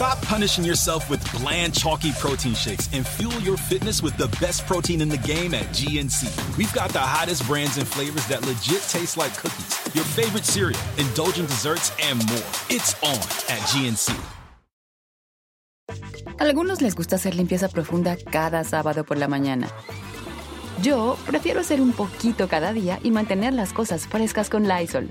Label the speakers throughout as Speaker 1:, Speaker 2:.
Speaker 1: Stop punishing yourself with bland, chalky protein shakes and fuel your fitness with the best protein in the game at GNC. We've got the hottest brands and flavors that legit taste like cookies, your favorite cereal, indulgent desserts, and more. It's on at GNC.
Speaker 2: Algunos les gusta hacer limpieza profunda cada sábado por la mañana. Yo prefiero hacer un poquito cada día y mantener las cosas frescas con Lysol.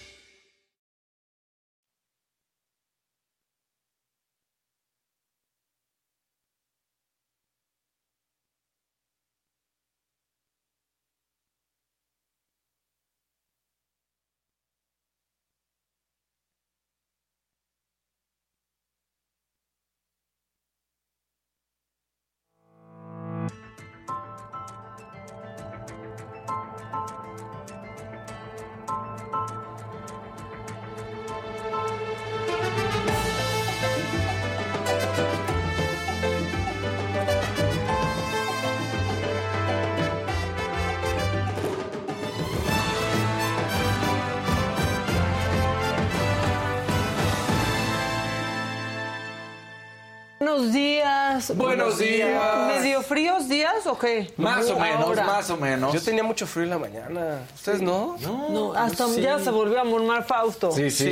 Speaker 3: Días.
Speaker 4: Buenos días.
Speaker 3: ¿Medio fríos días o qué?
Speaker 4: Más o menos,
Speaker 3: Ahora.
Speaker 4: más o menos.
Speaker 5: Yo tenía mucho frío en la mañana. ¿Ustedes no?
Speaker 3: No, hasta ya se volvió a murmar Fausto.
Speaker 4: Sí, sí.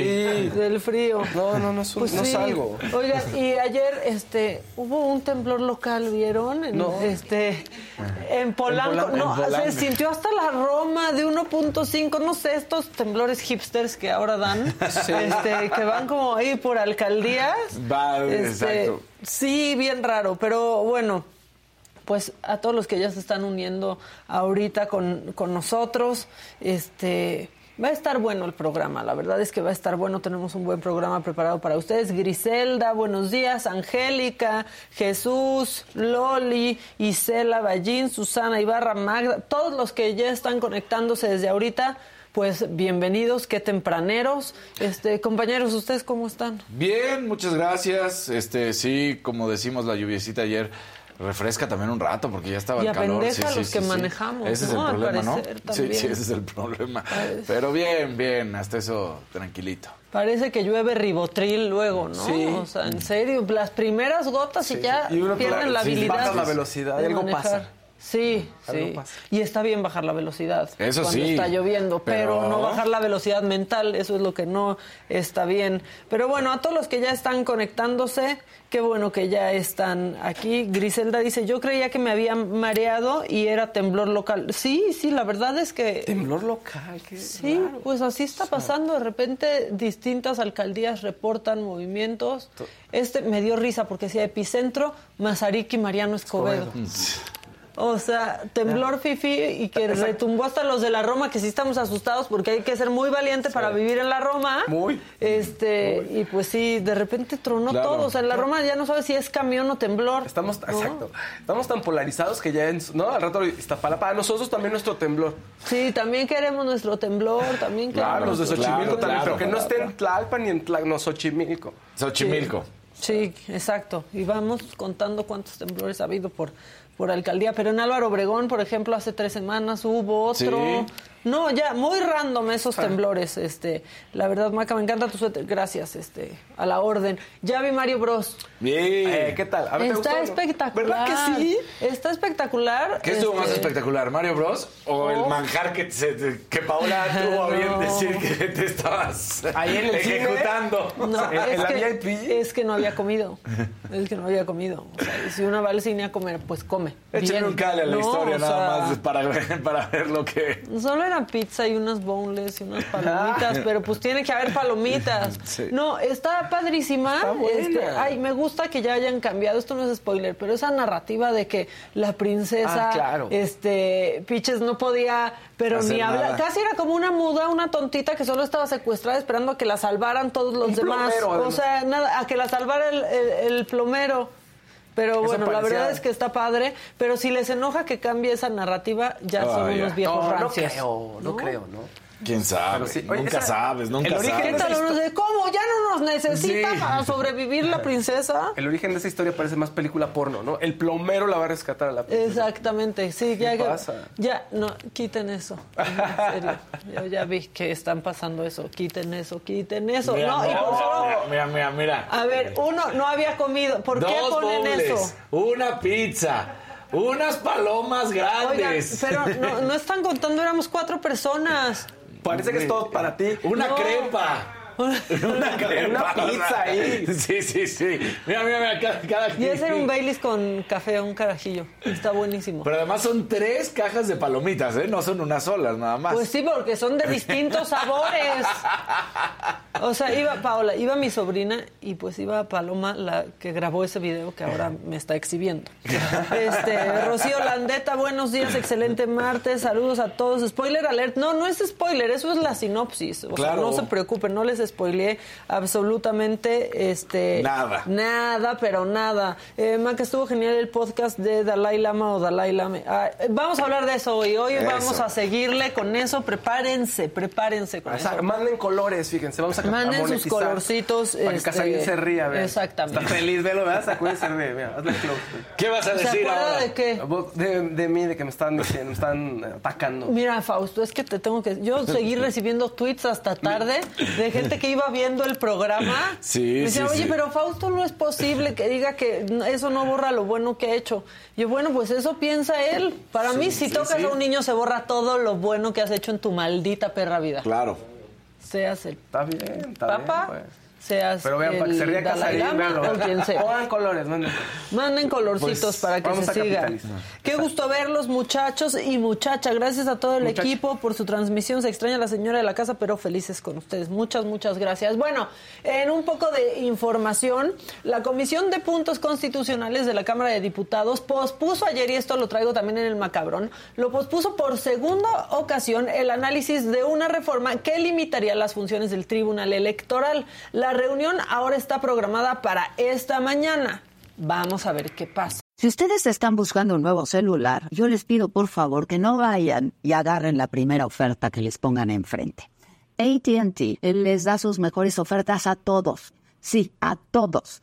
Speaker 3: Del frío.
Speaker 5: No, no, no, es un-
Speaker 3: Pues
Speaker 5: no
Speaker 3: sí.
Speaker 5: salgo.
Speaker 3: Oigan, y ayer este hubo un temblor local, ¿vieron? En,
Speaker 5: No.
Speaker 3: Este en Polanco,
Speaker 5: Polanco,
Speaker 3: no,
Speaker 4: en Polanco.
Speaker 3: se sintió hasta la Roma de 1.5, no sé, estos temblores hipsters que ahora dan, este, que van como ahí por alcaldías.
Speaker 4: Va,
Speaker 3: Este,
Speaker 4: exacto.
Speaker 3: Sí, bien raro, pero bueno, pues a todos los que ya se están uniendo ahorita con, con nosotros, este va a estar bueno el programa, la verdad es que va a estar bueno, tenemos un buen programa preparado para ustedes. Griselda, buenos días, Angélica, Jesús, Loli, Isela, Ballín, Susana Ibarra, Magda, todos los que ya están conectándose desde ahorita. Pues bienvenidos, qué tempraneros. Este, compañeros, ¿ustedes cómo están?
Speaker 4: Bien, muchas gracias. Este, sí, como decimos la lluviecita ayer, refresca también un rato porque ya estaba
Speaker 3: Y
Speaker 4: el calor. Sí,
Speaker 3: a los
Speaker 4: sí,
Speaker 3: que
Speaker 4: sí.
Speaker 3: manejamos,
Speaker 4: Ese es
Speaker 3: ¿no?
Speaker 4: el problema, ¿no? Sí, sí, ese es el problema.
Speaker 3: Parece.
Speaker 4: Pero bien, bien, hasta eso tranquilito.
Speaker 3: Parece que llueve ribotril luego, ¿no?
Speaker 5: Sí.
Speaker 3: O sea, en serio, las primeras gotas y ya pierden la habilidad.
Speaker 5: la velocidad
Speaker 3: de
Speaker 5: algo
Speaker 3: manejar.
Speaker 5: pasa.
Speaker 3: Sí, sí. Y está bien bajar la velocidad
Speaker 4: Eso
Speaker 3: cuando
Speaker 4: sí,
Speaker 3: está lloviendo, pero...
Speaker 4: pero-
Speaker 3: no bajar la velocidad mental, eso es lo que no está bien. Pero bueno, a todos los que ya están conectándose, qué bueno que ya están aquí. Griselda dice, yo creía que me había mareado y era temblor local. Sí, sí, la verdad es que...
Speaker 5: Temblor local. qué
Speaker 3: Sí,
Speaker 5: raro.
Speaker 3: pues así está pasando. De repente distintas alcaldías reportan movimientos. Este me dio risa porque decía epicentro, Mazarique y Mariano Escobedo. O sea, temblor fifi y que retumbó hasta los de la Roma, que sí estamos asustados porque hay que ser muy valiente para vivir en la Roma.
Speaker 5: Muy.
Speaker 3: Este, y pues sí, de repente tronó
Speaker 4: Claro.
Speaker 3: todo. O sea, en la Roma ya no sabes si es camión o temblor.
Speaker 5: Estamos,
Speaker 3: ¿no?
Speaker 5: exacto. Estamos tan polarizados que ya, en, ¿no? Al rato Iztapalapa, para nosotros también nuestro temblor.
Speaker 3: Sí, también queremos nuestro temblor, también queremos.
Speaker 5: Claro, los de Xochimilco
Speaker 4: Claro,
Speaker 5: también,
Speaker 4: claro,
Speaker 5: pero que no
Speaker 4: claro.
Speaker 5: esté en Tlalpan ni en Tlalpan, no, Xochimilco.
Speaker 4: Xochimilco.
Speaker 3: Sí, exacto. Y vamos contando cuántos temblores ha habido por, por alcaldía. Pero en Álvaro Obregón, por ejemplo, hace tres semanas hubo otro.
Speaker 4: Sí.
Speaker 3: No, ya, muy random esos temblores. Este, la verdad, Maca, me encanta tu suéter. Gracias, este, a la orden. Ya vi Mario Bros.
Speaker 4: Bien.
Speaker 5: Eh, ¿Qué tal? A ver, ¿te
Speaker 3: Está
Speaker 5: gustó o no?
Speaker 3: espectacular.
Speaker 5: ¿Verdad que sí?
Speaker 3: Está espectacular.
Speaker 4: ¿Qué estuvo más
Speaker 3: Este,
Speaker 4: espectacular, Mario Bros? ¿O el
Speaker 3: Oh.
Speaker 4: manjar que, se- que Paola tuvo a bien
Speaker 3: No.
Speaker 4: decir que te estabas
Speaker 5: Ahí en el cine.
Speaker 4: ejecutando?
Speaker 3: No,
Speaker 5: ¿En-
Speaker 3: es,
Speaker 5: la
Speaker 3: que,
Speaker 5: VIP?
Speaker 3: es que no había comido. Es que no había comido. O sea, si uno va al cine a comer, pues come.
Speaker 4: Échale un cale a la
Speaker 3: No,
Speaker 4: historia nada
Speaker 3: sea,
Speaker 4: más para ver, para ver lo que...
Speaker 3: Solo era pizza y unas boneless y unas palomitas, pero pues tiene que haber palomitas.
Speaker 4: Sí.
Speaker 3: No, está padrísima.
Speaker 5: Está.
Speaker 3: Este, ay, me gusta que ya hayan cambiado. Esto no es spoiler, pero esa narrativa de que la princesa,
Speaker 5: Ah, claro.
Speaker 3: este, Piches no podía, pero
Speaker 4: Hacer
Speaker 3: ni hablar. Casi era como una muda, una tontita que solo estaba secuestrada esperando a que la salvaran todos los
Speaker 5: Un
Speaker 3: demás.
Speaker 5: plomero,
Speaker 3: o sea, nada, a que la salvara el, el- el plomero. Pero
Speaker 5: Eso
Speaker 3: bueno, la verdad es que está padre. Pero si les enoja que cambie esa narrativa, ya son unos viejos
Speaker 5: No, no
Speaker 3: rancios.
Speaker 5: creo, no, creo, ¿no?
Speaker 4: ¿Quién sabe?
Speaker 5: Pero sí, oye,
Speaker 4: nunca
Speaker 5: esa-
Speaker 4: sabes, nunca
Speaker 5: el origen
Speaker 3: ¿Qué
Speaker 4: sabes.
Speaker 5: de
Speaker 3: tal de cómo? Ya no necesita
Speaker 4: Sí.
Speaker 3: para sobrevivir la princesa.
Speaker 5: El origen de esa historia parece más película porno, ¿no? El plomero la va a rescatar a la princesa.
Speaker 3: Exactamente, sí, ya,
Speaker 5: ¿Qué
Speaker 3: ya-
Speaker 5: pasa?
Speaker 3: ya, no, quiten eso, en serio, yo ya vi que están pasando eso, quiten eso, quiten eso,
Speaker 4: Mira,
Speaker 3: no, y
Speaker 4: mira,
Speaker 3: por solo,
Speaker 4: mira, mira, mira.
Speaker 3: a ver, uno no había comido, ¿por qué ponen
Speaker 4: bowls,
Speaker 3: eso?
Speaker 4: una pizza, unas palomas
Speaker 3: Oigan,
Speaker 4: grandes.
Speaker 3: pero no, no están contando, éramos cuatro personas.
Speaker 5: Parece que es todo para ti.
Speaker 4: Una
Speaker 3: No.
Speaker 4: crepa. Una
Speaker 5: pizza ahí.
Speaker 4: Sí, sí, sí. Mira, mira, mira, cada, cada
Speaker 3: Y ese era un Baileys con café, un carajillo, está buenísimo.
Speaker 4: Pero además son tres cajas de palomitas, ¿eh? No son unas solas, nada más.
Speaker 3: Pues sí, porque son de distintos sabores. O sea, iba Paola, iba mi sobrina y pues iba Paloma, la que grabó ese video que ahora me está exhibiendo. Este, Rocío Landeta, buenos días, excelente martes, saludos a todos. Spoiler alert, no, no es spoiler, eso es la sinopsis. O sea,
Speaker 4: Claro.
Speaker 3: no se preocupen, no les spoileé absolutamente este
Speaker 4: Nada.
Speaker 3: Nada, pero nada. Eh, Maca, estuvo genial el podcast de Dalai Lama o Dalai Lama. Ah, eh, vamos a hablar de eso hoy. Hoy
Speaker 4: Eso.
Speaker 3: vamos a seguirle con eso. Prepárense, prepárense con
Speaker 5: O sea,
Speaker 3: eso.
Speaker 5: manden colores, fíjense, vamos a a
Speaker 3: Manden sus colorcitos,
Speaker 5: Para que
Speaker 3: este,
Speaker 5: Casarín se ría, vea.
Speaker 3: exactamente.
Speaker 5: Está feliz, velo, ¿verdad? Sacude y se ríe, mira, hazle close.
Speaker 4: ¿Qué vas a
Speaker 3: ¿Se
Speaker 4: decir
Speaker 3: acuerda
Speaker 4: ahora?
Speaker 3: de qué?
Speaker 5: De, de mí, de que me están diciendo, me están atacando.
Speaker 3: Mira, Fausto, es que te tengo que... Yo seguí recibiendo tweets hasta tarde de gente que iba viendo el programa.
Speaker 4: Sí,
Speaker 3: Me decía,
Speaker 4: sí,
Speaker 3: oye,
Speaker 4: sí.
Speaker 3: pero Fausto no es posible que diga que eso no borra lo bueno que ha hecho. Y yo, bueno, pues eso piensa él. Para mí, si
Speaker 4: sí,
Speaker 3: tocas
Speaker 4: sí.
Speaker 3: a un niño, se borra todo lo bueno que has hecho en tu maldita perra vida.
Speaker 4: Claro.
Speaker 3: Seas el
Speaker 5: Está bien, está
Speaker 3: papa,
Speaker 5: bien, pues.
Speaker 3: Seas
Speaker 5: Pero vean, para que se
Speaker 3: el
Speaker 5: ría
Speaker 3: Dalai
Speaker 5: Casarín,
Speaker 3: Lama
Speaker 5: véanlo.
Speaker 3: o quien sea.
Speaker 5: Pongan colores, manden.
Speaker 3: Manden colorcitos
Speaker 5: Pues,
Speaker 3: para que
Speaker 5: vamos
Speaker 3: se
Speaker 5: a
Speaker 3: siga. Qué gusto verlos, muchachos y muchacha. Gracias a todo el
Speaker 5: Muchacha.
Speaker 3: equipo por su transmisión. Se extraña la señora de la casa, pero felices con ustedes. Muchas, muchas gracias. Bueno, en un poco de información, la Comisión de Puntos Constitucionales de la Cámara de Diputados pospuso ayer, y esto lo traigo también en el macabrón, lo pospuso por segunda ocasión el análisis de una reforma que limitaría las funciones del Tribunal Electoral. La reunión ahora está programada para esta mañana. Vamos a ver qué pasa.
Speaker 6: Si ustedes están buscando un nuevo celular, yo les pido por favor que no vayan y agarren la primera oferta que les pongan enfrente. ATT les da sus mejores ofertas a todos. Sí, a todos.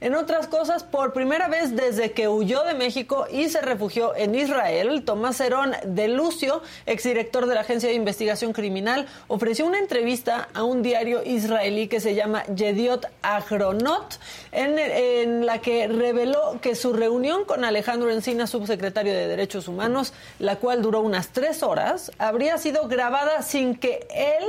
Speaker 3: En otras cosas, por primera vez desde que huyó de México y se refugió en Israel, Tomás Herón de Lucio, exdirector de la Agencia de Investigación Criminal, ofreció una entrevista a un diario israelí que se llama Yediot Ahronot, en, en la que reveló que su reunión con Alejandro Encina, subsecretario de Derechos Humanos, la cual duró unas tres horas, habría sido grabada sin que él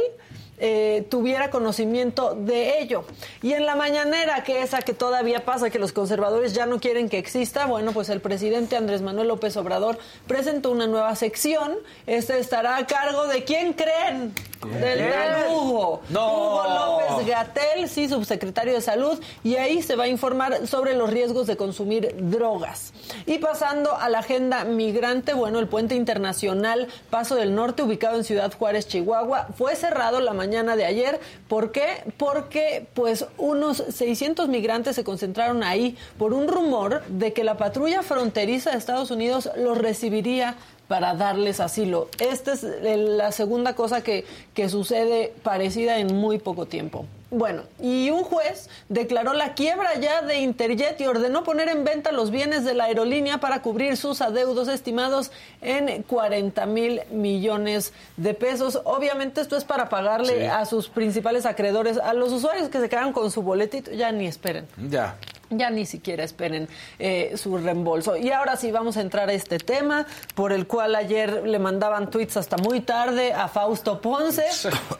Speaker 3: eh, tuviera conocimiento de ello. Y en la mañanera, que esa que todavía pasa, que los conservadores ya no quieren que exista, bueno, pues el presidente Andrés Manuel López Obrador presentó una nueva sección. Este estará a cargo de quién creen. Del gran Hugo.
Speaker 4: No.
Speaker 3: Hugo López Gatel, sí, subsecretario de Salud, y ahí se va a informar sobre los riesgos de consumir drogas. Y pasando a la agenda migrante, bueno, el puente internacional Paso del Norte, ubicado en Ciudad Juárez, Chihuahua, fue cerrado la mañana de ayer. ¿Por qué? Porque, pues, unos 600 migrantes se concentraron ahí por un rumor de que la patrulla fronteriza de Estados Unidos los recibiría para darles asilo. Esta es la segunda cosa que, que sucede parecida en muy poco tiempo. Bueno, y un juez declaró la quiebra ya de Interjet y ordenó poner en venta los bienes de la aerolínea para cubrir sus adeudos estimados en 40 mil millones de pesos. Obviamente esto es para pagarle a sus principales acreedores, a los usuarios que se quedan con su boletito, ya ni esperen.
Speaker 4: Ya.
Speaker 3: Ya ni siquiera esperen eh, su reembolso. Y ahora sí vamos a entrar a este tema, por el cual ayer le mandaban tweets hasta muy tarde a Fausto Ponce.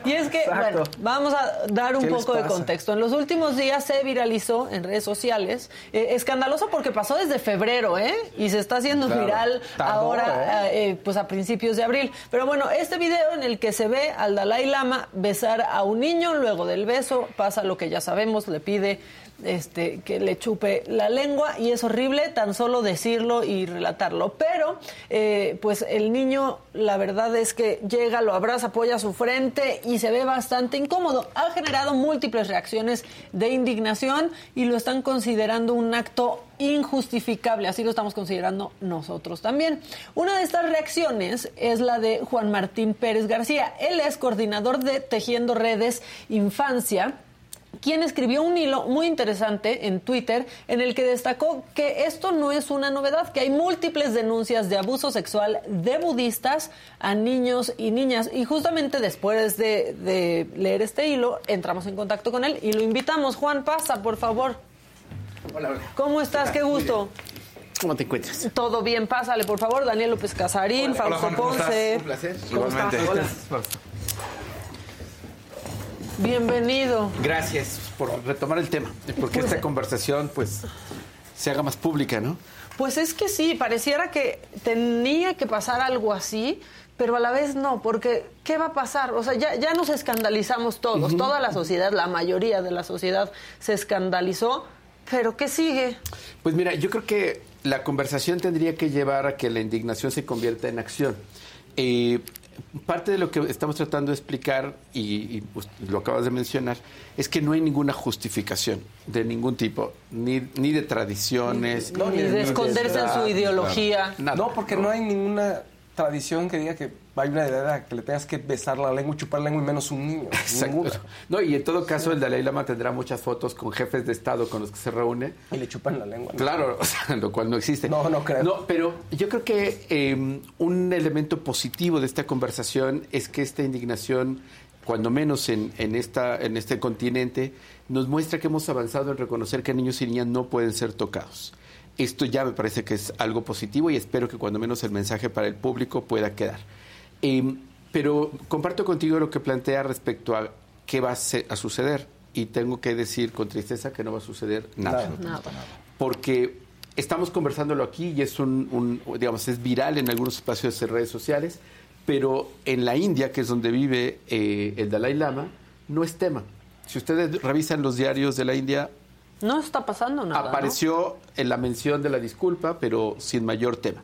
Speaker 3: Y es que, bueno, vamos a dar un poco de contexto. En los últimos días se viralizó en redes sociales, eh, escandaloso porque pasó desde febrero, ¿eh? Y se está haciendo viral ahora, eh, pues a principios de abril. Pero bueno, este video en el que se ve al Dalai Lama besar a un niño, luego del beso pasa lo que ya sabemos, le pide este, que le chupe la lengua y es horrible tan solo decirlo y relatarlo. Pero, eh, pues el niño, la verdad es que llega, lo abraza, apoya su frente y se ve bastante incómodo. Ha generado múltiples reacciones de indignación y lo están considerando un acto injustificable, así lo estamos considerando nosotros también. Una de estas reacciones es la de Juan Martín Pérez García. Él es coordinador de Tejiendo Redes Infancia quien escribió un hilo muy interesante en Twitter en el que destacó que esto no es una novedad, que hay múltiples denuncias de abuso sexual de budistas a niños y niñas. Y justamente después de, leer este hilo, entramos en contacto con él y lo invitamos. Juan, pasa, por favor.
Speaker 7: Hola, hola.
Speaker 3: ¿Cómo estás? Qué gusto.
Speaker 7: ¿Cómo te encuentras?
Speaker 3: Todo bien, pásale, por favor. Daniel López Casarín, Fausto Ponce.
Speaker 7: Un placer.
Speaker 3: ¿Cómo estás? Hola. Bienvenido.
Speaker 7: Gracias por retomar el tema, porque esta conversación pues se haga más pública, ¿no?
Speaker 3: Pues es que sí, pareciera que tenía que pasar algo así, pero a la vez no, porque ¿qué va a pasar? O sea, ya, ya nos escandalizamos todos, toda la sociedad, la mayoría de la sociedad se escandalizó, pero ¿qué sigue?
Speaker 7: Pues mira, yo creo que la conversación tendría que llevar a que la indignación se convierta en acción. Eh, parte de lo que estamos tratando de explicar, y, pues, lo acabas de mencionar, es que no hay ninguna justificación de ningún tipo, ni, ni de tradiciones.
Speaker 3: ni, de, esconderse en su ideología.
Speaker 5: no, porque no hay ninguna tradición que diga que hay una idea que le tengas que besar la lengua y chupar la lengua y menos un niño.
Speaker 7: No, y en todo caso el Dalai Lama tendrá muchas fotos con jefes de Estado con los que se reúne.
Speaker 5: Y le chupan la lengua.
Speaker 7: Claro, o sea, lo cual no existe.
Speaker 5: No, no creo.
Speaker 7: No, pero yo creo que em, un elemento positivo de esta conversación es que esta indignación, cuando menos en, en, esta, en este continente, nos muestra que hemos avanzado en reconocer que niños y niñas no pueden ser tocados esto ya me parece que es algo positivo y espero que cuando menos el mensaje para el público pueda quedar. Em, pero comparto contigo lo que plantea respecto a qué va a, suceder y tengo que decir con tristeza que no va a suceder nada. Porque estamos conversándolo aquí y es un, digamos, es viral en algunos espacios de redes sociales, pero en la India, que es donde vive eh, el Dalai Lama, no es tema. Si ustedes revisan los diarios de la India,
Speaker 3: no está pasando nada.
Speaker 7: Apareció en la mención de la disculpa, pero sin mayor tema.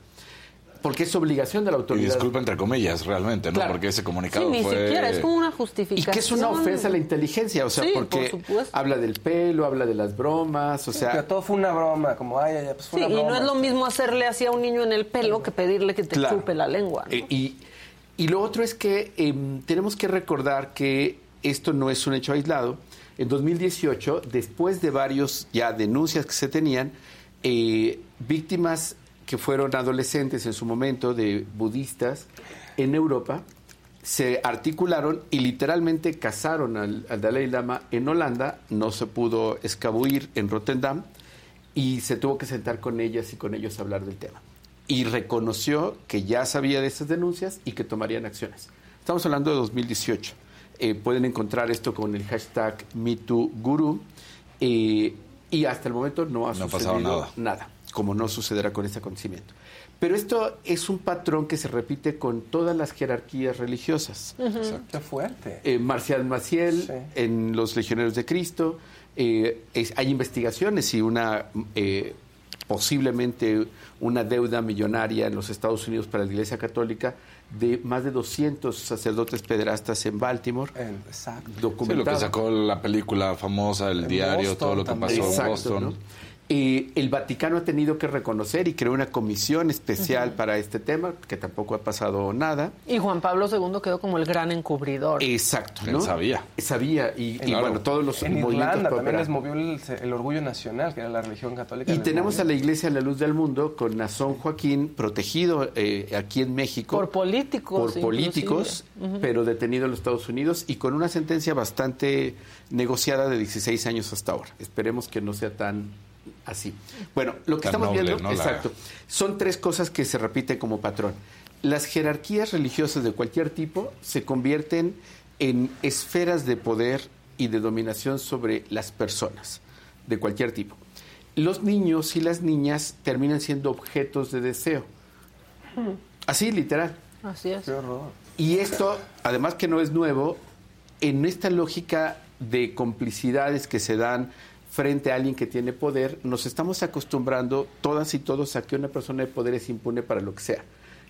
Speaker 7: Porque es obligación de la autoridad.
Speaker 4: Y disculpa entre comillas, realmente, ¿no? Porque ese comunicado
Speaker 3: sí, ni
Speaker 4: fue...
Speaker 3: siquiera, es como una justificación.
Speaker 7: Y que es una ofensa a la inteligencia, o sea, porque habla del pelo, habla de las bromas, o sea...
Speaker 5: Pero todo fue una broma, como, ay, ay, pues fue
Speaker 3: sí,
Speaker 5: una broma.
Speaker 3: y no es lo mismo hacerle así a un niño en el pelo que pedirle que te chupe la lengua.
Speaker 7: Eh, y, y lo otro es que em, tenemos que recordar que esto no es un hecho aislado, en 2018, después de varios ya denuncias que se tenían, eh, víctimas que fueron adolescentes en su momento de budistas en Europa se articularon y literalmente cazaron al, Dalai Lama en Holanda, no se pudo escabuir en Rotterdam y se tuvo que sentar con ellas y con ellos a hablar del tema. Y reconoció que ya sabía de esas denuncias y que tomarían acciones. Estamos hablando de 2018. Eh, pueden encontrar esto con el hashtag MeTooGuru. Eh, y hasta el momento no ha sucedido
Speaker 4: nada.
Speaker 7: nada, como no sucederá con este acontecimiento. Pero esto es un patrón que se repite con todas las jerarquías religiosas.
Speaker 5: Qué fuerte.
Speaker 7: Eh, Marcial Maciel en Los Legioneros de Cristo. Eh, hay investigaciones y una posiblemente una deuda millonaria en los Estados Unidos para la Iglesia Católica de más de 200 sacerdotes pederastas en Baltimore.
Speaker 5: Exacto.
Speaker 4: Sí, lo que sacó la película famosa, el diario, todo lo que pasó en Boston.
Speaker 7: Eh, el Vaticano ha tenido que reconocer y creó una comisión especial para este tema, que tampoco ha pasado nada.
Speaker 3: Y Juan Pablo II quedó como el gran encubridor.
Speaker 7: Exacto,
Speaker 4: Él
Speaker 7: ¿no?
Speaker 4: sabía.
Speaker 7: Sabía, y, y
Speaker 4: Claro.
Speaker 7: bueno, todos los
Speaker 5: En
Speaker 7: movimientos
Speaker 5: Irlanda también les movió el, el orgullo nacional, que era la religión católica.
Speaker 7: Y tenemos
Speaker 5: movió.
Speaker 7: a la Iglesia a la Luz del Mundo con Nazón Joaquín protegido eh, aquí en México.
Speaker 3: Por políticos,
Speaker 7: Por
Speaker 3: inclusive.
Speaker 7: políticos, pero detenido en los Estados Unidos y con una sentencia bastante negociada de 16 años hasta ahora. Esperemos que no sea tan así. Bueno, lo que
Speaker 4: Tan
Speaker 7: estamos
Speaker 4: noble,
Speaker 7: viendo,
Speaker 4: ¿no? La-
Speaker 7: exacto, son tres cosas que se repiten como patrón. Las jerarquías religiosas de cualquier tipo se convierten en esferas de poder y de dominación sobre las personas de cualquier tipo. Los niños y las niñas terminan siendo objetos de deseo. Así, literal.
Speaker 3: Así es.
Speaker 5: Qué horror.
Speaker 7: Y esto, además que no es nuevo, en esta lógica de complicidades que se dan frente a alguien que tiene poder, nos estamos acostumbrando todas y todos a que una persona de poder es impune para lo que sea.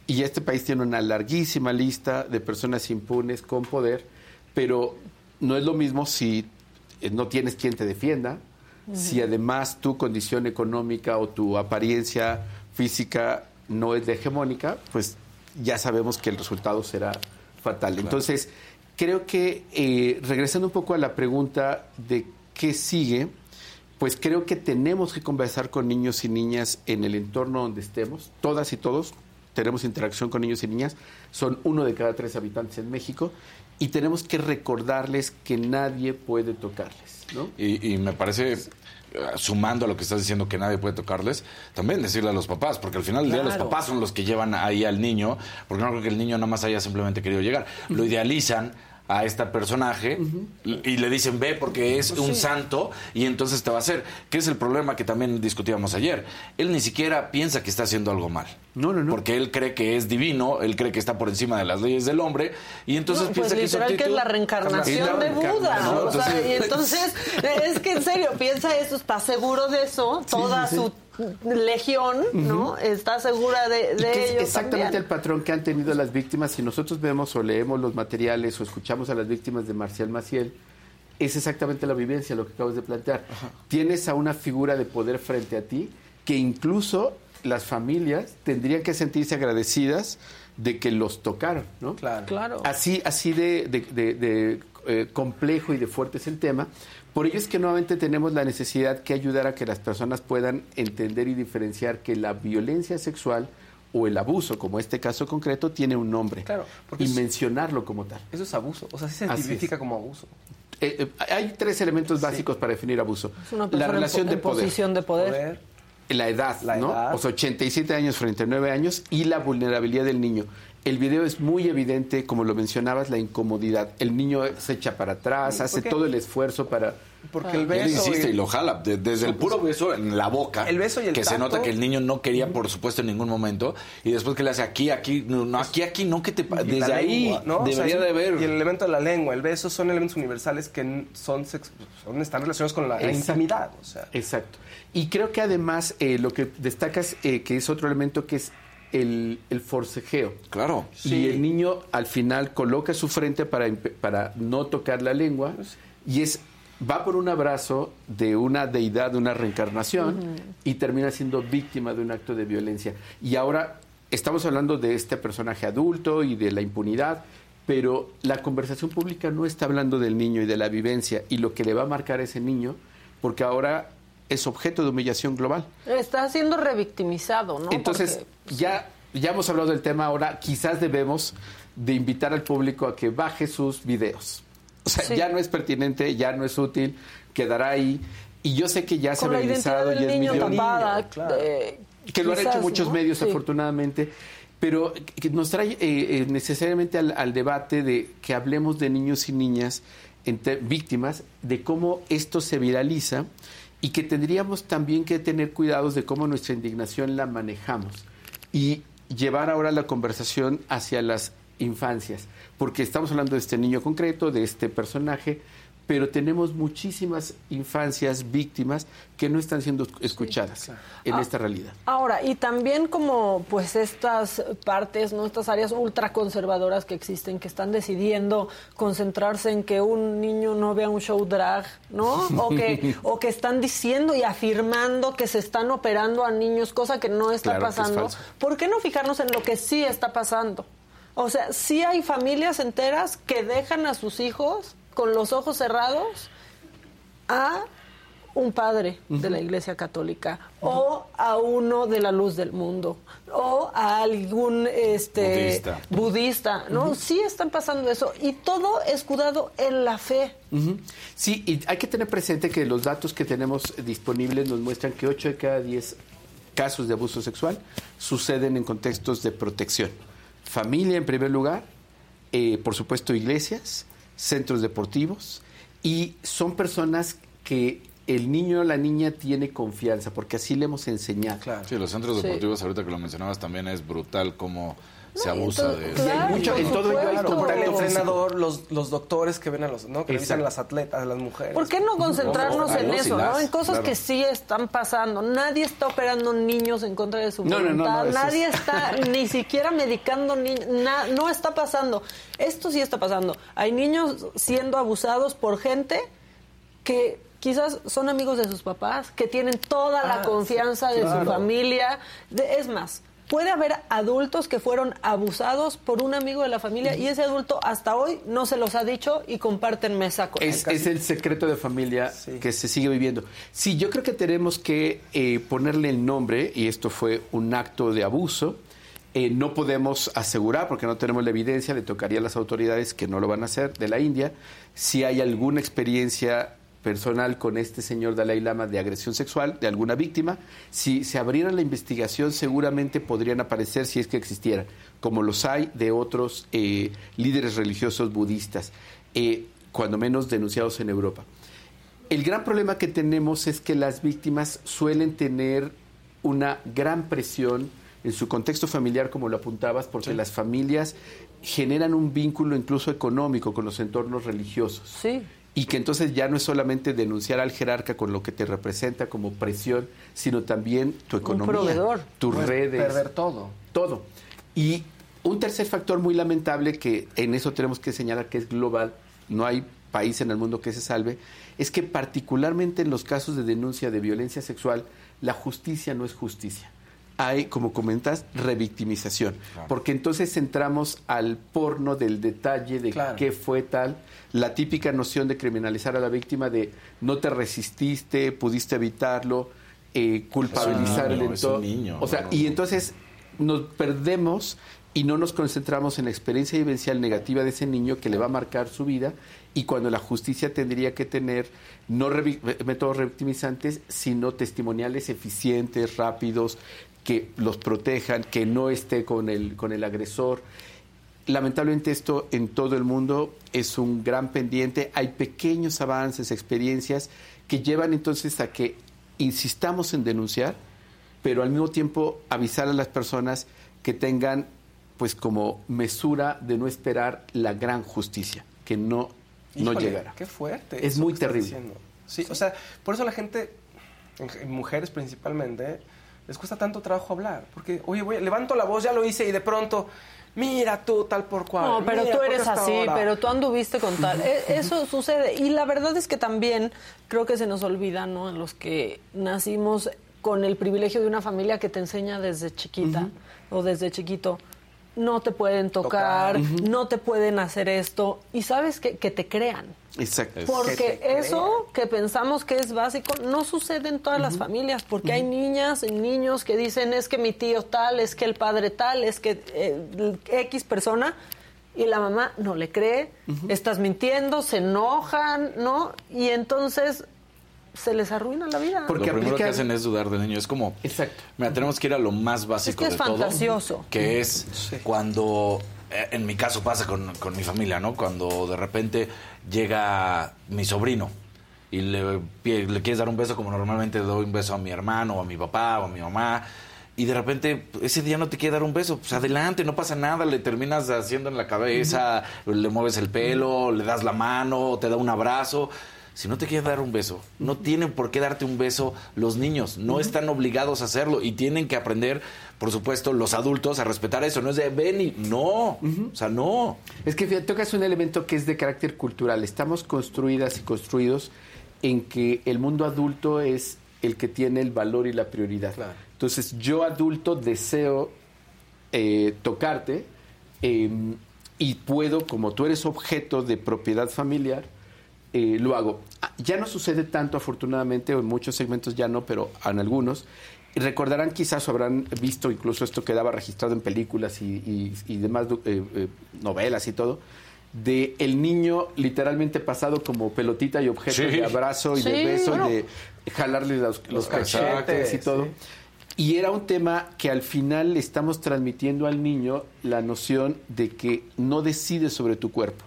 Speaker 7: Y este país tiene una larguísima lista de personas impunes con poder, pero no es lo mismo si eh, no tienes quien te defienda, si además tu condición económica o tu apariencia física no es de hegemónica, pues ya sabemos que el resultado será fatal. Entonces, creo que eh, regresando un poco a la pregunta de qué sigue, pues creo que tenemos que conversar con niños y niñas en el entorno donde estemos, todas y todos tenemos interacción con niños y niñas, son uno de cada tres habitantes en México, y tenemos que recordarles que nadie puede tocarles, ¿no?
Speaker 4: Y, y me parece, sumando a lo que estás diciendo que nadie puede tocarles, también decirle a los papás, porque al final del día los papás son los que llevan ahí al niño, porque no creo que el niño nada más haya simplemente querido llegar. Lo idealizan a este personaje y y le dicen ve porque es un santo y entonces te va a hacer. Que es el problema que también discutíamos ayer. Él ni siquiera piensa que está haciendo algo mal.
Speaker 7: No, no, no.
Speaker 4: Porque él cree que es divino, él cree que está por encima de las leyes del hombre y entonces
Speaker 3: No,
Speaker 4: piensa
Speaker 3: pues
Speaker 4: que su
Speaker 3: literal que es la reencarnación
Speaker 7: la
Speaker 3: de Buda. o sea, y entonces, es que en serio, piensa eso, está seguro de eso, toda su legión, ¿no? Está segura de, de
Speaker 7: que es
Speaker 3: ello
Speaker 7: exactamente
Speaker 3: también.
Speaker 7: el patrón que han tenido las víctimas. Si nosotros vemos o leemos los materiales o escuchamos a las víctimas de Marcial Maciel, es exactamente la vivencia, lo que acabas de plantear. Tienes a una figura de poder frente a ti que incluso las familias tendrían que sentirse agradecidas de que los tocaron, ¿no?
Speaker 5: Claro.
Speaker 3: Claro.
Speaker 7: Así, así de, de- de- de, eh, complejo y de fuerte es el tema. Por ello es que nuevamente tenemos la necesidad que ayudar a que las personas puedan entender y diferenciar que la violencia sexual o el abuso, como este caso concreto, tiene un nombre.
Speaker 5: Claro, porque
Speaker 7: y
Speaker 5: es-
Speaker 7: mencionarlo como tal.
Speaker 5: Eso es abuso. O sea, sí se identifica como abuso.
Speaker 7: Eh, eh, hay tres elementos básicos para definir abuso.
Speaker 3: Es una
Speaker 7: La
Speaker 3: en
Speaker 7: relación de
Speaker 3: en
Speaker 7: poder.
Speaker 3: posición de poder.
Speaker 5: Poder.
Speaker 7: La edad,
Speaker 5: La
Speaker 7: ¿no?
Speaker 5: edad.
Speaker 7: O sea, 87 años frente a 9 años y la vulnerabilidad del niño. El video es muy evidente, como lo mencionabas, la incomodidad. El niño se echa para atrás, hace
Speaker 5: qué?
Speaker 7: todo el esfuerzo para...
Speaker 5: Porque el
Speaker 4: Él
Speaker 5: beso.
Speaker 4: insiste
Speaker 5: y-
Speaker 4: y lo jala, de- desde el puro beso en la boca.
Speaker 5: El beso y el
Speaker 4: Que se nota que el niño no quería, por supuesto, en ningún momento. Y después que le hace aquí, aquí, no, no, aquí, aquí, no, que te. Desde
Speaker 5: la
Speaker 4: ahí
Speaker 5: lengua, ¿no? O sea,
Speaker 4: debería de haber.
Speaker 5: Y el elemento de la lengua, el beso, son elementos universales que son, sex- son están relacionados con la, intimidad. O sea,
Speaker 7: Exacto. Y creo que además eh, lo que destacas, eh, que es otro elemento, que es el, el forcejeo.
Speaker 4: Claro.
Speaker 7: Y el niño al final coloca su frente para, para no tocar la lengua y es va por un abrazo de una deidad, de una reencarnación y termina siendo víctima de un acto de violencia. Y ahora estamos hablando de este personaje adulto y de la impunidad, pero la conversación pública no está hablando del niño y de la vivencia y lo que le va a marcar a ese niño, porque ahora es objeto de humillación global.
Speaker 3: Está siendo revictimizado, ¿no?
Speaker 7: Entonces,
Speaker 3: Porque-
Speaker 7: ya, ya hemos hablado del tema, ahora quizás debemos de invitar al público a que baje sus videos. O sea,
Speaker 3: Sí.
Speaker 7: ya no es pertinente, ya no es útil, quedará ahí. Y yo sé que ya se ha realizado y es
Speaker 3: niño
Speaker 7: millonario,
Speaker 3: tapada.
Speaker 5: claro.
Speaker 3: eh,
Speaker 7: que lo han hecho muchos
Speaker 3: ¿no?
Speaker 7: medios
Speaker 3: Sí.
Speaker 7: afortunadamente, pero que nos trae eh, eh, necesariamente al, al debate de que hablemos de niños y niñas víctimas, de cómo esto se viraliza y que tendríamos también que tener cuidados de cómo nuestra indignación la manejamos y llevar ahora la conversación hacia las infancias, porque estamos hablando de este niño concreto, de este personaje, pero tenemos muchísimas infancias víctimas que no están siendo escuchadas en
Speaker 3: Ah,
Speaker 7: esta realidad.
Speaker 3: Ahora, y también como pues estas partes, ¿no? Estas áreas ultraconservadoras que existen, que están decidiendo concentrarse en que un niño no vea un show drag, ¿no? O que, o que están diciendo y afirmando que se están operando a niños, cosa que no está
Speaker 7: Claro que es
Speaker 3: pasando. ¿Por qué no fijarnos en lo que sí está pasando? O sea, sí hay familias enteras que dejan a sus hijos con los ojos cerrados a un padre de la Iglesia Católica o a uno de la luz del mundo o a algún este
Speaker 4: Budista.
Speaker 3: budista, ¿no? Sí están pasando eso y todo escudado en la fe.
Speaker 7: Sí, y hay que tener presente que los datos que tenemos disponibles nos muestran que 8 de cada 10 casos de abuso sexual suceden en contextos de protección. Familia en primer lugar, eh, por supuesto iglesias, centros deportivos, y son personas que el niño o la niña tiene confianza, porque así le hemos enseñado.
Speaker 5: Claro.
Speaker 4: Sí, los centros
Speaker 3: Sí.
Speaker 4: deportivos, ahorita que lo mencionabas, también es brutal cómo se
Speaker 3: No,
Speaker 4: abusa de
Speaker 3: claro,
Speaker 7: mucho- en todo ello hay.
Speaker 5: Claro, el
Speaker 7: contacto
Speaker 5: entrenador, los, los doctores que ven a los, ¿no? Que revisan las atletas, a las mujeres.
Speaker 3: ¿Por qué no concentrarnos
Speaker 4: Ojalá,
Speaker 3: en
Speaker 4: y
Speaker 3: eso, no?
Speaker 4: las,
Speaker 3: En cosas
Speaker 4: claro.
Speaker 3: que sí están pasando. Nadie está operando niños en contra de su
Speaker 7: No, no, no,
Speaker 3: voluntad.
Speaker 7: no, eso
Speaker 3: Nadie
Speaker 7: es-
Speaker 3: está ni siquiera medicando niños. no está pasando. Esto sí está pasando. Hay niños siendo abusados por gente que quizás son amigos de sus papás, que tienen toda la
Speaker 5: Ah,
Speaker 3: confianza
Speaker 5: sí,
Speaker 3: de su
Speaker 5: claro.
Speaker 3: familia. De- es más, puede haber adultos que fueron abusados por un amigo de la familia y ese adulto hasta hoy no se los ha dicho y comparten mesa con él.
Speaker 7: Es, es el secreto de familia
Speaker 5: Sí.
Speaker 7: que se sigue viviendo. Sí, yo creo que tenemos que eh, ponerle el nombre, y esto fue un acto de abuso. Eh, no podemos asegurar, porque no tenemos la evidencia, le tocaría a las autoridades que no lo van a hacer de la India, si hay alguna experiencia personal con este señor Dalai Lama de agresión sexual de alguna víctima. Si se abriera la investigación, seguramente podrían aparecer, si es que existieran, como los hay de otros eh, líderes religiosos budistas, eh, cuando menos denunciados en Europa. El gran problema que tenemos es que las víctimas suelen tener una gran presión en su contexto familiar, como lo apuntabas, porque las familias generan un vínculo incluso económico con los entornos religiosos.
Speaker 3: Sí.
Speaker 7: Y que entonces ya no es solamente denunciar al jerarca con lo que te representa como presión, sino también tu economía,
Speaker 3: proveedor.
Speaker 7: tus
Speaker 5: Puedes
Speaker 7: redes,
Speaker 5: perder todo.
Speaker 7: todo. Y un tercer factor muy lamentable que en eso tenemos que señalar que es global, no hay país en el mundo que se salve, es que particularmente en los casos de denuncia de violencia sexual, la justicia no es justicia. Hay, como comentas, revictimización, porque entonces entramos al porno del detalle de
Speaker 5: Claro.
Speaker 7: qué fue tal, la típica noción de criminalizar a la víctima de no te resististe, pudiste evitarlo, eh, culpabilizar el entorno. o sea,
Speaker 4: no, no,
Speaker 7: y entonces nos perdemos y no nos concentramos en la experiencia vivencial negativa de ese niño que le va a marcar su vida y cuando la justicia tendría que tener no métodos revictimizantes, sino testimoniales eficientes, rápidos, que los protejan, que no esté con el, con el agresor. Lamentablemente esto en todo el mundo es un gran pendiente. Hay pequeños avances, experiencias que llevan entonces a que insistamos en denunciar, pero al mismo tiempo avisar a las personas que tengan pues como mesura de no esperar la gran justicia, que no, no
Speaker 5: Híjole,
Speaker 7: llegará.
Speaker 5: Qué fuerte.
Speaker 7: Es muy terrible.
Speaker 5: diciendo. Sí, o sea, por eso la gente, en- en mujeres principalmente, les cuesta tanto trabajo hablar. Porque, oye, güey, levanto la voz, ya lo hice y de pronto, mira tú, tal por cual.
Speaker 3: No, pero tú
Speaker 5: ¿por qué
Speaker 3: eres así,
Speaker 5: ahora?
Speaker 3: pero tú anduviste con tal. E- Eso sucede. Y la verdad es que también creo que se nos olvida, ¿no? Los que nacimos con el privilegio de una familia que te enseña desde chiquita o desde chiquito. No te pueden tocar,
Speaker 5: Tocar.
Speaker 3: no te pueden hacer esto. Y sabes que, que te crean.
Speaker 7: Exacto.
Speaker 5: Que
Speaker 3: Porque eso que pensamos que es básico no sucede en todas las familias, porque hay niñas y niños que dicen es que mi tío tal, es que el padre tal, es que eh, X persona, y la mamá no le cree, estás mintiendo, se enojan, ¿no? Y entonces se les arruina la vida.
Speaker 7: Porque
Speaker 4: lo primero que hacen es dudar del niño. Es como,
Speaker 7: Exacto.
Speaker 4: mira, tenemos que ir a lo más básico
Speaker 3: Es que es
Speaker 4: de todo,
Speaker 3: fantasioso.
Speaker 4: que es cuando, eh, en mi caso pasa con, con mi familia, ¿no? Cuando de repente llega mi sobrino y le, quieres dar un beso como normalmente le doy un beso a mi hermano o a mi papá o a mi mamá y de repente ese día no te quiere dar un beso, pues adelante, no pasa nada, le terminas haciendo en la cabeza, le mueves el pelo, le das la mano, te da un abrazo. Si no te quiere dar un beso, no tienen por qué darte un beso los niños, no están obligados a hacerlo y tienen que aprender, por supuesto, los adultos a respetar eso. No es de ven y no, o sea, no.
Speaker 7: Es que fíjate, tocas un elemento que es de carácter cultural. Estamos construidas y construidos en que el mundo adulto es el que tiene el valor y la prioridad. Entonces, yo adulto deseo eh, tocarte eh, y puedo, como tú eres objeto de propiedad familiar, eh, lo hago. Ah, Ya no sucede tanto, afortunadamente, o en muchos segmentos ya no, pero en algunos. Recordarán quizás o habrán visto incluso esto quedaba registrado en películas y, y- y demás eh, eh, novelas y todo, de el niño literalmente pasado como pelotita y objeto
Speaker 4: Sí.
Speaker 7: de abrazo y de beso
Speaker 3: bueno.
Speaker 7: y de jalarle los, los
Speaker 5: Los
Speaker 7: cachetes
Speaker 5: cachetes,
Speaker 7: y todo.
Speaker 5: sí.
Speaker 7: Y era un tema que al final le estamos transmitiendo al niño la noción de que no decide sobre tu cuerpo,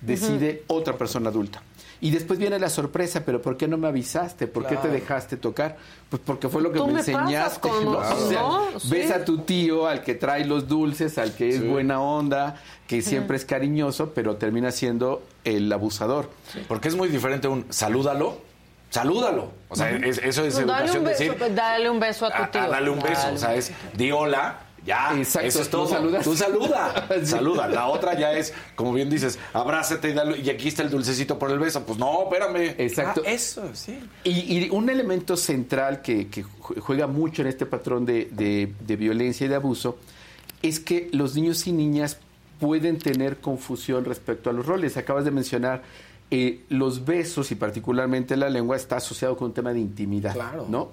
Speaker 7: decide otra persona adulta. Y después viene la sorpresa, pero ¿por qué no me avisaste? ¿Por qué te dejaste tocar? Pues porque fue lo que
Speaker 3: Tú
Speaker 7: me
Speaker 3: me pasas
Speaker 7: enseñaste.
Speaker 3: con-
Speaker 7: ¿no? O sea,
Speaker 3: ¿no?
Speaker 7: ves a tu tío, al que trae los dulces, al que es buena onda, que siempre es cariñoso, pero termina siendo el abusador.
Speaker 4: Porque es muy diferente un salúdalo, salúdalo. O sea, es- eso es
Speaker 3: dale,
Speaker 4: educación
Speaker 3: un beso,
Speaker 4: decir.
Speaker 3: dale un beso a tu
Speaker 4: "Ah,
Speaker 3: tío.
Speaker 4: ah, dale un beso.
Speaker 3: Dale
Speaker 4: O sea, es di hola. Ya,
Speaker 7: Exacto,
Speaker 4: eso es
Speaker 7: ¿tú
Speaker 4: todo.
Speaker 7: saludas?
Speaker 4: Tú saluda,
Speaker 7: Sí.
Speaker 4: saluda. La otra ya es, como bien dices, abrázate y dale, y aquí está el dulcecito por el beso. Pues no, espérame.
Speaker 7: Exacto.
Speaker 5: Ah, eso, sí.
Speaker 7: Y, y un elemento central que, que ju- juega mucho en este patrón de, de- de violencia y de abuso es que los niños y niñas pueden tener confusión respecto a los roles. Acabas de mencionar eh, los besos y particularmente la lengua está asociado con un tema de intimidad,
Speaker 5: Claro.
Speaker 7: ¿no?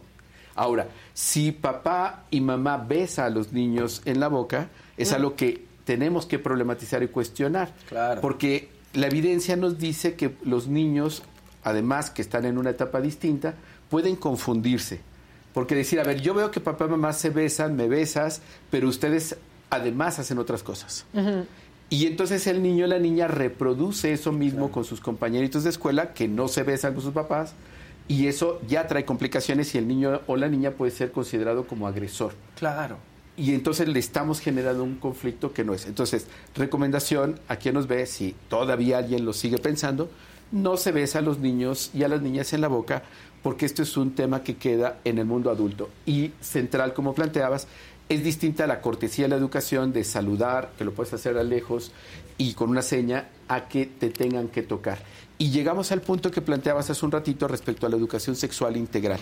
Speaker 7: Ahora, si papá y mamá besa a los niños en la boca, es algo que tenemos que problematizar y cuestionar.
Speaker 5: Claro.
Speaker 7: Porque la evidencia nos dice que los niños, además que están en una etapa distinta, pueden confundirse. Porque decir, a ver, yo veo que papá y mamá se besan, me besas, pero ustedes además hacen otras cosas. Y entonces el niño o la niña reproduce eso mismo con sus compañeritos de escuela que no se besan con sus papás y eso ya trae complicaciones y el niño o la niña puede ser considerado como agresor.
Speaker 5: Claro.
Speaker 7: Y entonces le estamos generando un conflicto que no es. Entonces, recomendación a quien nos ve, si todavía alguien lo sigue pensando, no se besa a los niños y a las niñas en la boca, porque esto es un tema que queda en el mundo adulto. Y central, como planteabas, es distinta a la cortesía de la educación de saludar, que lo puedes hacer a lejos y con una seña, a que te tengan que tocar. Y llegamos al punto que planteabas hace un ratito respecto a la educación sexual integral.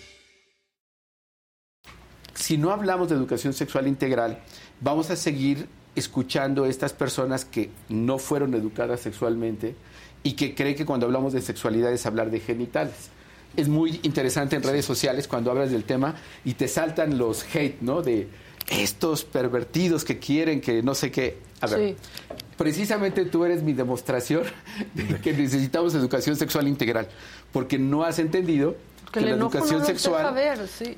Speaker 7: Si no hablamos de educación sexual integral, vamos a seguir escuchando a estas personas que no fueron educadas sexualmente y que creen que cuando hablamos de sexualidad es hablar de genitales. Es muy interesante en redes sociales cuando hablas del tema y te saltan los hate, ¿no? De estos pervertidos que quieren que no sé qué. A ver,
Speaker 3: Sí.
Speaker 7: precisamente tú eres mi demostración de que necesitamos educación sexual integral, porque no has entendido que, la educación
Speaker 3: no
Speaker 7: sexual
Speaker 3: ver, sí.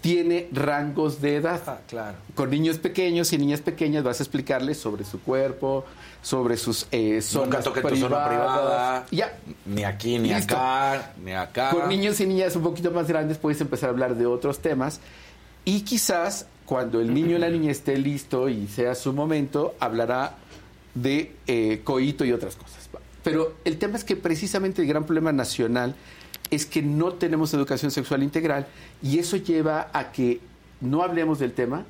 Speaker 7: Tiene rangos de edad.
Speaker 5: Ah, claro.
Speaker 7: Con niños pequeños y niñas pequeñas vas a explicarles sobre su cuerpo, sobre sus eh, zonas
Speaker 4: Nunca toque tu zona privada.
Speaker 7: Ya.
Speaker 4: Ni aquí, ni
Speaker 7: Listo.
Speaker 4: acá, ni acá.
Speaker 7: Con niños y niñas un poquito más grandes puedes empezar a hablar de otros temas y quizás cuando el niño o la niña esté listo y sea su momento, hablará de eh, coito y otras cosas. Pero el tema es que precisamente el gran problema nacional es que no tenemos educación sexual integral y eso lleva a que no hablemos del tema,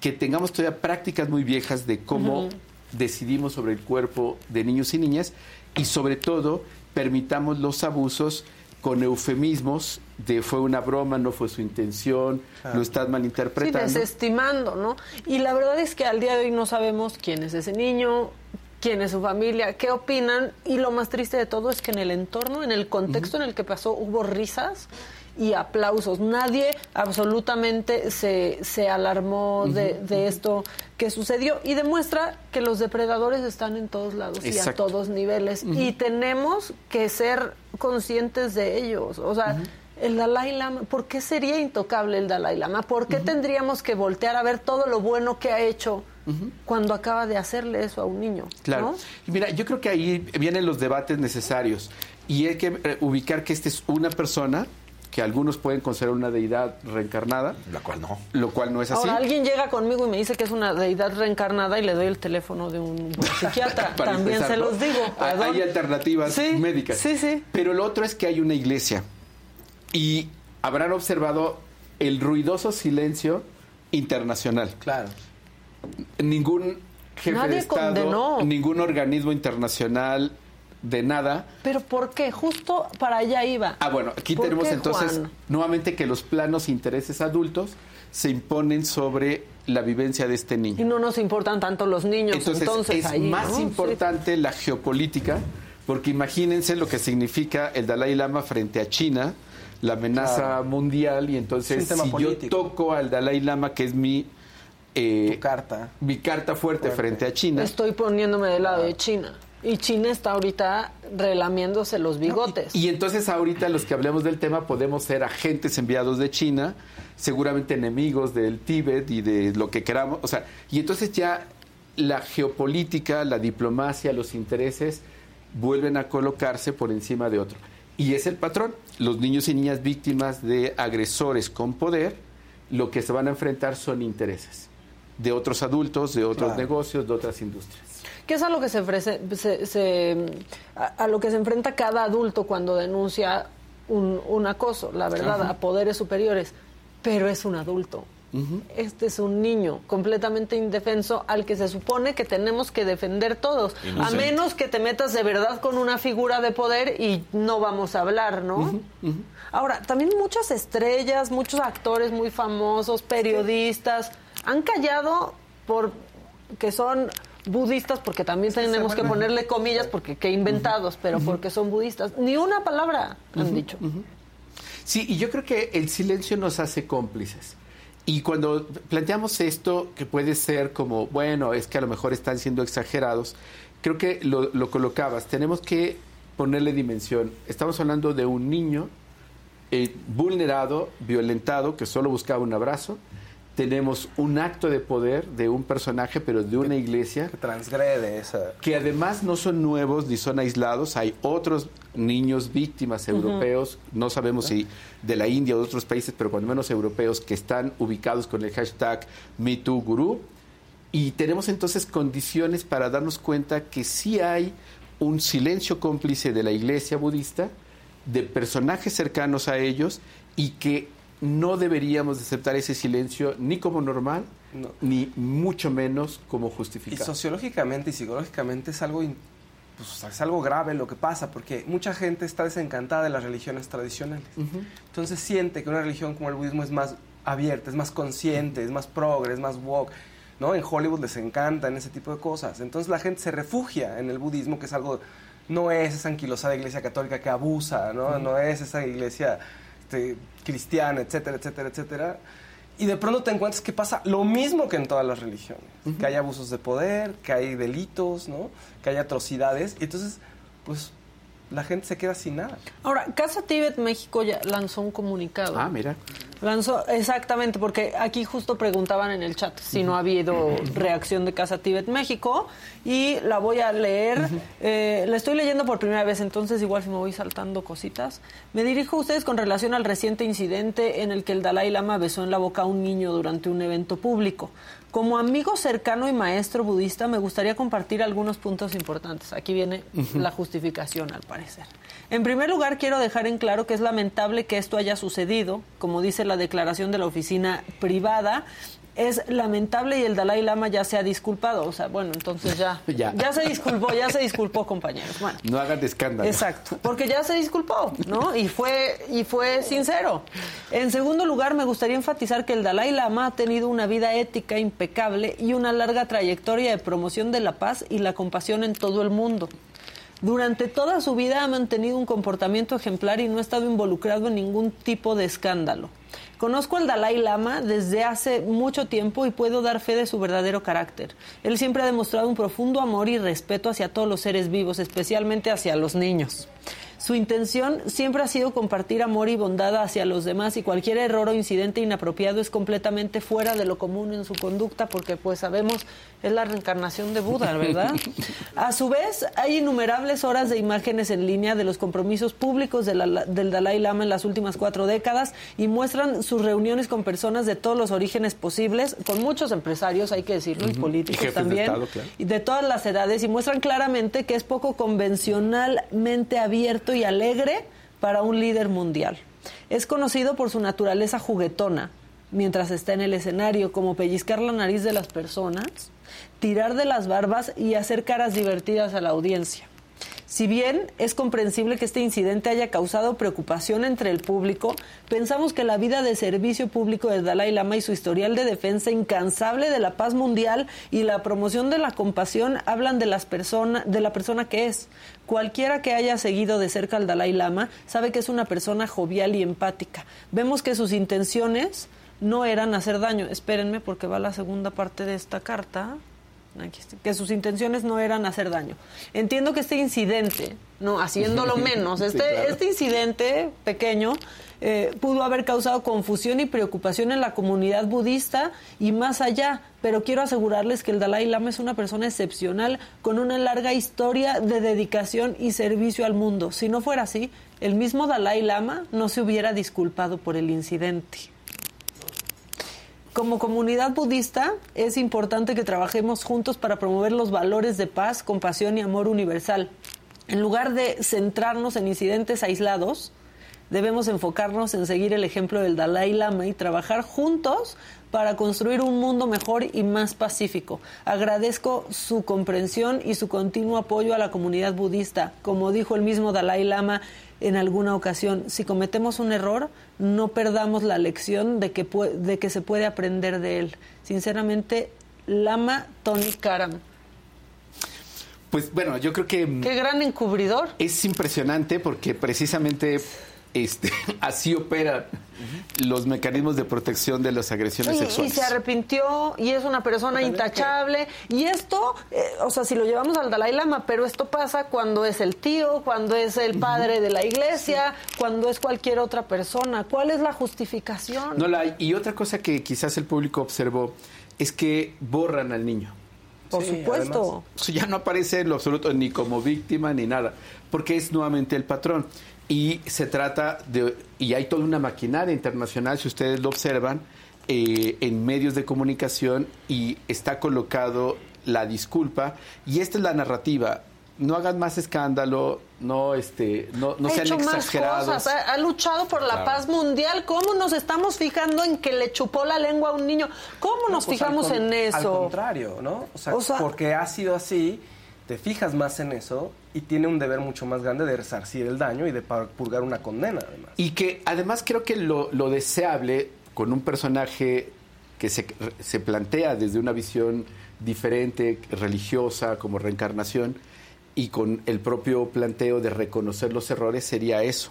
Speaker 7: que tengamos todavía prácticas muy viejas de cómo decidimos sobre el cuerpo de niños y niñas y sobre todo permitamos los abusos con eufemismos de fue una broma, no fue su intención, lo estás
Speaker 3: Sí,
Speaker 7: malinterpretando.
Speaker 3: desestimando, ¿no? Y la verdad es que al día de hoy no sabemos quién es ese niño, quién es su familia, qué opinan. Y lo más triste de todo es que en el entorno, en el contexto en el que pasó, hubo risas y aplausos. Nadie absolutamente se, se alarmó de, de esto que sucedió y demuestra que los depredadores están en todos lados y a todos niveles. Y tenemos que ser conscientes de ellos. O sea, el Dalai Lama, ¿por qué sería intocable el Dalai Lama? ¿Por qué tendríamos que voltear a ver todo lo bueno que ha hecho cuando acaba de hacerle eso a un niño?
Speaker 7: Claro.
Speaker 3: ¿no?
Speaker 7: Y mira, yo creo que ahí vienen los debates necesarios. Y hay que eh, ubicar que esta es una persona que algunos pueden considerar una deidad reencarnada,
Speaker 4: La cual no.
Speaker 7: lo cual no es así.
Speaker 3: Ahora alguien llega conmigo y me dice que es una deidad reencarnada y le doy el teléfono de un psiquiatra. También
Speaker 7: empezar,
Speaker 3: se
Speaker 7: ¿no?
Speaker 3: los digo.
Speaker 7: Hay-
Speaker 3: perdón.
Speaker 7: Hay alternativas
Speaker 3: Sí,
Speaker 7: médicas.
Speaker 3: Sí, sí.
Speaker 7: Pero lo otro es que hay una iglesia. Y habrán observado el ruidoso silencio internacional.
Speaker 5: Claro.
Speaker 7: Ningún jefe
Speaker 3: Nadie
Speaker 7: de Estado,
Speaker 3: condenó.
Speaker 7: ningún organismo internacional de nada.
Speaker 3: Pero ¿por qué? Justo para allá iba.
Speaker 7: Ah, bueno, aquí
Speaker 3: ¿Por
Speaker 7: tenemos
Speaker 3: qué,
Speaker 7: entonces
Speaker 3: Juan?
Speaker 7: nuevamente que los planos e intereses adultos se imponen sobre la vivencia de este niño.
Speaker 3: Y no nos importan tanto los niños.
Speaker 7: Entonces,
Speaker 3: Entonces,
Speaker 7: es
Speaker 3: ahí,
Speaker 7: más
Speaker 3: ¿no? Sí.
Speaker 7: importante la geopolítica, porque imagínense lo que significa el Dalai Lama frente a China, la amenaza mundial, y entonces si
Speaker 5: político.
Speaker 7: yo toco al Dalai Lama, que es mi, eh,
Speaker 5: Tu carta.
Speaker 7: mi carta fuerte,
Speaker 5: Fuerte.
Speaker 7: frente a China,
Speaker 3: Estoy poniéndome del lado de China. Y China está ahorita relamiéndose los bigotes.
Speaker 7: Y entonces ahorita los que hablemos del tema podemos ser agentes enviados de China, seguramente enemigos del Tíbet y de lo que queramos. O sea, y entonces ya la geopolítica, la diplomacia, los intereses vuelven a colocarse por encima de otro. Y es el patrón. Los niños y niñas víctimas de agresores con poder, lo que se van a enfrentar son intereses de otros adultos, de otros
Speaker 5: Claro.
Speaker 7: negocios, de otras industrias.
Speaker 3: ¿Qué es a lo que se, ofrece, se- se- a, a lo que se enfrenta cada adulto cuando denuncia un, un acoso, la verdad, a poderes superiores? Pero es un adulto. Este es un niño completamente indefenso al que se supone que tenemos que defender todos. A menos que te metas de verdad con una figura de poder y no vamos a hablar, ¿no? Ahora, también muchas estrellas, muchos actores muy famosos, periodistas, han callado por que son budistas, porque también tenemos que ponerle comillas, porque que inventados, pero porque son budistas. Ni una palabra han dicho.
Speaker 7: Sí, y yo creo que el silencio nos hace cómplices. Y cuando planteamos esto, que puede ser como, bueno, es que a lo mejor están siendo exagerados, creo que lo, lo colocabas. Tenemos que ponerle dimensión. Estamos hablando de un niño eh, vulnerado, violentado, que solo buscaba un abrazo. Tenemos un acto de poder de un personaje, pero de una iglesia,
Speaker 5: Que transgrede esa.
Speaker 7: que además no son nuevos ni son aislados. Hay otros niños víctimas europeos, no sabemos si de la India o de otros países, pero cuando menos europeos, que están ubicados con el hashtag MeTooGuru. Y tenemos entonces condiciones para darnos cuenta que sí hay un silencio cómplice de la iglesia budista, de personajes cercanos a ellos, y que no deberíamos de aceptar ese silencio ni como normal,
Speaker 5: No.
Speaker 7: ni mucho menos como
Speaker 5: Y
Speaker 7: justificado.
Speaker 5: sociológicamente y psicológicamente es algo, pues, es algo grave lo que pasa, porque mucha gente está desencantada de las religiones tradicionales. Entonces siente que una religión como el budismo es más abierta, es más consciente, es más progre, es más woke. ¿no? En Hollywood les encantan ese tipo de cosas. Entonces la gente se refugia en el budismo, que es algo, no es esa anquilosada iglesia católica que abusa, no, no es esa iglesia este, cristiana, etcétera, etcétera, etcétera. Y de pronto te encuentras que pasa lo mismo que en todas las religiones, que hay abusos de poder, que hay delitos, ¿no? que hay atrocidades. Y entonces, pues la gente se queda sin nada.
Speaker 3: Ahora, Casa Tíbet México ya lanzó un comunicado.
Speaker 7: Ah, mira.
Speaker 3: Lanzó, exactamente, porque aquí justo preguntaban en el chat si no ha habido reacción de Casa Tíbet México y la voy a leer. Eh, la estoy leyendo por primera vez, entonces igual si me voy saltando cositas. Me dirijo a ustedes con relación al reciente incidente en el que el Dalai Lama besó en la boca a un niño durante un evento público. Como amigo cercano y maestro budista, me gustaría compartir algunos puntos importantes. Aquí viene la justificación, al parecer. En primer lugar, quiero dejar en claro que es lamentable que esto haya sucedido, como dice la declaración de la oficina privada, es lamentable y el Dalai Lama ya se ha disculpado. O sea, bueno, entonces ya,
Speaker 7: Ya.
Speaker 3: ya. se disculpó, ya se disculpó, compañeros. Bueno.
Speaker 7: No hagan escándalo.
Speaker 3: Exacto, porque ya se disculpó, ¿no? Y fue, y fue sincero. En segundo lugar, me gustaría enfatizar que el Dalai Lama ha tenido una vida ética impecable y una larga trayectoria de promoción de la paz y la compasión en todo el mundo. Durante toda su vida ha mantenido un comportamiento ejemplar y no ha estado involucrado en ningún tipo de escándalo. Conozco al Dalai Lama desde hace mucho tiempo y puedo dar fe de su verdadero carácter. Él siempre ha demostrado un profundo amor y respeto hacia todos los seres vivos, especialmente hacia los niños. Su intención siempre ha sido compartir amor y bondad hacia los demás y cualquier error o incidente inapropiado es completamente fuera de lo común en su conducta porque pues sabemos es la reencarnación de Buda, ¿verdad? A su vez, hay innumerables horas de imágenes en línea de los compromisos públicos de la- del Dalai Lama en las últimas cuatro décadas y muestran sus reuniones con personas de todos los orígenes posibles, con muchos empresarios, hay que decirlo, y
Speaker 7: Y
Speaker 3: políticos
Speaker 7: jefes de
Speaker 3: también,
Speaker 7: Estado, claro.
Speaker 3: y de todas las edades, y muestran claramente que es poco convencionalmente abierto y alegre para un líder mundial. Es conocido por su naturaleza juguetona, mientras está en el escenario, como pellizcar la nariz de las personas, tirar de las barbas y hacer caras divertidas a la audiencia. Si bien es comprensible que este incidente haya causado preocupación entre el público, pensamos que la vida de servicio público del Dalai Lama y su historial de defensa incansable de la paz mundial y la promoción de la compasión hablan de, las de la persona que es. Cualquiera que haya seguido de cerca al Dalai Lama sabe que es una persona jovial y empática. Vemos que sus intenciones no eran hacer daño. Espérenme porque va la segunda parte de esta carta. Que sus intenciones no eran hacer daño. Entiendo que este incidente, no haciéndolo menos,
Speaker 7: Sí,
Speaker 3: este,
Speaker 7: claro.
Speaker 3: este incidente pequeño eh, pudo haber causado confusión y preocupación en la comunidad budista y más allá. Pero quiero asegurarles que el Dalai Lama es una persona excepcional con una larga historia de dedicación y servicio al mundo. Si no fuera así, el mismo Dalai Lama no se hubiera disculpado por el incidente. Como comunidad budista es importante que trabajemos juntos para promover los valores de paz, compasión y amor universal. En lugar de centrarnos en incidentes aislados, debemos enfocarnos en seguir el ejemplo del Dalai Lama y trabajar juntos para construir un mundo mejor y más pacífico. Agradezco su comprensión y su continuo apoyo a la comunidad budista. Como dijo el mismo Dalai Lama en alguna ocasión, si cometemos un error, no perdamos la lección de que, de que se puede aprender de él. Sinceramente, Lama Tony Karam.
Speaker 7: Pues bueno, yo creo que mm,
Speaker 3: Qué gran encubridor.
Speaker 7: es impresionante porque precisamente este, así operan los mecanismos de protección de las agresiones
Speaker 3: Y, y
Speaker 7: sexuales.
Speaker 3: se arrepintió y es una persona intachable. Y esto, eh, o sea, si lo llevamos al Dalai Lama, pero esto pasa cuando es el tío, cuando es el padre de la iglesia, cuando es cualquier otra persona. ¿Cuál es la justificación?
Speaker 7: No la hay. Y otra cosa que quizás el público observó es que borran al niño.
Speaker 3: Por
Speaker 5: Sí,
Speaker 3: supuesto.
Speaker 7: Ya no aparece en lo absoluto ni como víctima ni nada, porque es nuevamente el patrón. Y se trata de, y hay toda una maquinaria internacional, si ustedes lo observan, eh, en medios de comunicación y está colocado la disculpa. Y esta es la narrativa. No hagan más escándalo, no, este, no, no
Speaker 3: ha
Speaker 7: sean
Speaker 3: hecho más
Speaker 7: exagerados.
Speaker 3: cosas, ha, ha luchado por la paz mundial. ¿Cómo nos estamos fijando en que le chupó la lengua a un niño? ¿Cómo nos
Speaker 5: Pues,
Speaker 3: fijamos
Speaker 5: al con-
Speaker 3: en
Speaker 5: Al
Speaker 3: eso?
Speaker 5: contrario, ¿no? O sea,
Speaker 3: O sea-
Speaker 5: porque ha sido así, te fijas más en eso y tiene un deber mucho más grande de resarcir el daño y de purgar una condena, además.
Speaker 7: Y que además creo que lo, lo deseable con un personaje que se, se plantea desde una visión diferente, religiosa, como reencarnación, y con el propio planteo de reconocer los errores sería eso.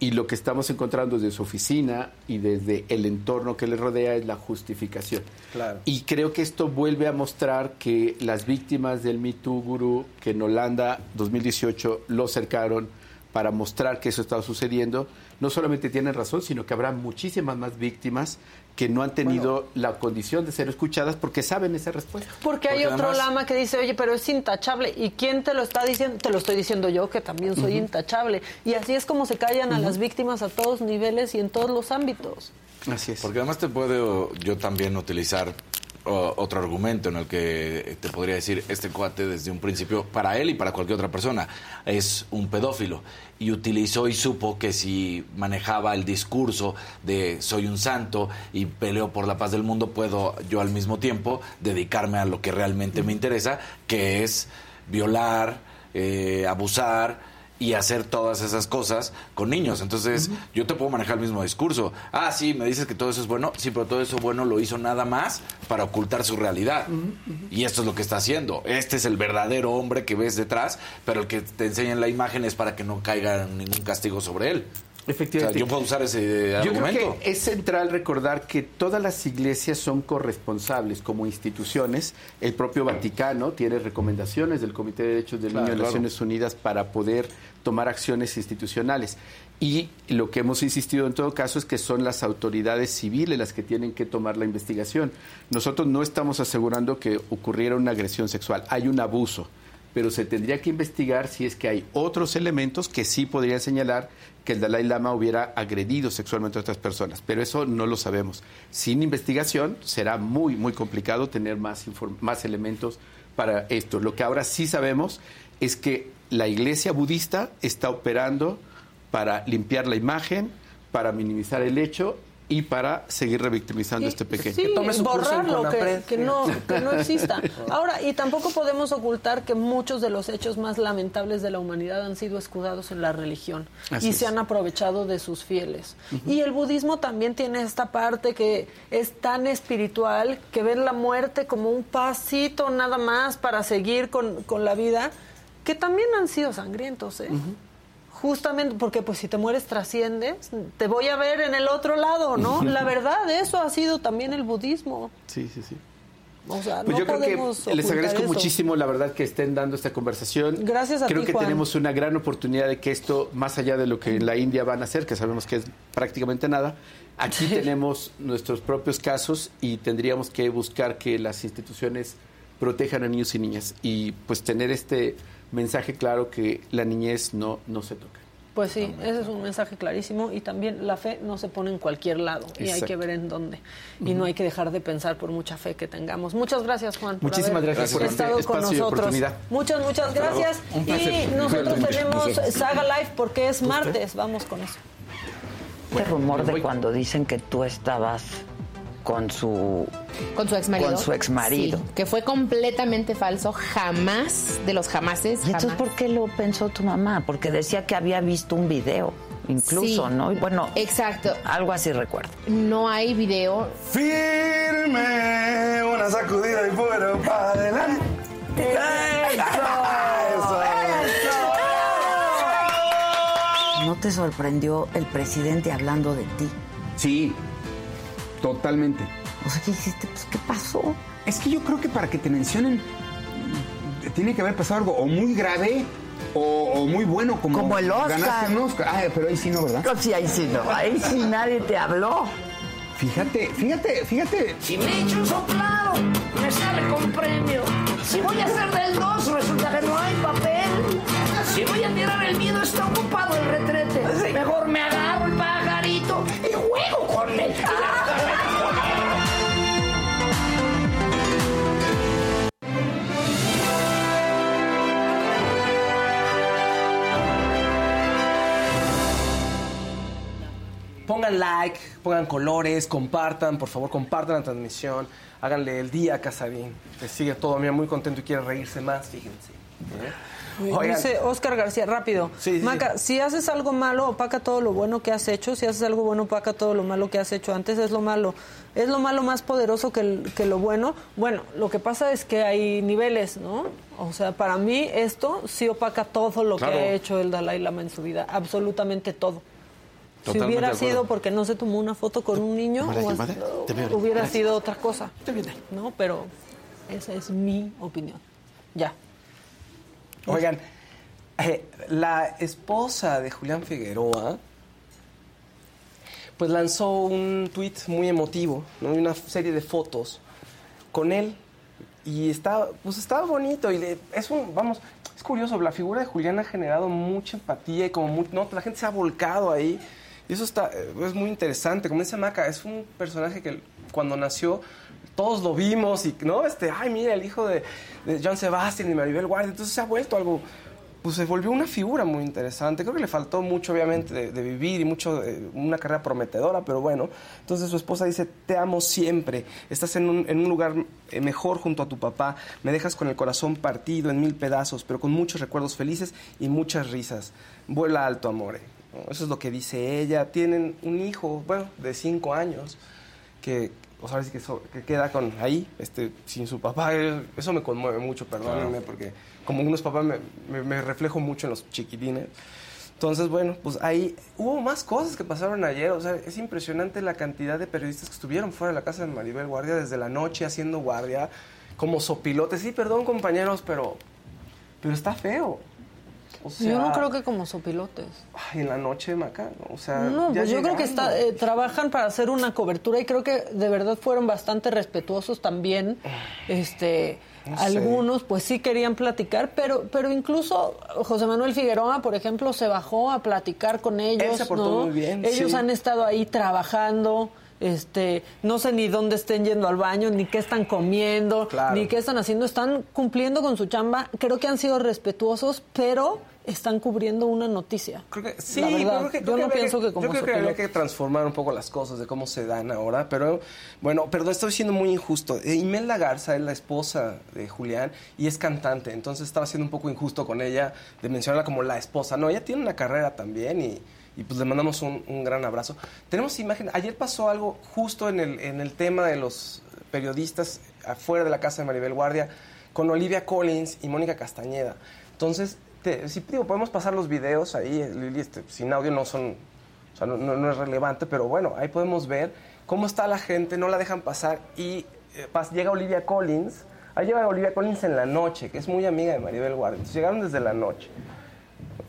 Speaker 7: Y lo que estamos encontrando desde su oficina y desde el entorno que le rodea es la justificación.
Speaker 5: Claro.
Speaker 7: Y creo que esto vuelve a mostrar que las víctimas del Me Too Guru, que en Holanda 2018 lo cercaron para mostrar que eso estaba sucediendo, no solamente tienen razón, sino que habrá muchísimas más víctimas que no han tenido la condición de ser escuchadas porque saben esa respuesta.
Speaker 3: Porque hay otro
Speaker 4: además-
Speaker 3: lama que dice, oye, pero es intachable. ¿Y quién te lo está diciendo? Te lo estoy diciendo yo, que también soy intachable. Y así es como se callan a las víctimas a todos niveles y en todos los ámbitos.
Speaker 7: Así es.
Speaker 4: Porque además te puedo yo también utilizar otro argumento en el que te podría decir este cuate desde un principio, para él y para cualquier otra persona, es un pedófilo. Y utilizó y supo que si manejaba el discurso de soy un santo y peleo por la paz del mundo, puedo yo al mismo tiempo dedicarme a lo que realmente me interesa, que es violar, eh, abusar y hacer todas esas cosas con niños. Entonces, yo te puedo manejar el mismo discurso. Ah, sí, me dices que todo eso es bueno. Sí, pero todo eso bueno lo hizo nada más para ocultar su realidad. Y esto es lo que está haciendo. Este es el verdadero hombre que ves detrás, pero el que te enseña en la imagen es para que no caiga ningún castigo sobre él.
Speaker 7: Efectivamente.
Speaker 4: O sea, yo puedo usar ese
Speaker 7: Yo creo que es central recordar que todas las iglesias son corresponsables como instituciones. El propio Vaticano tiene recomendaciones del Comité de Derechos del Niño de
Speaker 4: Claro.
Speaker 7: Naciones Unidas para poder tomar acciones institucionales. Y lo que hemos insistido en todo caso es que son las autoridades civiles las que tienen que tomar la investigación. Nosotros no estamos asegurando que ocurriera una agresión sexual, hay un abuso pero se tendría que investigar si es que hay otros elementos que sí podrían señalar que el Dalai Lama hubiera agredido sexualmente a otras personas, pero eso no lo sabemos. Sin investigación será muy, muy complicado tener más, más elementos para esto. Lo que ahora sí sabemos es que la iglesia budista está operando para limpiar la imagen, para minimizar el hecho y para seguir revictimizando a este pequeño.
Speaker 3: Sí,
Speaker 5: tome su curso en
Speaker 3: borrarlo, que, no, que no exista. Ahora, y tampoco podemos ocultar que muchos de los hechos más lamentables de la humanidad han sido escudados en la religión
Speaker 7: Así
Speaker 3: y
Speaker 7: es.
Speaker 3: se han aprovechado de sus fieles. Y el budismo también tiene esta parte que es tan espiritual, que ven la muerte como un pasito nada más para seguir con, con la vida, que también han sido sangrientos, ¿eh? Justamente porque pues si te mueres trasciendes, te voy a ver en el otro lado, ¿no? La verdad, eso ha sido también el budismo.
Speaker 7: Sí, sí, sí.
Speaker 3: O sea,
Speaker 7: Pues
Speaker 3: no
Speaker 7: yo creo que les agradezco
Speaker 3: eso.
Speaker 7: muchísimo, la verdad, que estén dando esta conversación.
Speaker 3: Gracias a
Speaker 7: Creo
Speaker 3: ti,
Speaker 7: que
Speaker 3: Juan.
Speaker 7: tenemos una gran oportunidad de que esto, más allá de lo que en la India van a hacer, que sabemos que es prácticamente nada, aquí tenemos nuestros propios casos y tendríamos que buscar que las instituciones protejan a niños y niñas y pues tener este mensaje claro que la niñez no, no se toca.
Speaker 3: Pues sí, ese es un mensaje clarísimo y también la fe no se pone en cualquier lado y hay que ver en dónde. Y no hay que dejar de pensar por mucha fe que tengamos. Muchas gracias, Juan. por
Speaker 7: Muchísimas
Speaker 3: haber
Speaker 7: gracias por este
Speaker 3: estado con
Speaker 7: espacio y
Speaker 3: nosotros. Muchas, muchas gracias.
Speaker 7: Un placer.
Speaker 3: Y nosotros tenemos. Saga Live porque es martes. Vamos con eso.
Speaker 6: Este rumor de cuando dicen que tú estabas con su
Speaker 8: Con su ex marido.
Speaker 6: Con su exmarido.
Speaker 8: Sí, que fue completamente falso, jamás, de los jamases.
Speaker 6: ¿Y entonces por qué lo pensó tu mamá? Porque decía que había visto un video, incluso,
Speaker 8: Sí.
Speaker 6: ¿no? Y bueno,
Speaker 8: Exacto.
Speaker 6: algo así recuerdo.
Speaker 8: No hay video.
Speaker 9: Firme, una sacudida y fuera para adelante.
Speaker 6: ¿No te sorprendió el presidente hablando de ti?
Speaker 9: Sí, totalmente.
Speaker 6: O sea, ¿qué dijiste? Pues, ¿qué pasó?
Speaker 9: Es que yo creo que para que te mencionen tiene que haber pasado algo o muy grave o, o muy bueno como,
Speaker 6: Como el Oscar.
Speaker 9: Ganaste un Oscar. Ah, pero ahí sí no, ¿verdad?
Speaker 6: Sí, ahí sí no. Ahí sí nadie te habló.
Speaker 9: Fíjate, fíjate, fíjate.
Speaker 10: Si me echo un soplado, me sale con premio. Si voy a hacer del 2, resulta que no hay papel. Si voy a tirar el miedo, está ocupado el retrete. Mejor me agarro
Speaker 5: Pongan like, pongan colores, compartan, por favor, compartan la transmisión, háganle el día a Casarín, que sigue todo mira, muy contento y quiere reírse más, fíjense. ¿eh? Oigan,
Speaker 3: Dice Oscar García, rápido.
Speaker 5: Sí, sí,
Speaker 3: Maca, si haces algo malo, opaca todo lo bueno que has hecho. Si haces algo bueno, opaca todo lo malo que has hecho. Antes es lo malo. ¿Es lo malo más poderoso que, el- que lo bueno? Bueno, lo que pasa es que hay niveles, ¿no? O sea, para mí esto sí opaca todo lo
Speaker 4: Claro.
Speaker 3: que ha hecho el Dalai Lama en su vida. Absolutamente todo. Si hubiera sido porque no se tomó una foto con un niño, o- hubiera
Speaker 7: Gracias.
Speaker 3: sido otra cosa.
Speaker 7: Te viene.
Speaker 3: ¿No? Pero esa es mi opinión. Ya.
Speaker 5: Oigan, eh, la esposa de Julián Figueroa pues lanzó un tuit muy emotivo, ¿no? Y una serie de fotos con él y está pues estaba bonito y le- es un vamos, es curioso, la figura de Julián ha generado mucha empatía y como mu- no, la gente se ha volcado ahí y eso está eh, es muy interesante, como dice Maca, es un personaje que cuando nació todos lo vimos y, ¿no? Este, ay, mira, el hijo de, John Sebastian y Maribel Guardia. Entonces se ha vuelto algo, pues se volvió una figura muy interesante. Creo que le faltó mucho, obviamente, de, de vivir y mucho, eh, una carrera prometedora, pero bueno. Entonces su esposa dice, te amo siempre, estás en un, en un lugar eh, mejor junto a tu papá, me dejas con el corazón partido en mil pedazos, pero con muchos recuerdos felices y muchas risas. Vuela alto, amore. Eso es lo que dice ella. Tienen un hijo, bueno, de cinco años, que, o sea, que, so- que queda con ahí, este, sin su papá. Eso me conmueve mucho, perdónenme, porque como unos papás me, me- me reflejo mucho en los chiquitines. Entonces, bueno, pues ahí hubo más cosas que pasaron ayer. O sea, es impresionante la cantidad de periodistas que estuvieron fuera de la casa de Maribel Guardia desde la noche haciendo guardia, como sopilotes. Sí, perdón, compañeros, pero, pero está feo. O sea,
Speaker 3: Yo no creo que como sopilotes.
Speaker 5: ay, en la noche, Maca, o sea,
Speaker 3: No,
Speaker 5: ya
Speaker 3: pues yo creo que está, eh, trabajan para hacer una cobertura y creo que de verdad fueron bastante respetuosos también. Este,
Speaker 5: No sé.
Speaker 3: algunos pues sí querían platicar, pero pero incluso José Manuel Figueroa, por ejemplo, se bajó a platicar con ellos,
Speaker 5: se portó
Speaker 3: ¿no?
Speaker 5: muy bien,
Speaker 3: Ellos
Speaker 5: sí.
Speaker 3: han estado ahí trabajando. Este, no sé ni dónde estén yendo al baño, ni qué están comiendo,
Speaker 5: Claro.
Speaker 3: ni qué están haciendo. Están cumpliendo con su chamba. Creo que han sido respetuosos, pero están cubriendo una noticia.
Speaker 5: Creo que sí,
Speaker 3: La verdad,
Speaker 5: creo que,
Speaker 3: yo no pienso que como
Speaker 5: yo creo que habría que transformar un poco las cosas de cómo se dan ahora, pero bueno, perdón, estoy siendo muy injusto. Eh, Imelda Garza es la esposa de Julián y es cantante, entonces estaba siendo un poco injusto con ella de mencionarla como la esposa. No, ella tiene una carrera también y, y pues le mandamos un, un gran abrazo. Tenemos imagen, ayer pasó algo justo en el, en el tema de los periodistas afuera de la casa de Maribel Guardia con Olivia Collins y Mónica Castañeda. Entonces, te, sí, digo, podemos pasar los videos ahí, Lili, este, sin audio no son, o sea, no, no- no es relevante, pero bueno, ahí podemos ver cómo está la gente, no la dejan pasar y eh, pas- llega Olivia Collins, ahí llega Olivia Collins en la noche, que es muy amiga de Maribel Guardia, entonces llegaron desde la noche.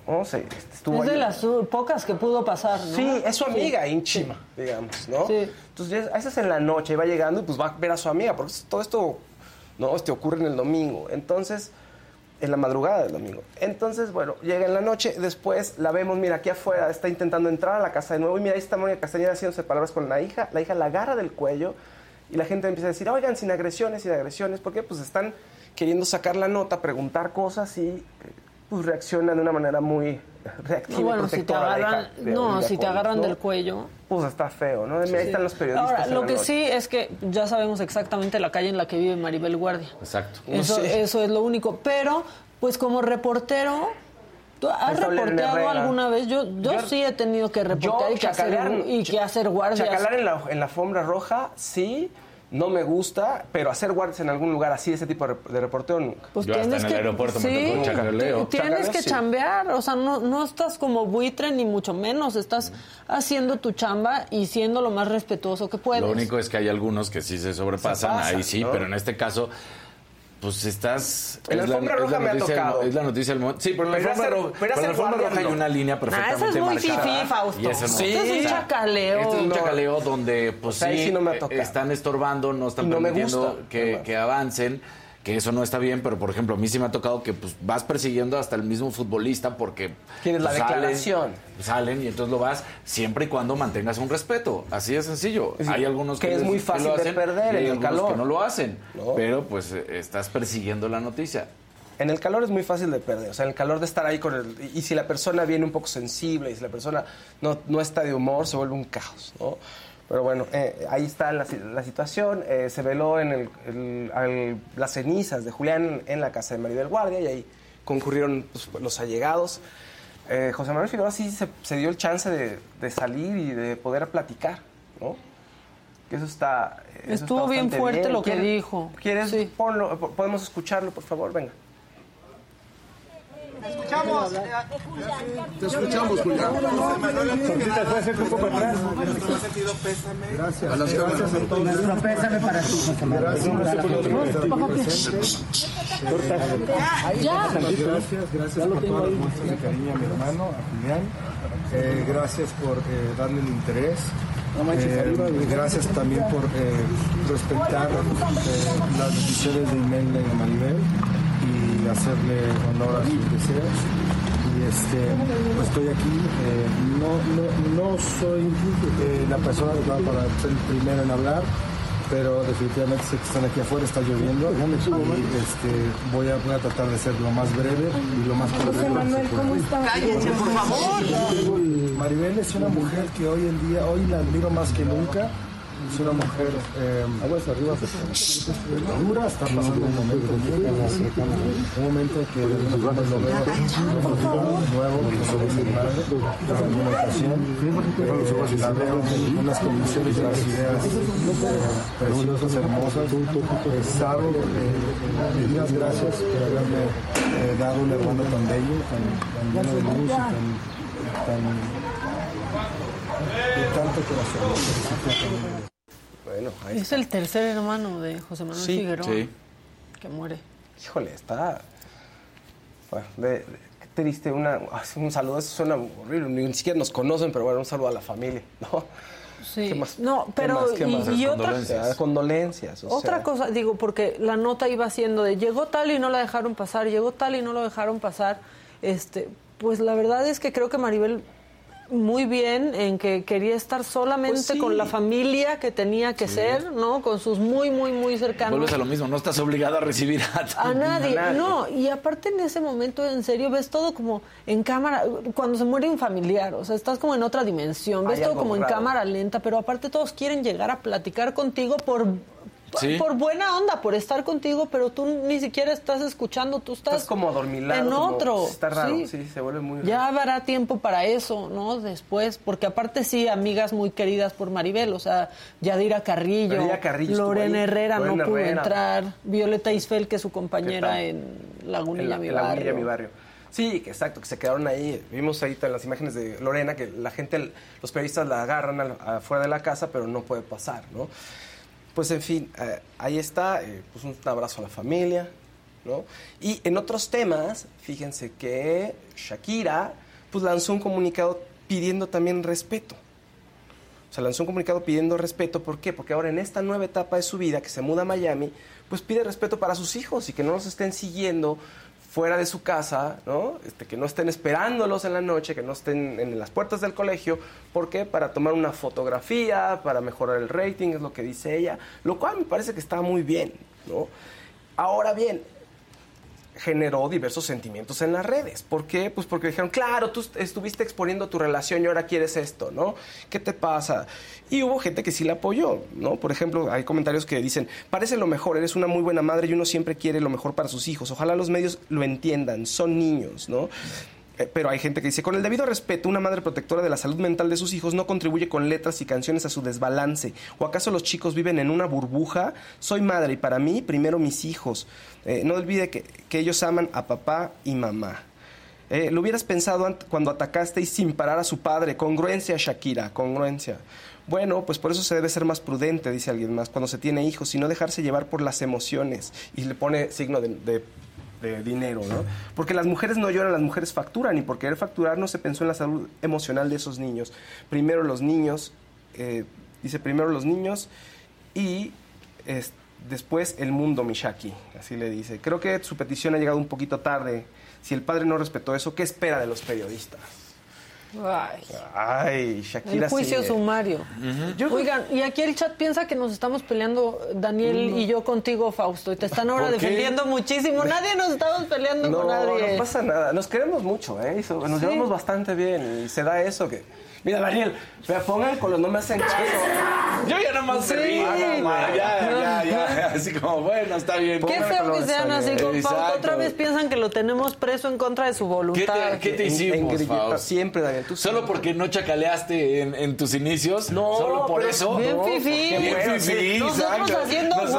Speaker 5: No sé, este, estuvo
Speaker 3: Es de las pocas que pudo pasar, ¿no?
Speaker 5: Sí, es su
Speaker 3: Sí.
Speaker 5: amiga íntima, digamos, ¿no?
Speaker 3: Sí.
Speaker 5: Entonces, a veces en la noche va llegando y pues va a ver a su amiga, porque todo esto, ¿no? Este ocurre en el domingo. Entonces, en la madrugada del domingo. Entonces, bueno, llega en la noche, después la vemos, mira, aquí afuera, está intentando entrar a la casa de nuevo, y mira, ahí está Mónica Castañeda haciéndose palabras con la hija, la hija la agarra del cuello, y la gente empieza a decir, oigan, sin agresiones, sin agresiones, porque pues están queriendo sacar la nota, preguntar cosas y eh, pues reaccionan de una manera muy reactiva
Speaker 3: No,
Speaker 5: y
Speaker 3: bueno, si te agarran,
Speaker 5: de
Speaker 3: no, si te agarran
Speaker 5: ¿no?
Speaker 3: del cuello.
Speaker 5: Pues está feo, ¿no? Mira, ahí están los periodistas.
Speaker 3: Ahora, lo que
Speaker 5: noche.
Speaker 3: sí es que ya sabemos exactamente la calle en la que vive Maribel Guardia.
Speaker 4: Exacto.
Speaker 3: Eso,
Speaker 5: sé.
Speaker 3: eso es lo único. Pero, pues como reportero, ¿tú has reporteado alguna vez? Yo, yo,
Speaker 5: Yo-
Speaker 3: sí he tenido que reportear
Speaker 5: Yo,
Speaker 3: y, que hacer, y que hacer guardias.
Speaker 5: Chacalar en la, en la alfombra roja, sí, no me gusta, pero hacer guardias en algún lugar así, ese tipo de, rep- de reporteo, nunca.
Speaker 3: Pues
Speaker 4: Yo hasta
Speaker 3: tienes
Speaker 4: en el
Speaker 3: que,
Speaker 4: aeropuerto me
Speaker 3: sí,
Speaker 4: tocó chacaleo.
Speaker 3: ti- Tienes
Speaker 5: Chacaleo,
Speaker 3: que
Speaker 5: sí.
Speaker 3: chambear, o sea, no, no estás como buitre ni mucho menos, estás haciendo tu chamba y siendo lo más respetuoso que puedes.
Speaker 4: Lo único es que hay algunos que sí se sobrepasan,
Speaker 5: Se
Speaker 4: ahí sí,
Speaker 5: ¿no?
Speaker 4: pero en este caso, pues estás...
Speaker 5: En la
Speaker 4: es
Speaker 5: alfombra roja me ha
Speaker 4: noticia del mo-
Speaker 5: tocado.
Speaker 4: Es la noticia del momento. Sí, pero en la alfombra,
Speaker 5: hacer-
Speaker 4: roja,
Speaker 5: pero
Speaker 4: pero en la alfombra roja hay una línea
Speaker 3: Ah,
Speaker 4: perfectamente
Speaker 3: ese es muy
Speaker 4: marcada.
Speaker 3: fifí, Fausto.
Speaker 4: No.
Speaker 3: Sí. Este es un chacaleo.
Speaker 4: Este es un
Speaker 5: No.
Speaker 4: chacaleo donde, pues
Speaker 5: O sea,
Speaker 4: sí,
Speaker 5: sí no me
Speaker 4: están estorbando, no están
Speaker 5: no me
Speaker 4: permitiendo
Speaker 5: gusta,
Speaker 4: que, que avancen, que eso no está bien, pero por ejemplo, a mí sí me ha tocado que pues vas persiguiendo hasta el mismo futbolista porque...
Speaker 5: Quieres la
Speaker 4: pues, salen-
Speaker 5: declaración.
Speaker 4: Salen y entonces lo vas siempre y cuando mantengas un respeto. Así de sencillo.
Speaker 5: Sí,
Speaker 4: hay algunos
Speaker 5: que
Speaker 4: que,
Speaker 5: es muy fácil
Speaker 4: lo
Speaker 5: de perder en el calor.
Speaker 4: que no lo hacen.
Speaker 5: No.
Speaker 4: Pero pues eh, estás persiguiendo la noticia.
Speaker 5: En el calor es muy fácil de perder, o sea, en el calor de estar ahí con el... Y si la persona viene un poco sensible, y si la persona no, no está de humor, se vuelve un caos, ¿no? Pero bueno, eh, ahí está la, si- la situación. eh, se veló en el, el- al- las cenizas de Julián en la casa de Maribel Guardia y ahí concurrieron pues, los allegados. Eh, José Manuel Figueroa sí se, se dio el chance de, de salir y de poder platicar, ¿no? Que eso está... eso está
Speaker 3: Estuvo bien fuerte
Speaker 5: bien.
Speaker 3: lo que
Speaker 5: ¿Quieres-
Speaker 3: dijo.
Speaker 5: ¿Quieres?
Speaker 3: Sí.
Speaker 5: Ponlo, po- podemos escucharlo, por favor, venga.
Speaker 11: Te escuchamos, Julián. Gracias. A las gracias a todos.
Speaker 10: Pésame para ti, José Manuel.
Speaker 11: Gracias. Gracias, gracias por todas las muestras de cariño a mi hermano, a Julián. Eh, gracias por eh, darle el interés. Eh, gracias también por eh, respetar eh, las decisiones de Imelda y de Maribel hacerle honor a sus deseos. Y este, pues estoy aquí. eh, no, no, no soy eh, la persona adecuada para ser el primero en hablar. pero definitivamente sé que están aquí afuera, está lloviendo. Y, este, voy, a, voy a tratar de ser lo más breve y lo más correcto.
Speaker 10: José Manuel, ¿cómo está?
Speaker 3: Cállense, por favor.
Speaker 11: Maribel es una mujer que hoy en día, hoy la admiro más que nunca. Es una mujer eh, madura, está pasando un momento, un momento que lo veo. Nuevo, que soy mi madre, en alguna ocasión, eh, la veo con unas convicciones y unas ideas preciosas, hermosas, Eh, sabe, eh, le das gracias por haberme eh, dado un hermano tan bello, tan, tan lleno de luz y tan, tan de tanto corazón.
Speaker 5: Bueno, ahí
Speaker 3: Es el tercer hermano de José Manuel
Speaker 5: Sí,
Speaker 3: Figueroa
Speaker 4: sí.
Speaker 3: que muere.
Speaker 5: Híjole, está. Bueno, de- de- qué triste. Una, un saludo, eso suena horrible. Ni siquiera nos conocen, pero bueno, un saludo a la familia, ¿no?
Speaker 3: Sí.
Speaker 5: ¿Qué más?
Speaker 3: No,
Speaker 5: ¿Qué
Speaker 3: pero
Speaker 5: más? ¿Qué
Speaker 3: y,
Speaker 5: más?
Speaker 3: y otra,
Speaker 5: Condolencias. Condolencias. o
Speaker 3: otra
Speaker 5: sea.
Speaker 3: cosa, digo, porque la nota iba siendo de llegó tal y no la dejaron pasar, llegó tal y no lo dejaron pasar. Este, pues la verdad es que creo que Maribel muy bien en que quería estar solamente
Speaker 5: Pues sí.
Speaker 3: con la familia que tenía que ser, ¿no? Con sus muy, muy, muy cercanos.
Speaker 4: Vuelves a lo mismo, no estás obligado a recibir a,
Speaker 3: A nadie,
Speaker 5: A nadie.
Speaker 3: no, y aparte en ese momento, en serio, ves todo como en cámara, cuando se muere un familiar, o sea, estás como en otra dimensión, ves
Speaker 5: Hay
Speaker 3: todo como en cámara lenta, pero aparte todos quieren llegar a platicar contigo por,
Speaker 4: Sí.
Speaker 3: por buena onda, por estar contigo, pero tú ni siquiera estás escuchando, tú estás,
Speaker 5: Estás como adormilado.
Speaker 3: en
Speaker 5: como-
Speaker 3: otro.
Speaker 5: Está raro,
Speaker 3: sí.
Speaker 5: sí, se vuelve muy raro.
Speaker 3: Ya habrá tiempo para eso, ¿no? Después, porque aparte sí, amigas muy queridas por Maribel, o sea, Yadira Carrillo,
Speaker 5: Carrillo
Speaker 3: Lorena Herrera
Speaker 5: Lorena
Speaker 3: no pudo
Speaker 5: Herrera.
Speaker 3: entrar, Violeta Isfel, que es su compañera en Lagunilla,
Speaker 5: En la-
Speaker 3: mi
Speaker 5: en Lagunilla,
Speaker 3: barrio.
Speaker 5: mi barrio. Sí, exacto, que se quedaron ahí. Vimos ahí en las imágenes de Lorena que la gente, los periodistas la agarran afuera de la casa, pero no puede pasar, ¿no? Pues en fin, eh, ahí está, eh, pues un abrazo a la familia, ¿no? Y en otros temas, fíjense que Shakira, pues lanzó un comunicado pidiendo también respeto. O sea, lanzó un comunicado pidiendo respeto. ¿Por qué? Porque ahora en esta nueva etapa de su vida, que se muda a Miami, pues pide respeto para sus hijos y que no los estén siguiendo fuera de su casa, ¿no? Este, que no estén esperándolos en la noche, que no estén en las puertas del colegio. ¿Por qué? Para tomar una fotografía, para mejorar el rating, es lo que dice ella. Lo cual me parece que está muy bien, ¿no? Ahora bien, generó diversos sentimientos en las redes. ¿Por qué? Pues porque dijeron, claro, tú estuviste exponiendo tu relación y ahora quieres esto, ¿no? ¿Qué te pasa? Y hubo gente que sí la apoyó, ¿no? Por ejemplo, hay comentarios que dicen, parece lo mejor, eres una muy buena madre y uno siempre quiere lo mejor para sus hijos. Ojalá los medios lo entiendan, son niños, ¿no? Eh, Pero hay gente que dice, con el debido respeto, una madre protectora de la salud mental de sus hijos no contribuye con letras y canciones a su desbalance. ¿O acaso los chicos viven en una burbuja? Soy madre y para mí, primero mis hijos. Eh, no olvide que, que ellos aman a papá y mamá. Eh, lo hubieras pensado cuando atacaste y sin parar a su padre. Congruencia, Shakira, congruencia. Bueno, pues por eso se debe ser más prudente, dice alguien más, cuando se tiene hijos y no dejarse llevar por las emociones. Y le pone signo de- de dinero, ¿no? Porque las mujeres no lloran, las mujeres facturan y por querer facturar no se pensó en la salud emocional de esos niños. Primero los niños, eh, dice primero los niños y es- después el mundo, Mishaki, así le dice. Creo que su petición ha llegado un poquito tarde. Si el padre no respetó eso, ¿qué espera de los periodistas?
Speaker 3: Ay,
Speaker 5: Ay, Shakira
Speaker 3: el juicio
Speaker 5: sigue.
Speaker 3: sumario. Oigan, y aquí el chat piensa que nos estamos peleando Daniel y yo contigo, Fausto, y te están ahora defendiendo muchísimo. Nadie nos estamos peleando
Speaker 5: No,
Speaker 3: con nadie.
Speaker 5: no pasa nada. Nos queremos mucho, ¿eh? Nos
Speaker 3: Sí.
Speaker 5: llevamos bastante bien. Y se da eso que... Mira, Daniel, me pongan con los no me hacen caso.
Speaker 4: Yo ya nada más se
Speaker 3: Sí.
Speaker 4: río, ya, ya, ya, así como, bueno, está bien.
Speaker 3: Qué feo que sean así con Fausto. Otra vez piensan que lo tenemos preso en contra de su
Speaker 4: ¿Qué
Speaker 3: voluntad.
Speaker 4: te, qué te
Speaker 5: En-
Speaker 4: hicimos,
Speaker 5: en siempre, Daniel. Tú
Speaker 4: ¿Solo porque no chacaleaste en, en tus inicios?
Speaker 5: No,
Speaker 4: ¿Solo por eso?
Speaker 3: Bien
Speaker 5: No,
Speaker 3: fifí.
Speaker 4: Bien
Speaker 5: bueno,
Speaker 4: fifí,
Speaker 5: sí.
Speaker 3: Nosotros
Speaker 4: exacto.
Speaker 3: haciendo
Speaker 4: sí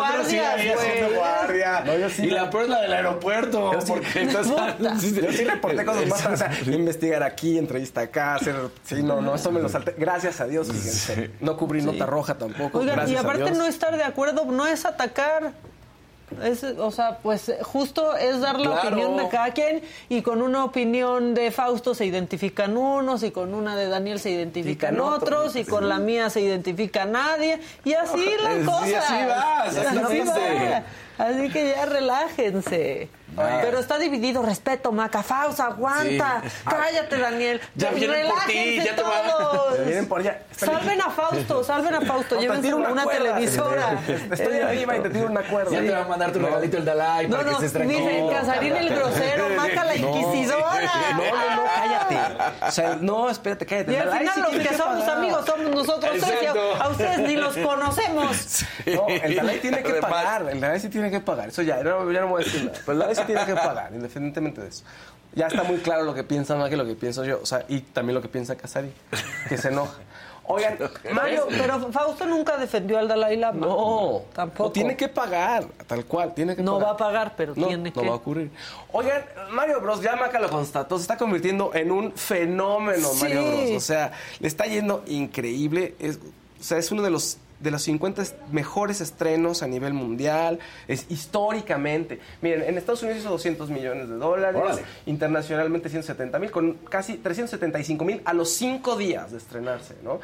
Speaker 4: guardia.
Speaker 5: No, yo sí
Speaker 4: y la peor es la del aeropuerto.
Speaker 5: Yo sí.
Speaker 4: porque estás...
Speaker 5: Yo sí reporté cosas más, o sea, investigar aquí, entrevista acá, hacer... Sí, no, no, eso me lo salté. Gracias a Dios, fíjense. No cubrí nota roja tampoco,
Speaker 3: Oigan, y
Speaker 5: a
Speaker 3: aparte
Speaker 5: Dios.
Speaker 3: no estar de acuerdo no es atacar. Es, o sea, pues justo es dar la
Speaker 4: Claro.
Speaker 3: opinión de cada quien y con una opinión de Fausto se identifican unos y con una de Daniel se identifican otros
Speaker 5: otros.
Speaker 3: y con la mía se identifica nadie y así las
Speaker 4: Sí,
Speaker 3: cosas.
Speaker 4: así va, así
Speaker 3: Así
Speaker 4: existe.
Speaker 3: va. Así que ya relájense.
Speaker 4: Ah.
Speaker 3: Pero está dividido, respeto, Maca, Fausto, aguanta.
Speaker 4: Sí.
Speaker 3: Cállate, Daniel.
Speaker 4: Ya vienen por ti,
Speaker 3: Relájense
Speaker 4: ya te van-
Speaker 3: todos.
Speaker 5: Ya vienen por allá.
Speaker 3: Salven a Fausto, salven a Fausto,
Speaker 5: No,
Speaker 3: llévense una, televisora.
Speaker 5: Estoy arriba y te tiro una cuerda.
Speaker 4: Ya te va a mandar tu regalito el Dalai
Speaker 3: No,
Speaker 4: para
Speaker 3: no,
Speaker 4: que tranquilo.
Speaker 3: dice Casarín el grosero, mata a la inquisidora.
Speaker 5: No, no, no, cállate. O sea, no, espérate, cállate.
Speaker 3: Y al final
Speaker 5: sí
Speaker 3: los que somos
Speaker 5: pagar.
Speaker 3: amigos somos nosotros tres, a, ustedes ni los conocemos.
Speaker 5: No, el Dalai tiene que pagar. El Dalai sí tiene que pagar. Eso ya, no, ya no voy a decir nada. Pero el Dalai tiene que pagar, independientemente de eso. Ya está muy claro lo que piensa más que lo que pienso yo. O sea, y también lo que piensa Casari, que se enoja. Oigan,
Speaker 3: Mario, pero Fausto nunca defendió al Dalai Lama.
Speaker 5: No,
Speaker 3: tampoco.
Speaker 5: No, tiene que pagar, tal cual, tiene que
Speaker 3: No
Speaker 5: pagar.
Speaker 3: va a pagar, pero
Speaker 5: no,
Speaker 3: tiene
Speaker 5: no
Speaker 3: que.
Speaker 5: va a ocurrir. Oigan, Mario Bros, ya Maca lo constató, se está convirtiendo en un fenómeno,
Speaker 3: Sí.
Speaker 5: Mario Bros. O sea, le está yendo increíble. Es, o sea, es uno de los de los 50 est- mejores estrenos a nivel mundial, es históricamente. Miren, en Estados Unidos hizo 200 millones de dólares,
Speaker 4: Órale.
Speaker 5: internacionalmente 170 mil, con casi 375 mil a los cinco días de estrenarse, ¿no?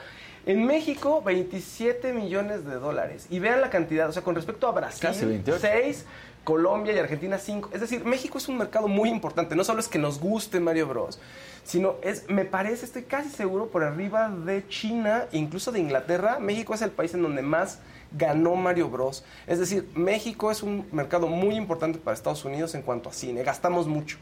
Speaker 5: En México, 27 millones de dólares. Y vean la cantidad, o sea, con respecto a Brasil,
Speaker 4: Casi 28.
Speaker 5: 6, Colombia y Argentina 5. Es decir, México es un mercado muy importante. No solo es que nos guste Mario Bros, sino es, me parece, estoy casi seguro, por arriba de China, incluso de Inglaterra. México es el país en donde más ganó Mario Bros. Es decir, México es un mercado muy importante para Estados Unidos en cuanto a cine. Gastamos mucho,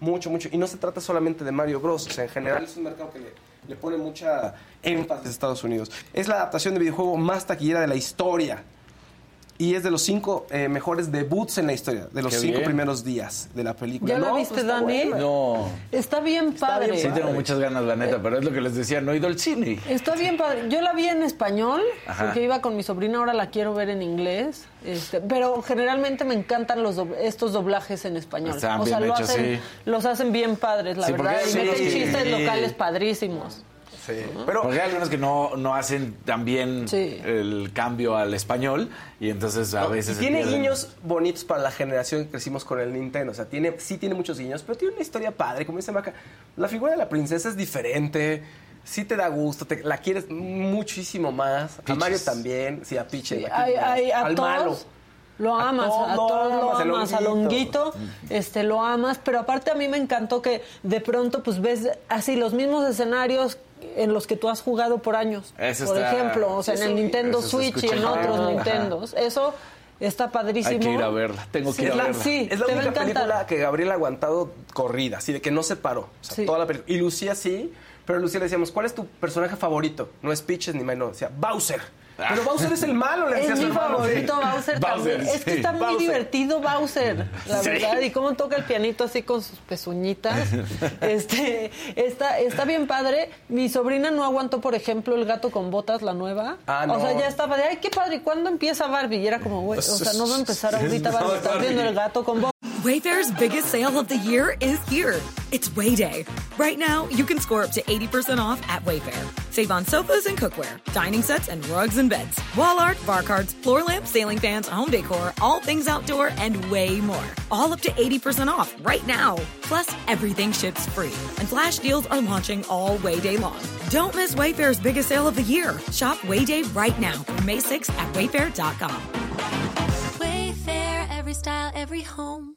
Speaker 5: mucho, mucho. Y no se trata solamente de Mario Bros. O sea, en general es un mercado que le, pone mucha énfasis a Estados Unidos. Es la adaptación de videojuego más taquillera de la historia. Y es de los cinco eh, mejores debuts en la historia, de los
Speaker 4: Qué
Speaker 5: cinco
Speaker 4: bien.
Speaker 5: primeros días de la película.
Speaker 3: ¿Ya la
Speaker 5: No,
Speaker 3: viste,
Speaker 5: pues está
Speaker 3: Dani?
Speaker 5: buena.
Speaker 4: No.
Speaker 3: Está bien padre.
Speaker 4: Sí tengo muchas ganas, la neta, pero es lo que les decía, no he ido al cine.
Speaker 3: Está bien padre. Yo la vi en español,
Speaker 4: Ajá.
Speaker 3: porque iba con mi sobrina, ahora la quiero ver en inglés. Este, pero generalmente me encantan los estos doblajes en español.
Speaker 4: Están
Speaker 3: o sea,
Speaker 4: bien
Speaker 3: lo
Speaker 4: hechos,
Speaker 3: hacen,
Speaker 4: sí.
Speaker 3: los hacen bien padres, la
Speaker 4: Sí,
Speaker 3: verdad. Y meten
Speaker 4: sí.
Speaker 3: chistes locales padrísimos.
Speaker 5: Sí. Pero
Speaker 4: Porque hay algunos que no, no hacen tan bien
Speaker 3: Sí.
Speaker 4: el cambio al español y entonces a
Speaker 5: No,
Speaker 4: veces
Speaker 5: y tiene
Speaker 4: pierden.
Speaker 5: guiños bonitos para la generación que crecimos con el Nintendo. O sea, tiene, sí tiene muchos guiños, pero tiene una historia padre. Como dice Maca, la figura de la princesa es diferente. Sí te da gusto, te, la quieres muchísimo más. A. Mario también. Sí, a Peach.
Speaker 3: Sí,
Speaker 5: al
Speaker 3: todos
Speaker 5: malo.
Speaker 3: Lo
Speaker 5: A
Speaker 3: amas,
Speaker 5: todos
Speaker 3: a
Speaker 5: lo
Speaker 3: todos lo
Speaker 5: amas,
Speaker 3: amas, a
Speaker 5: honguito.
Speaker 3: Longuito, este, lo amas, pero aparte a mí me encantó que de pronto pues ves así los mismos escenarios en los que tú has jugado por años.
Speaker 4: Eso
Speaker 3: por
Speaker 4: está-
Speaker 3: ejemplo, o sea, en el Nintendo Switch y en otros
Speaker 4: Ajá.
Speaker 3: Nintendos. Eso está padrísimo.
Speaker 4: Hay que ir a verla, tengo que ir a
Speaker 3: es la-
Speaker 4: verla.
Speaker 3: sí,
Speaker 5: Es la
Speaker 3: te va a
Speaker 5: única película que Gabriel ha aguantado corrida, así de que no se paró. O sea,
Speaker 3: Sí.
Speaker 5: toda la película. Y Lucía sí, pero a Lucía le decíamos, ¿cuál es tu personaje favorito? No es Peaches ni Mino, decía Bowser. Pero Bowser es el malo, le
Speaker 3: Es mi
Speaker 5: hermano.
Speaker 3: favorito Bowser,
Speaker 4: Bowser,
Speaker 3: también. Es que
Speaker 4: sí.
Speaker 3: está muy
Speaker 5: Bowser.
Speaker 3: divertido Bowser, la
Speaker 4: Sí.
Speaker 3: verdad. Y cómo toca el pianito así con sus pezuñitas. este, está, está bien padre. Mi sobrina no aguantó, por ejemplo, el gato con botas, la nueva.
Speaker 5: Ah,
Speaker 3: O sea,
Speaker 5: no.
Speaker 3: ya estaba de, ay, qué padre, ¿y cuándo empieza Barbie? Y era como, güey, o sea, no va a empezar ahorita Barbie, estás viendo el gato con botas.
Speaker 12: Wayfair's biggest sale of the year is here. It's Way Day. Right now, you can score up to 80% off at Wayfair. Save on sofas and cookware, dining sets and rugs and beds, wall art, bar cards, floor lamps, ceiling fans, home decor, all things outdoor, and way more. All up to 80% off right now. Plus, everything ships free. And flash deals are launching all Way Day long. Don't miss Wayfair's biggest sale of the year. Shop Way Day right now May 6th at wayfair.com.
Speaker 13: Wayfair, every style, every home.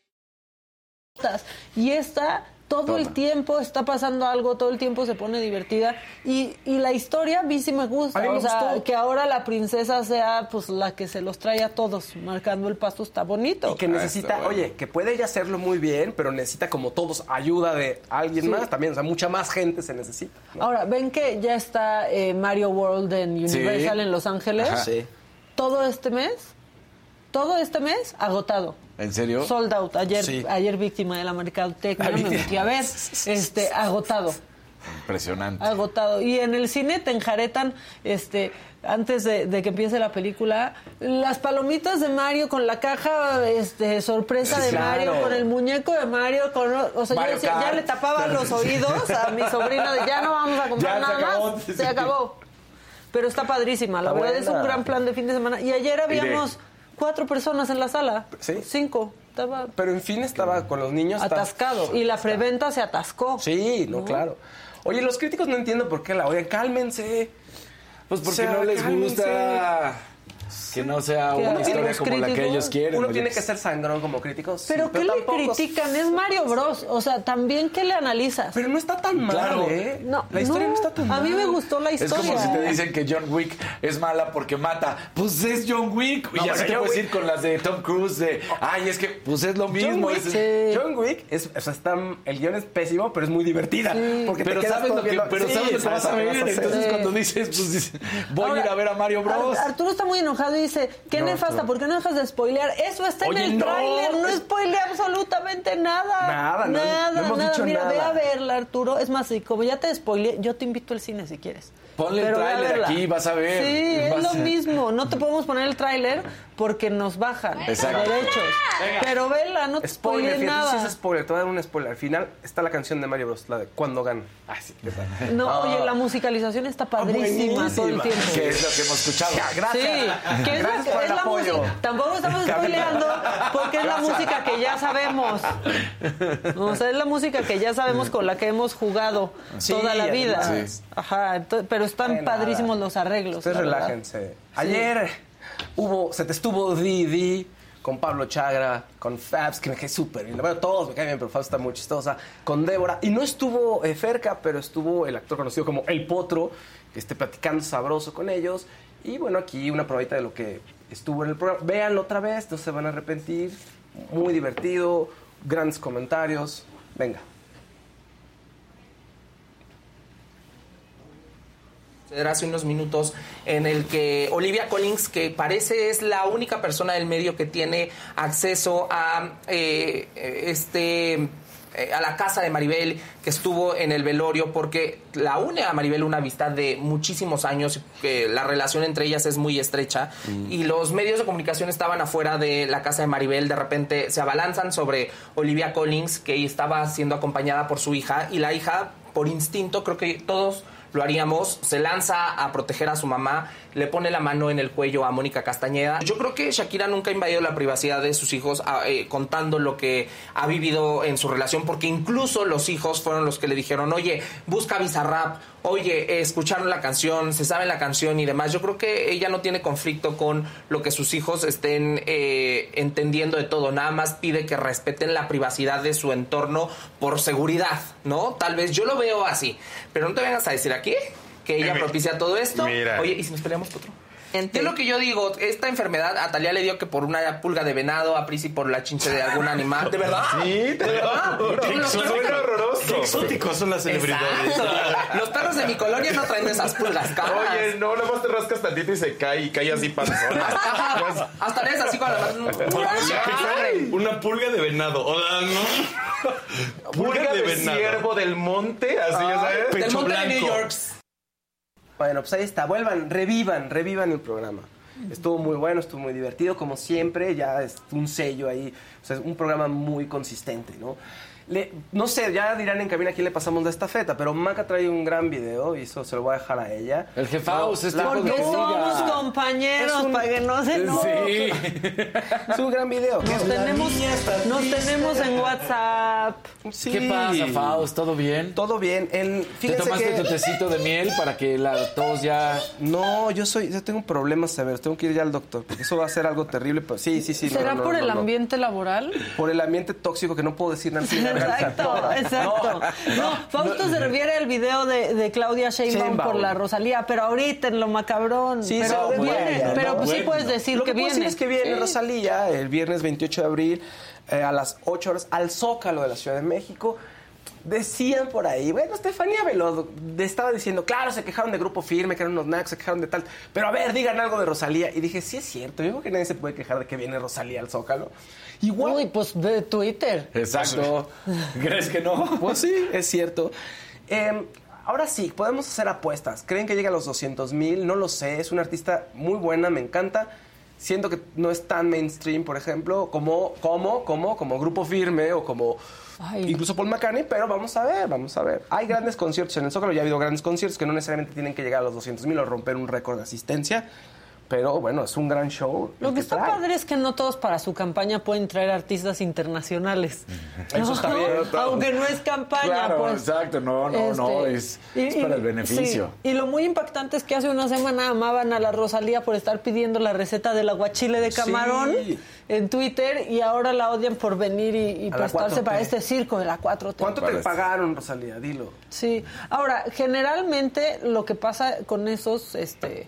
Speaker 3: Y esta todo el tiempo está pasando algo, todo el tiempo se pone divertida. Y, y la historia a mí sí me gusta.
Speaker 5: A mí me
Speaker 3: o sea,
Speaker 5: gustó.
Speaker 3: que ahora la princesa sea pues la que se los trae a todos, marcando el paso está bonito.
Speaker 5: Y que necesita, oye, que puede ella hacerlo muy bien, pero necesita como todos ayuda de alguien
Speaker 3: Sí.
Speaker 5: más también. O sea, mucha más gente se necesita. ¿no?
Speaker 3: Ahora, ven que ya está eh, Mario World en Universal en Los Ángeles.
Speaker 5: Ajá. Sí.
Speaker 3: Todo este mes, todo este mes agotado.
Speaker 4: ¿En serio?
Speaker 3: Sold out. Ayer,
Speaker 5: Sí.
Speaker 3: ayer víctima de la mercadotecnia me metí a ver. Este, agotado.
Speaker 4: Impresionante.
Speaker 3: agotado. Y en el cine te enjaretan, este, antes de, de que empiece la película, las palomitas de Mario con la caja este, sorpresa de
Speaker 4: claro.
Speaker 3: Mario, con el muñeco de Mario, con, o sea, yo decía, ya le tapaba los oídos a mi sobrino de ya no vamos a comprar
Speaker 4: Ya se
Speaker 3: nada
Speaker 4: acabó.
Speaker 3: más,
Speaker 4: Sí.
Speaker 3: se acabó. Pero está padrísima, la verdad es un gran plan de fin de semana. Y ayer habíamos cuatro personas en la sala,
Speaker 5: ¿Sí?
Speaker 3: cinco, estaba
Speaker 5: Pero en fin estaba con los niños. estaba-
Speaker 3: atascado. Y la preventa se atascó.
Speaker 5: Sí, no, claro. Oye, los críticos no entiendo por qué la odian. Cálmense.
Speaker 4: Pues porque
Speaker 5: O sea,
Speaker 4: no les
Speaker 5: cálmense.
Speaker 4: gusta que no sea una
Speaker 3: a
Speaker 4: historia
Speaker 3: los
Speaker 4: como la que
Speaker 3: críticos,
Speaker 4: ellos quieren.
Speaker 5: Uno tiene que ser sangrón como crítico. sí,
Speaker 3: ¿Pero qué le
Speaker 5: tampoco-
Speaker 3: critican? Es Mario Bros. O sea, también que le analizas.
Speaker 5: Pero no está tan mal,
Speaker 4: Claro.
Speaker 5: ¿eh?
Speaker 3: No,
Speaker 5: la historia no, está tan
Speaker 3: A
Speaker 5: mal.
Speaker 3: mí me gustó la
Speaker 4: Es
Speaker 3: historia.
Speaker 4: como si te dicen que John Wick es mala porque mata. Pues es John Wick.
Speaker 5: No,
Speaker 4: y así
Speaker 5: pero
Speaker 4: te puedes
Speaker 5: Wick-
Speaker 4: ir con las de Tom Cruise de, ay, es que pues es lo
Speaker 5: John
Speaker 4: mismo.
Speaker 5: Wick,
Speaker 4: es-
Speaker 5: John Wick es, o sea, está, el guion es pésimo, pero es muy divertida. Porque
Speaker 4: pero
Speaker 5: te quedas
Speaker 4: sabes lo que, pero
Speaker 5: Sí,
Speaker 4: sabes lo que vas a ver.
Speaker 5: a
Speaker 4: Entonces
Speaker 3: Sí.
Speaker 4: cuando dices, pues dices, voy a ir a ver a Mario Bros.
Speaker 3: Ar- Arturo está muy enojado y dice, qué
Speaker 5: No,
Speaker 3: nefasta,
Speaker 5: Arturo.
Speaker 3: ¿por qué no dejas de spoilear? Eso está
Speaker 5: Oye,
Speaker 3: en el
Speaker 5: no.
Speaker 3: tráiler, no spoilea absolutamente nada.
Speaker 5: Nada, no-
Speaker 3: nada,
Speaker 5: no hemos
Speaker 3: nada.
Speaker 5: dicho
Speaker 3: Mira, ve
Speaker 5: nada.
Speaker 3: a verla, Arturo. Es más, y como ya te spoileé, yo te invito al cine si quieres.
Speaker 4: Ponle el
Speaker 3: Pero ve
Speaker 4: tráiler aquí, vas a ver.
Speaker 3: Sí, es lo
Speaker 4: a-
Speaker 3: mismo. No te podemos poner el tráiler porque nos bajan
Speaker 4: Exacto.
Speaker 3: derechos. Pero vela, no te
Speaker 5: Spoiler, fíjate, sí
Speaker 3: nada.
Speaker 5: es spoiler, te voy a dar un spoiler. Al final está la canción de Mario Bros, la de Cuando gana. Ay, sí, qué tal.
Speaker 3: No,
Speaker 5: Ah.
Speaker 3: oye, la musicalización está padrísima todo el tiempo.
Speaker 4: Que es lo que hemos escuchado.
Speaker 5: Gracias.
Speaker 3: Sí, que es, la,
Speaker 5: por
Speaker 3: es
Speaker 5: el
Speaker 3: la
Speaker 5: apoyo.
Speaker 3: música. Tampoco estamos spoileando porque es la música que ya sabemos. O sea, es la música que ya sabemos con la que hemos jugado
Speaker 5: Sí,
Speaker 3: toda la vida.
Speaker 5: además.
Speaker 3: Ajá, pero están padrísimos los arreglos.
Speaker 5: Ustedes
Speaker 3: verdad.
Speaker 5: relájense. Ayer hubo, se te estuvo Didi con Pablo Chagra, con Fabs, que me cae súper bien. Bueno, todos me caen bien, pero Fabs está muy chistosa. Con Débora. Y no estuvo eh, Ferca, pero estuvo el actor conocido como El Potro, que esté platicando sabroso con ellos. Y bueno, aquí una probadita de lo que estuvo en el programa. Véanlo otra vez, no se van a arrepentir. Muy divertido, grandes comentarios. Venga.
Speaker 14: Hace unos minutos en el que Olivia Collins, que parece es la única persona del medio que tiene acceso a eh, este eh, a la casa de Maribel que estuvo en el velorio porque la une a Maribel una amistad de muchísimos años que la relación entre ellas es muy estrecha y los medios de comunicación estaban afuera de la casa de Maribel de repente se abalanzan sobre Olivia Collins que estaba siendo acompañada por su hija y la hija por instinto creo que todos lo haríamos, se lanza a proteger a su mamá, le pone la mano en el cuello a Mónica Castañeda. Yo creo que Shakira nunca ha invadido la privacidad de sus hijos ah, eh, contando lo que ha vivido en su relación, porque incluso los hijos fueron los que le dijeron, oye, busca Bizarrap, oye, eh, escucharon la canción, se sabe la canción y demás. Yo creo que ella no tiene conflicto con lo que sus hijos estén eh, entendiendo de todo, nada más pide que respeten la privacidad de su entorno por seguridad, ¿no? Tal vez yo lo veo así, pero no te vengas a decir aquí que ella propicia todo esto.
Speaker 15: Mira.
Speaker 14: Oye, ¿y si nos peleamos, Potro? Es lo que yo digo, esta enfermedad a Talía le dio que por una pulga de venado, a Prisi por la chinche de algún animal. ¿De verdad?
Speaker 15: Sí,
Speaker 14: ¿De verdad?
Speaker 15: Qué exóticos son las celebridades.
Speaker 14: Exacto. Los perros de mi colonia no traen de esas pulgas caras.
Speaker 15: Oye, no, nada más te rascas tantito y se cae y cae así panzona.
Speaker 14: Ajá. Hasta eres así con la
Speaker 15: Una pulga de venado. O no. Pulga de venado.
Speaker 5: ciervo
Speaker 15: del monte, así ya sabes.
Speaker 14: Del
Speaker 15: Pecho
Speaker 14: monte de New
Speaker 15: blanco.
Speaker 14: York.
Speaker 5: Bueno, pues ahí está. Vuelvan, revivan, revivan el programa. Estuvo muy bueno, estuvo muy divertido, como siempre, ya es un sello ahí, o sea, es un programa muy consistente, ¿no? Le- no sé, ya dirán en cabina a quién le pasamos la estafeta, pero Maca trae un gran video y eso se lo voy a dejar a ella.
Speaker 4: El jefaus, es
Speaker 5: la-
Speaker 4: tiempo de
Speaker 3: Porque
Speaker 4: que
Speaker 3: somos compañeros,
Speaker 5: Es un-
Speaker 3: para que no se enojen.
Speaker 5: Es un gran video.
Speaker 3: Nos tenemos, nos tenemos en WhatsApp.
Speaker 5: Sí.
Speaker 4: ¿Qué pasa, Faust? ¿Todo bien?
Speaker 5: Todo bien. El,
Speaker 4: ¿Te tomaste
Speaker 5: que-
Speaker 4: tu tecito de miel para que la tos ya...
Speaker 5: No, yo soy, yo tengo problemas severos, tengo que ir ya al doctor, porque eso va a ser algo terrible, pero sí, sí, sí.
Speaker 3: ¿Será
Speaker 5: no,
Speaker 3: por
Speaker 5: no,
Speaker 3: el
Speaker 5: no.
Speaker 3: ambiente laboral?
Speaker 5: Por el ambiente tóxico que no puedo decir nada.
Speaker 3: Exacto, exacto. No, Fausto se refiere al video de, de Claudia Sheinbaum,
Speaker 5: Sheinbaum.
Speaker 3: por la Rosalía, pero ahorita en lo macabrón.
Speaker 5: Sí,
Speaker 3: pero
Speaker 5: sí,
Speaker 3: viene,
Speaker 5: bueno,
Speaker 3: pero
Speaker 5: no,
Speaker 3: pues sí
Speaker 5: bueno.
Speaker 3: puedes decir
Speaker 5: Lo
Speaker 3: que,
Speaker 5: que,
Speaker 3: viene.
Speaker 5: decir es que viene
Speaker 3: Sí.
Speaker 5: Rosalía el viernes 28 de abril eh, a las 8 horas al Zócalo de la Ciudad de México. Decían por ahí, bueno, Estefanía Velodo de- estaba diciendo, claro, se quejaron de Grupo Firme, que eran unos nacos, se quejaron de tal, pero a ver, digan algo de Rosalía. Y dije, sí es cierto, yo creo que nadie se puede quejar de que viene Rosalía al Zócalo. Igual.
Speaker 3: Uy, pues ve Twitter.
Speaker 4: Exacto. ¿Crees que no?
Speaker 5: Pues sí, es cierto. Eh, ahora sí, podemos hacer apuestas. ¿Creen que llega a los 200 mil? No lo sé. Es una artista muy buena, me encanta. Siento que no es tan mainstream, por ejemplo, como, como, como, como Grupo Firme o como incluso Paul McCartney, pero vamos a ver, vamos a ver. Hay grandes conciertos en el Zócalo, ya ha habido grandes conciertos que no necesariamente tienen que llegar a los 200 mil o romper un récord de asistencia, pero bueno, es un gran show.
Speaker 3: Lo que está
Speaker 5: trae.
Speaker 3: padre es que no todos para su campaña pueden traer artistas internacionales.
Speaker 4: Eso está bien.
Speaker 3: Aunque no es campaña,
Speaker 4: Claro,
Speaker 3: pues.
Speaker 4: exacto, no, no, no, es,
Speaker 3: y-
Speaker 4: es para el beneficio.
Speaker 3: sí. Y lo muy impactante es que hace una semana amaban a la Rosalía por estar pidiendo la receta del aguachile de camarón
Speaker 5: Sí.
Speaker 3: en Twitter y ahora la odian por venir y, y prestarse
Speaker 5: 4T.
Speaker 3: para este circo de la 4T.
Speaker 5: ¿Cuánto te pagaron, Rosalía? Dilo.
Speaker 3: Sí. Ahora, generalmente lo que pasa con esos, este,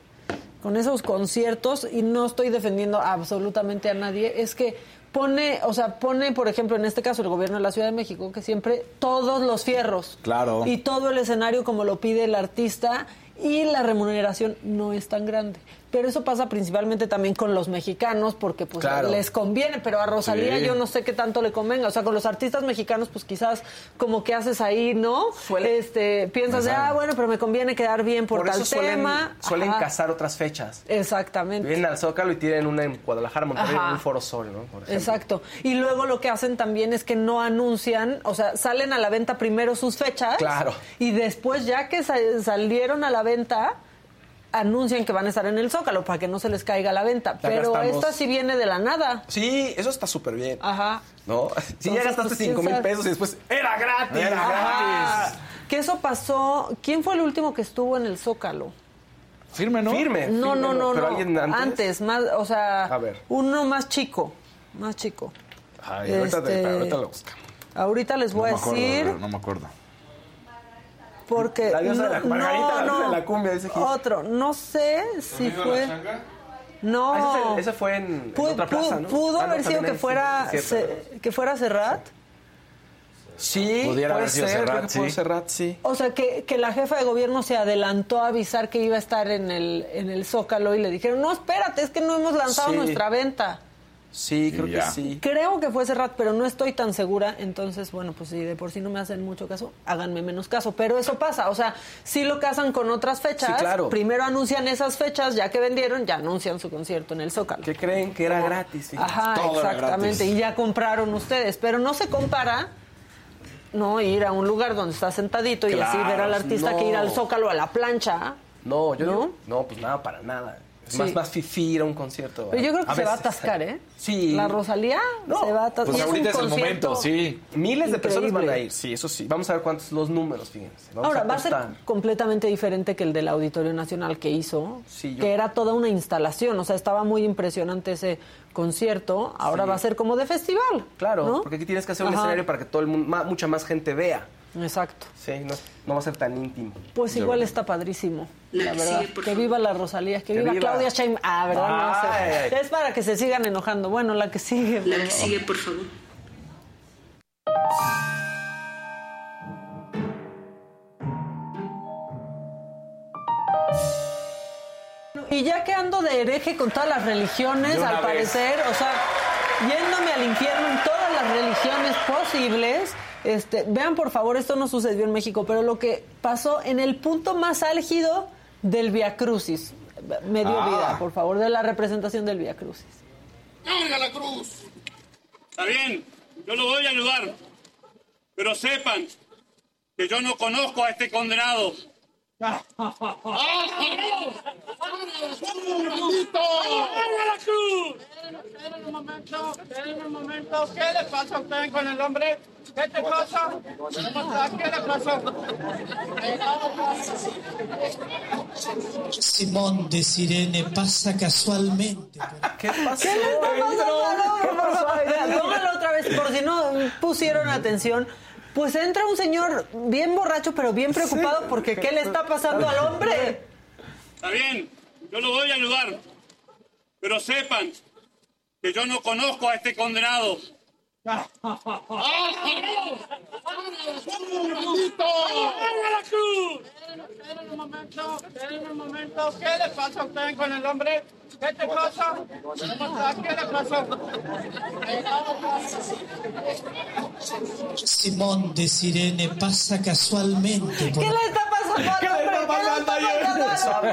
Speaker 3: con esos conciertos, y no estoy defendiendo absolutamente a nadie, es que pone, o sea, pone, por ejemplo, en este caso el gobierno de la Ciudad de México, que siempre todos los fierros.
Speaker 4: Claro.
Speaker 3: Y todo el escenario como lo pide el artista y la remuneración no es tan grande. Pero eso pasa principalmente también con los mexicanos porque pues
Speaker 5: Claro.
Speaker 3: les conviene, pero a Rosalía
Speaker 5: Sí.
Speaker 3: yo no sé qué tanto le convenga. O sea, con los artistas mexicanos pues quizás como que haces ahí, ¿no? este, piensas, de, ah, bueno, pero me conviene quedar bien por,
Speaker 5: Por
Speaker 3: tal
Speaker 5: eso suelen,
Speaker 3: tema.
Speaker 5: suelen
Speaker 3: Ajá.
Speaker 5: casar otras fechas.
Speaker 3: Exactamente.
Speaker 5: Vienen al Zócalo y tienen una en Guadalajara, Monterrey,
Speaker 3: Ajá.
Speaker 5: en un Foro Sol, ¿no? Por.
Speaker 3: Exacto. Y luego lo que hacen también es que no anuncian, o sea, salen a la venta primero sus fechas.
Speaker 5: Claro.
Speaker 3: Y después, ya que sa- salieron a la venta, anuncian que van a estar en el Zócalo para que no se les caiga la venta.
Speaker 5: Ya
Speaker 3: Pero
Speaker 5: gastamos.
Speaker 3: esta sí viene de la nada.
Speaker 5: Sí, eso está súper bien.
Speaker 3: Ajá.
Speaker 5: ¿No? Si ya gastaste
Speaker 3: pues,
Speaker 5: 5 mil pesos y después era gratis.
Speaker 3: Era
Speaker 5: Ajá.
Speaker 3: gratis. Que eso pasó. ¿Quién fue el último que estuvo en el Zócalo?
Speaker 4: Firme, ¿no?
Speaker 5: Firme.
Speaker 3: No,
Speaker 5: firme,
Speaker 3: no, no,
Speaker 5: Pero
Speaker 3: no.
Speaker 5: alguien antes.
Speaker 3: más, o sea,
Speaker 5: A ver.
Speaker 3: uno más chico, más chico.
Speaker 5: Ay, ahorita, te-
Speaker 3: Este,
Speaker 5: ahorita lo buscamos.
Speaker 3: Ahorita les
Speaker 4: No
Speaker 3: voy
Speaker 4: me
Speaker 3: a
Speaker 4: acuerdo,
Speaker 3: decir
Speaker 4: no me acuerdo.
Speaker 3: Porque
Speaker 5: La diosa de la- Margarita, la diosa de la cumbia, dice aquí.
Speaker 3: otro, no sé si fue no
Speaker 5: Ah, ese, ese fue en, en
Speaker 3: Pu-
Speaker 5: otra
Speaker 3: pu-
Speaker 5: plaza, ¿no?
Speaker 3: pudo
Speaker 5: Ah, no,
Speaker 3: haber sido que fuera
Speaker 5: sí,
Speaker 3: se- que fuera Serrat.
Speaker 5: Sí,
Speaker 4: Pudiera
Speaker 5: puede
Speaker 4: haber sido
Speaker 5: ser,
Speaker 4: Serrat,
Speaker 5: creo que pudo
Speaker 4: sí.
Speaker 5: Serrat, sí.
Speaker 3: O sea, que, que la jefa de gobierno se adelantó a avisar que iba a estar en el, en el Zócalo y le dijeron, no, espérate, es que no hemos lanzado
Speaker 5: Sí.
Speaker 3: nuestra venta.
Speaker 5: Sí, creo que sí.
Speaker 3: Creo que fue Serrat, pero no estoy tan segura. Entonces, bueno, pues si de por sí no me hacen mucho caso, háganme menos caso. Pero eso pasa. O sea, si lo casan con otras fechas,
Speaker 5: Sí, claro.
Speaker 3: primero anuncian esas fechas, ya que vendieron, ya anuncian su concierto en el Zócalo.
Speaker 5: ¿Qué creen que era gratis?
Speaker 3: Ajá,
Speaker 4: Todo era
Speaker 3: exactamente.
Speaker 4: gratis.
Speaker 3: Y ya compraron ustedes. Pero no se compara. No, ir a un lugar donde está sentadito y así ver al artista
Speaker 5: no.
Speaker 3: que ir al Zócalo a la plancha.
Speaker 5: No, yo
Speaker 3: ¿No?
Speaker 5: digo, no, pues nada, para nada.
Speaker 3: Sí.
Speaker 5: más, más fifí ir a un concierto.
Speaker 3: Pero yo creo que
Speaker 5: A
Speaker 3: se va a atascar, ¿eh?
Speaker 5: Sí.
Speaker 3: La Rosalía
Speaker 5: No,
Speaker 3: se va a atascar.
Speaker 4: Pues ahorita es,
Speaker 3: un
Speaker 4: el momento, sí.
Speaker 5: Miles de personas van a ir, sí, eso sí. Vamos a ver cuántos los números, fíjense. Vamos
Speaker 3: Ahora,
Speaker 5: a
Speaker 3: va a ser completamente diferente que el del Auditorio Nacional que hizo,
Speaker 5: Sí, yo-
Speaker 3: que era toda una instalación, o sea, estaba muy impresionante ese concierto, ahora
Speaker 5: Sí.
Speaker 3: va a ser como de festival.
Speaker 5: Claro,
Speaker 3: ¿no?
Speaker 5: porque aquí tienes que hacer un
Speaker 3: Ajá.
Speaker 5: escenario para que todo el mundo, ma- mucha más gente vea.
Speaker 3: Exacto.
Speaker 5: Sí, no, no va a ser tan íntimo.
Speaker 3: Pues igual está padrísimo, la, verdad.
Speaker 5: sigue,
Speaker 3: que viva la Rosalía, que,
Speaker 5: Que
Speaker 3: viva,
Speaker 5: viva.
Speaker 3: Claudia Sheinbaum. Ah, ¿verdad? No sé.
Speaker 5: Ay, ay.
Speaker 3: Es para que se sigan enojando. Bueno, la que sigue.
Speaker 13: La que sigue, por favor.
Speaker 3: Y ya que ando de hereje con todas las religiones, al
Speaker 4: vez.
Speaker 3: parecer, o sea, yéndome al infierno en todas las religiones posibles, este, vean por favor, esto no sucedió en México, pero lo que pasó en el punto más álgido del Via Crucis. Me dio
Speaker 16: Ah.
Speaker 3: vida, por favor, de la representación del Via Crucis.
Speaker 16: ¡Carga la cruz! Está bien, yo lo voy a ayudar. Pero sepan que yo no conozco a este condenado. ¡Carga la cruz!
Speaker 17: Esperen un momento, esperen un momento. ¿Qué le pasa a usted con el hombre? ¿Qué te pasa? ¿Qué le pasa?
Speaker 18: Simón de Sirene pasa casualmente.
Speaker 5: ¿Qué pasó?
Speaker 3: ¿Qué le ya, póngalo otra vez, por si no pusieron atención. Pues entra un señor bien borracho, pero bien preocupado porque ¿qué le está pasando al hombre?
Speaker 16: Está bien, yo lo voy a ayudar. Pero sepan que yo no conozco a este condenado. ¡Carga la cruz!
Speaker 17: Esperen un momento, esperen un momento. ¿Qué le pasa a usted con el hombre? ¿Qué te pasa? ¿Cómo está? ¿Qué le pasa?
Speaker 18: Simón de Sirene pasa casualmente. por-
Speaker 3: ¿Qué le está pasando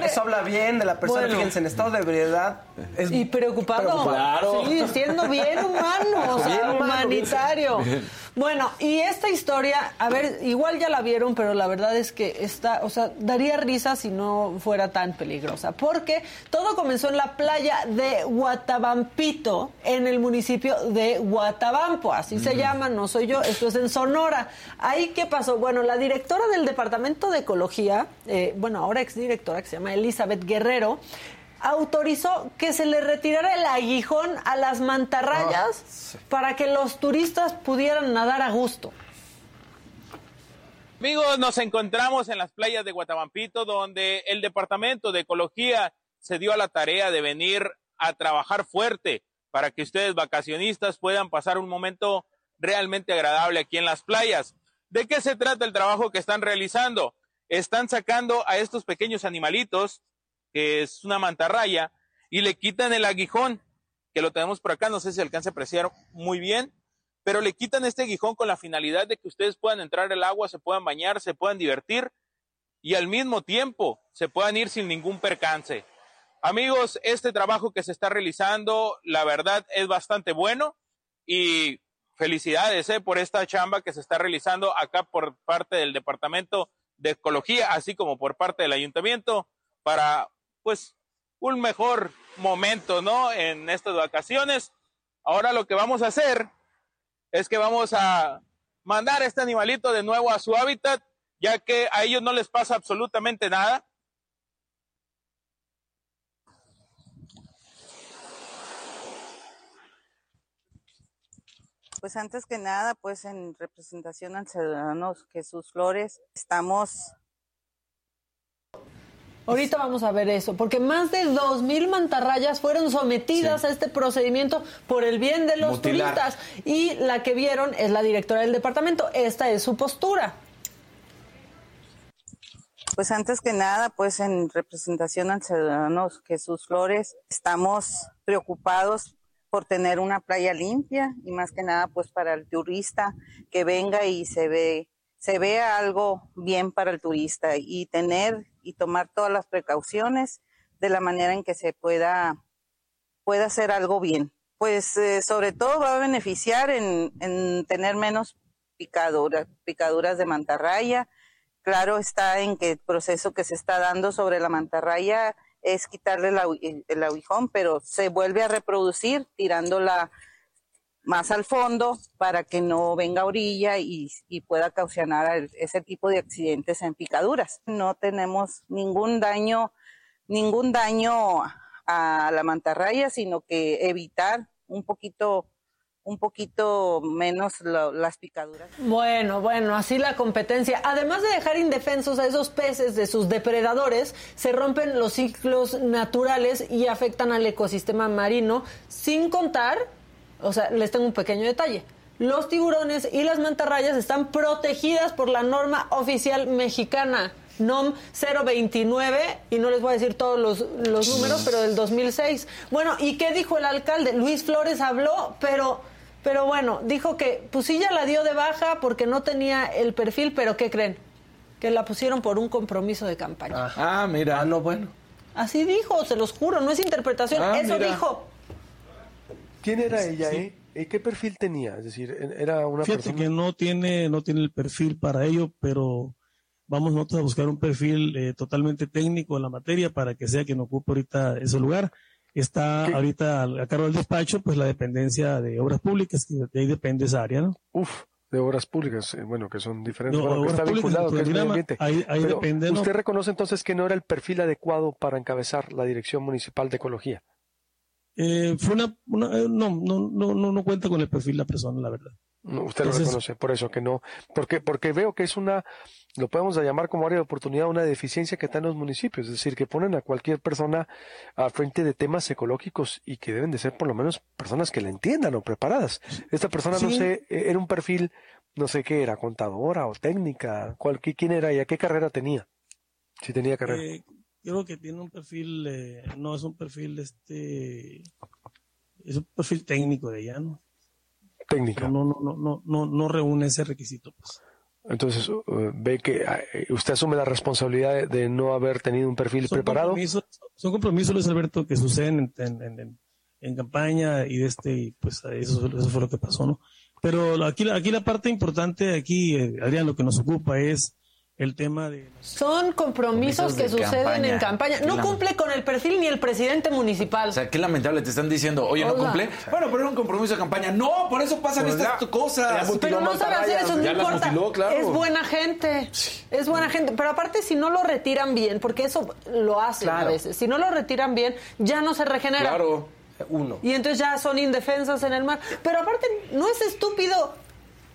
Speaker 3: que-
Speaker 5: Eso habla bien de la persona,
Speaker 3: Bueno.
Speaker 5: fíjense, en estado de ebriedad. Es
Speaker 3: y preocupado.
Speaker 5: preocupado.
Speaker 3: Sí, siendo bien humano, o sea,
Speaker 5: Bien humano,
Speaker 3: humanitario.
Speaker 5: bien.
Speaker 3: Bueno, y esta historia, a ver, igual ya la vieron, pero la verdad es que está, o sea, daría risa si no fuera tan peligrosa, porque todo comenzó en la playa de Guatabampito, en el municipio de Guatabampo, así se llama, no soy yo, esto es en Sonora. Ahí, ¿qué pasó? Bueno, la directora del Departamento de Ecología, eh, bueno, ahora exdirectora, que se llama Elizabeth Guerrero, autorizó que se le retirara el aguijón a las mantarrayas para que los turistas pudieran nadar a gusto.
Speaker 19: Amigos, nos encontramos en las playas de Guatabampito, donde el Departamento de Ecología se dio a la tarea de venir a trabajar fuerte para que ustedes vacacionistas puedan pasar un momento realmente agradable aquí en las playas. ¿De qué se trata el trabajo que están realizando? Están sacando a estos pequeños animalitos, que es una mantarraya, y le quitan el aguijón, que lo tenemos por acá, no sé si alcanza a apreciar muy bien, pero le quitan este aguijón con la finalidad de que ustedes puedan entrar al agua, se puedan bañar, se puedan divertir y al mismo tiempo se puedan ir sin ningún percance. Amigos, este trabajo que se está realizando, la verdad es bastante bueno y felicidades eh, por esta chamba que se está realizando acá por parte del Departamento de Ecología, así como por parte del Ayuntamiento, para pues un mejor momento, ¿no? En estas vacaciones. Ahora lo que vamos a hacer es que vamos a mandar a este animalito de nuevo a su hábitat, ya que a ellos no les pasa absolutamente nada.
Speaker 20: Pues antes que nada, pues en representación al ciudadano Jesús Flores, estamos
Speaker 3: Ahorita vamos a ver eso, porque más de 2.000 mantarrayas fueron sometidas a este procedimiento por el bien de los
Speaker 20: Mutilar.
Speaker 3: turistas. Y la que vieron es la directora del departamento. Esta es su postura.
Speaker 20: Pues antes que nada, pues en representación al ciudadano Jesús Flores, estamos preocupados por tener una playa limpia y más que nada pues para el turista que venga y se ve se vea algo bien para el turista y tener y tomar todas las precauciones de la manera en que se pueda pueda hacer algo bien. Pues eh, sobre todo va a beneficiar en, en tener menos picaduras, picaduras de mantarraya, Claro está en que el proceso que se está dando sobre la mantarraya es quitarle el, el- aguijón, pero se vuelve a reproducir tirándola más al fondo para que no venga orilla y, y pueda el- ese tipo de accidentes en picaduras. No tenemos ningún daño, ningún daño a la mantarraya, sino que evitar un poquito, un poquito menos lo- las picaduras.
Speaker 3: Bueno, bueno, así la competencia. Además de dejar indefensos a esos peces de sus depredadores, se rompen los ciclos naturales y afectan al ecosistema marino, sin contar, o sea, les tengo un pequeño detalle. Los tiburones y las mantarrayas están protegidas por la norma oficial mexicana. NOM 029, y no les voy a decir todos los, los números, pero del 2006. Bueno, ¿y qué dijo el alcalde? Luis Flores habló, pero pero bueno, dijo que pues sí ya la dio de baja porque no tenía el perfil, pero ¿qué creen? Que la pusieron por un compromiso de campaña.
Speaker 4: Ah, mira.
Speaker 5: no, bueno.
Speaker 3: Así dijo, se los juro, no es interpretación,
Speaker 11: Ah,
Speaker 3: eso
Speaker 11: mira.
Speaker 3: dijo.
Speaker 11: ¿Quién era ella,
Speaker 18: sí.
Speaker 11: eh? ¿Y ¿Qué perfil tenía? Es decir, era una
Speaker 18: Fíjate
Speaker 11: persona...
Speaker 18: que no tiene, no tiene el perfil para ello, pero vamos nosotros a buscar un perfil eh, totalmente técnico en la materia para que sea quien ocupe ahorita ese lugar. Está ahorita a, cargo del despacho, pues la dependencia de obras públicas, que de ahí depende esa área, ¿no?
Speaker 11: Uf, de obras públicas, eh, bueno, que son diferentes,
Speaker 18: No,
Speaker 11: bueno, que está
Speaker 18: públicas,
Speaker 11: vinculado, que es medio
Speaker 18: Dinama,
Speaker 11: ambiente.
Speaker 18: ahí- ahí
Speaker 11: Pero
Speaker 18: depende, ¿no?
Speaker 11: ¿Usted reconoce entonces que no era el perfil adecuado para encabezar la Dirección Municipal de Ecología?
Speaker 18: Eh, fue una, una- eh, no, no, no, no, no cuenta con el perfil la persona, la verdad.
Speaker 11: No, usted
Speaker 18: Entonces-
Speaker 11: lo reconoce, por eso que no, porque, porque veo que es una, lo podemos llamar como área de oportunidad, una deficiencia que está en los municipios, es decir, que ponen a cualquier persona al frente de temas ecológicos y que deben de ser por lo menos personas que la entiendan o preparadas. Esta persona, no sé, eh, era un perfil, no sé qué era, contadora o técnica, cuál, qué- quién era y a qué carrera tenía, si tenía carrera.
Speaker 18: Eh, creo que tiene un perfil, eh, no es un perfil, este, es un perfil técnico de ella, ¿no?
Speaker 11: Técnica.
Speaker 18: no, no, no, no, no, no reúne ese requisito, pues.
Speaker 21: Entonces, uh, ve que uh, usted asume la responsabilidad de, de no haber tenido un perfil
Speaker 18: son
Speaker 21: preparado.
Speaker 18: Compromisos, son compromisos, Luis Alberto, que suceden en, en- en- en campaña y de este, y pues eso, eso fue lo que pasó, ¿no? Pero aquí, la- aquí la parte importante, aquí, eh, Adrián, lo que nos ocupa es el tema de...
Speaker 3: Son compromisos
Speaker 4: Compromisos
Speaker 3: que
Speaker 4: de
Speaker 3: suceden
Speaker 4: campaña.
Speaker 3: en campaña. No cumple con el perfil ni el presidente municipal.
Speaker 4: O sea, qué lamentable, te están diciendo, oye, ¿no
Speaker 3: Hola.
Speaker 4: cumple? Bueno, pero era un compromiso de campaña. No, por eso pasan
Speaker 5: Pues
Speaker 4: estas cosas.
Speaker 5: mutiló
Speaker 3: Pero no sabe hacer eso, no importa.
Speaker 5: mutiló, claro.
Speaker 3: Es buena gente. Es buena gente. Pero aparte, si no lo retiran bien, porque eso lo hacen a veces, si no lo retiran bien, ya no se regenera.
Speaker 5: Claro. Uno.
Speaker 3: Y entonces ya son indefensas en el mar. Pero aparte, no es estúpido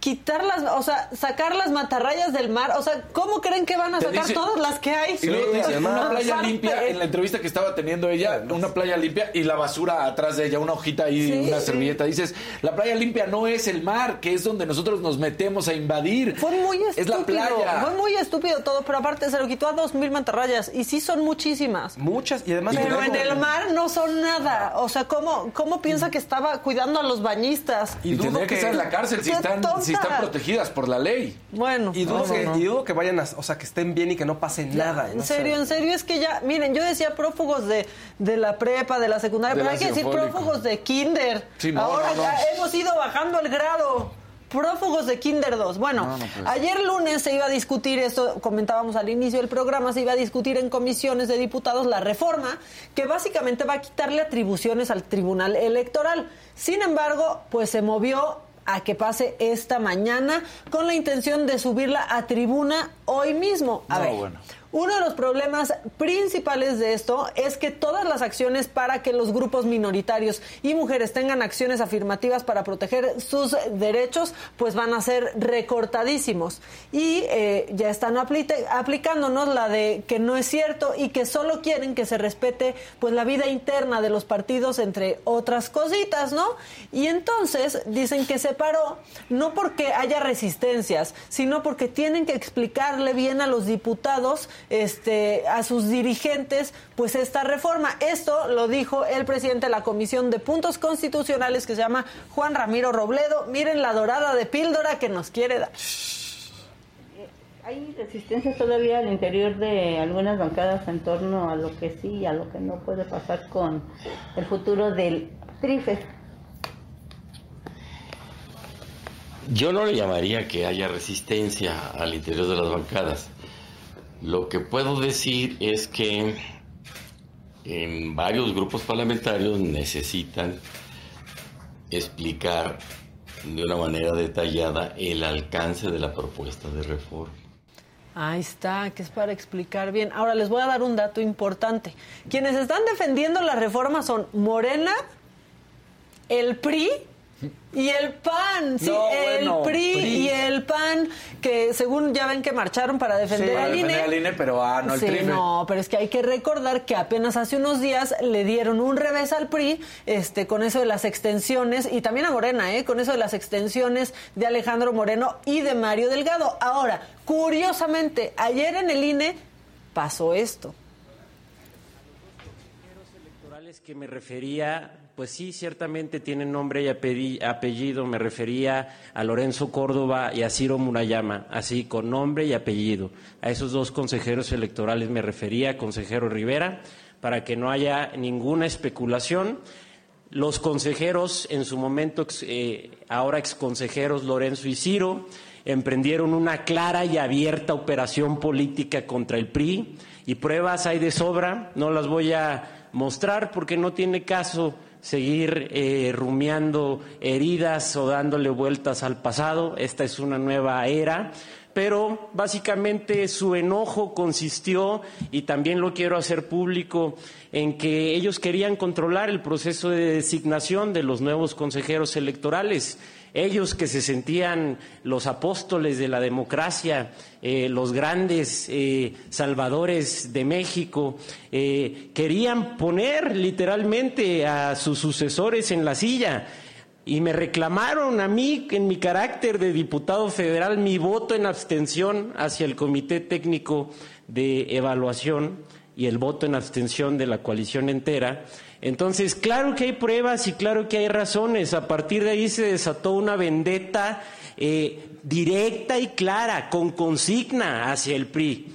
Speaker 3: quitar las, o sea, sacar las matarrayas del mar. O sea, ¿cómo creen que van a sacar
Speaker 4: dice-
Speaker 3: todas las que hay?
Speaker 4: Y luego dice, una playa limpia, en la entrevista que estaba teniendo ella, una playa limpia y la basura atrás de ella, una hojita ahí,
Speaker 3: Sí.
Speaker 4: una servilleta. Dices, la playa limpia no es el mar, que es donde nosotros nos metemos a invadir.
Speaker 3: Fue muy estúpido.
Speaker 4: Es la playa.
Speaker 3: Fue muy estúpido todo, pero aparte se lo quitó a dos mil mantarrayas. Y sí son muchísimas.
Speaker 5: Muchas, y además...
Speaker 3: Pero en el mar no son nada. O sea, ¿cómo, cómo piensa que estaba cuidando a los bañistas?
Speaker 4: Y, tendría que estar en la cárcel si
Speaker 3: ¡Qué
Speaker 4: están, si están protegidas por la ley.
Speaker 3: Bueno,
Speaker 5: Y dudo,
Speaker 3: no,
Speaker 5: que,
Speaker 3: no,
Speaker 5: y dudo que vayan a, o sea, que estén bien y que no pase nada.
Speaker 3: En
Speaker 5: no sé.
Speaker 3: serio, en serio, es que ya, miren, yo decía prófugos de, de la prepa, de la secundaria, pero hay que decir prófugos de kinder.
Speaker 4: Sí, no,
Speaker 3: Ahora
Speaker 4: no, no.
Speaker 3: ya hemos ido bajando el grado. Prófugos de Kinder 2. Bueno,
Speaker 4: No, no, pues.
Speaker 3: ayer lunes se iba a discutir, esto comentábamos al inicio del programa, se iba a discutir en comisiones de diputados la reforma que básicamente va a quitarle atribuciones al Tribunal Electoral. Sin embargo, pues se movió a que pase esta mañana con la intención de subirla a tribuna hoy mismo. A
Speaker 4: No,
Speaker 3: ver,
Speaker 4: bueno.
Speaker 3: Uno de los problemas principales de esto es que todas las acciones para que los grupos minoritarios y mujeres tengan acciones afirmativas para proteger sus derechos, pues van a ser recortadísimos. Y eh, ya están apli- aplicándonos la de que no es cierto y que solo quieren que se respete pues la vida interna de los partidos, entre otras cositas, ¿no? Y entonces dicen que se paró no porque haya resistencias, sino porque tienen que explicarle bien a los diputados, este, a sus dirigentes, pues esta reforma. Esto lo dijo el presidente de la Comisión de Puntos Constitucionales que se llama Juan Ramiro Robledo. Miren la dorada de píldora que nos quiere dar.
Speaker 22: Hay resistencia todavía al interior de algunas bancadas en torno a lo que sí y a lo que no puede pasar con el futuro del TRIFE.
Speaker 23: Yo no le llamaría que haya resistencia al interior de las bancadas. Lo que puedo decir es que en varios grupos parlamentarios necesitan explicar de una manera detallada el alcance de la propuesta de reforma.
Speaker 3: Ahí está, que es para explicar bien. Ahora les voy a dar un dato importante. Quienes están defendiendo la reforma son Morena, el PRI y el PAN. Sí,
Speaker 4: No,
Speaker 3: el
Speaker 4: bueno,
Speaker 3: PRI,
Speaker 4: PRI.
Speaker 3: y el PAN, que según ya ven que marcharon para defender
Speaker 4: Para
Speaker 3: al
Speaker 4: defender
Speaker 3: INE.
Speaker 4: al INE, pero ah, no el
Speaker 3: Sí, no, pero es que hay que recordar que apenas hace unos días le dieron un revés al PRI este, con eso de las extensiones, y también a Morena, ¿eh? con eso de las extensiones de Alejandro Moreno y de Mario Delgado. Ahora, curiosamente, ayer en el INE pasó esto.
Speaker 24: electorales que me refería, pues sí, ciertamente tienen nombre y apelli- apellido. Me refería a Lorenzo Córdoba y a Ciro Murayama, así con nombre y apellido. A esos dos consejeros electorales me refería, consejero Rivera, para que no haya ninguna especulación. Los consejeros, en su momento, eh, ahora exconsejeros Lorenzo y Ciro, emprendieron una clara y abierta operación política contra el PRI y pruebas hay de sobra, no las voy a mostrar porque no tiene caso seguir eh, rumiando heridas o dándole vueltas al pasado, esta es una nueva era pero básicamente su enojo consistió, y también lo quiero hacer público, en que ellos querían controlar el proceso de designación de los nuevos consejeros electorales. Ellos que se sentían los apóstoles de la democracia, eh, los grandes eh, salvadores de México, eh, querían poner literalmente a sus sucesores en la silla. Y me reclamaron a mí, en mi carácter de diputado federal, mi voto en abstención hacia el Comité Técnico de evaluación y el voto en abstención de la coalición entera. Entonces, claro que hay pruebas y claro que hay razones. A partir de ahí se desató una vendetta eh, directa y clara, con consigna hacia el PRI.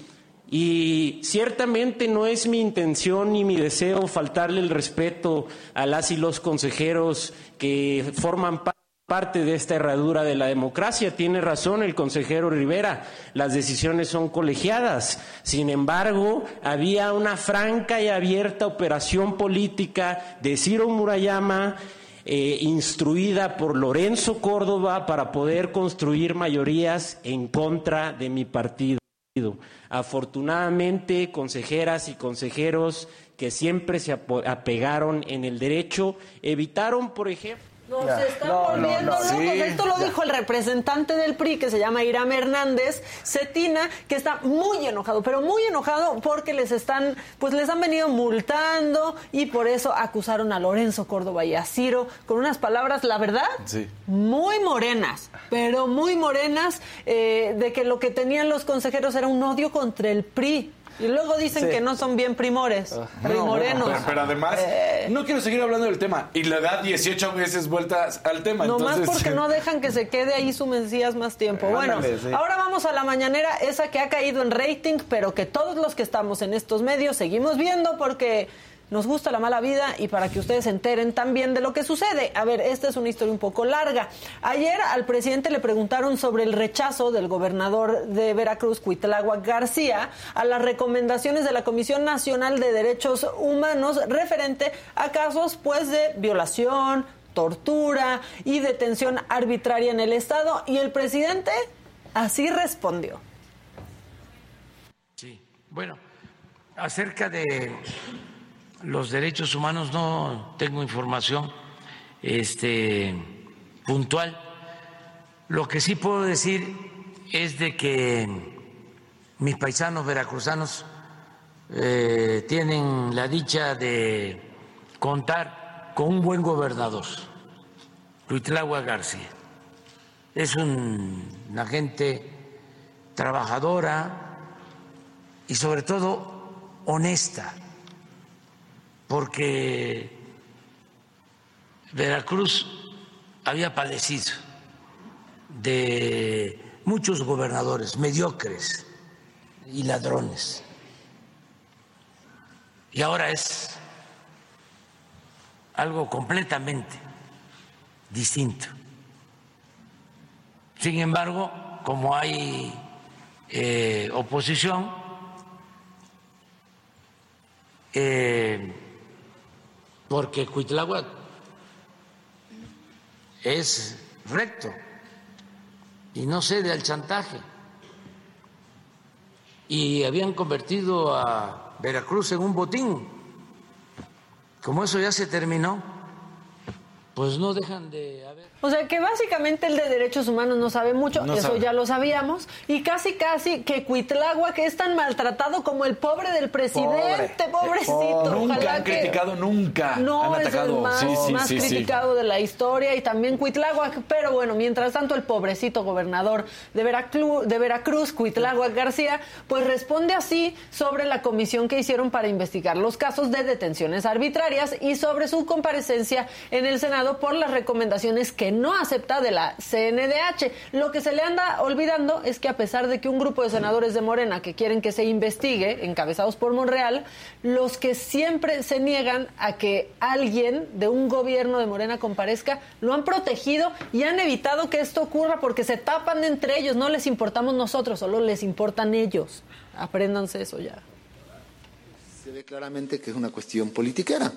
Speaker 24: Y ciertamente no es mi intención ni mi deseo faltarle el respeto a las y los consejeros que forman parte parte de esta herradura de la democracia. Tiene razón el consejero Rivera, las decisiones son colegiadas. Sin embargo, había una franca y abierta operación política de Ciro Murayama, eh, instruida por Lorenzo Córdoba para poder construir mayorías en contra de mi partido. Afortunadamente, consejeras y consejeros que siempre se apegaron en el derecho evitaron, por ejemplo,
Speaker 3: no, se están volviendo locos. Esto lo dijo el representante del PRI, que se llama Iram Hernández, Cetina, que está muy enojado, pero muy enojado porque les están, pues les han venido multando y por eso acusaron a Lorenzo Córdoba y a Ciro con unas palabras, la verdad, muy morenas, pero muy morenas, eh, de que lo que tenían los consejeros era un odio contra el PRI. Y luego dicen que no son bien primores, primorenos.
Speaker 4: pero, además,
Speaker 3: Eh.
Speaker 4: no quiero seguir hablando del tema. Y le da 18 veces vueltas al tema.
Speaker 3: No más
Speaker 4: entonces...
Speaker 3: porque no dejan que se quede ahí su Mesías más tiempo. Bueno,
Speaker 4: Ándale, sí.
Speaker 3: ahora vamos a la mañanera, esa que ha caído en rating, pero que todos los que estamos en estos medios seguimos viendo porque nos gusta la mala vida y para que ustedes se enteren también de lo que sucede. A ver, esta es una historia un poco larga. Ayer al presidente le preguntaron sobre el rechazo del gobernador de Veracruz, Cuitláhuac García, a las recomendaciones de la Comisión Nacional de Derechos Humanos referente a casos pues de violación, tortura y detención arbitraria en el Estado. Y el presidente así respondió.
Speaker 25: Sí, bueno, acerca de los derechos humanos no tengo información este, puntual. Lo que sí puedo decir es de que mis paisanos veracruzanos eh, tienen la dicha de contar con un buen gobernador, Ruitlagua García. Es un, una gente trabajadora y sobre todo honesta porque Veracruz había padecido de muchos gobernadores mediocres y ladrones. Y ahora es algo completamente distinto. Sin embargo, como hay eh, oposición, eh, porque Cuitláhuac es recto y no cede al chantaje. Y habían convertido a Veracruz en un botín. Como eso ya se terminó, pues no dejan de haber.
Speaker 3: O sea, que básicamente el de derechos humanos no sabe mucho,
Speaker 25: No
Speaker 3: eso
Speaker 25: sabe.
Speaker 3: ya lo sabíamos, y casi casi que Cuitláhuac es tan maltratado como el pobre del presidente, pobrecito.
Speaker 4: Nunca
Speaker 3: Ojalá
Speaker 4: han
Speaker 3: que-
Speaker 4: criticado, nunca
Speaker 3: No,
Speaker 4: han
Speaker 3: es
Speaker 4: atacado.
Speaker 3: el más,
Speaker 4: sí, sí,
Speaker 3: más
Speaker 4: sí,
Speaker 3: criticado de la historia y también Cuitláhuac, pero bueno, mientras tanto el pobrecito gobernador de Veracruz, de Veracruz, Cuitláhuac García, pues responde así sobre la comisión que hicieron para investigar los casos de detenciones arbitrarias y sobre su comparecencia en el Senado por las recomendaciones que no acepta de la CNDH. Lo que se le anda olvidando es que a pesar de que un grupo de senadores de Morena que quieren que se investigue, encabezados por Monreal, los que siempre se niegan a que alguien de un gobierno de Morena comparezca, lo han protegido y han evitado que esto ocurra porque se tapan entre ellos, no les importamos nosotros, solo les importan ellos. Apréndanse eso ya.
Speaker 26: Se ve claramente que es una cuestión politiquera.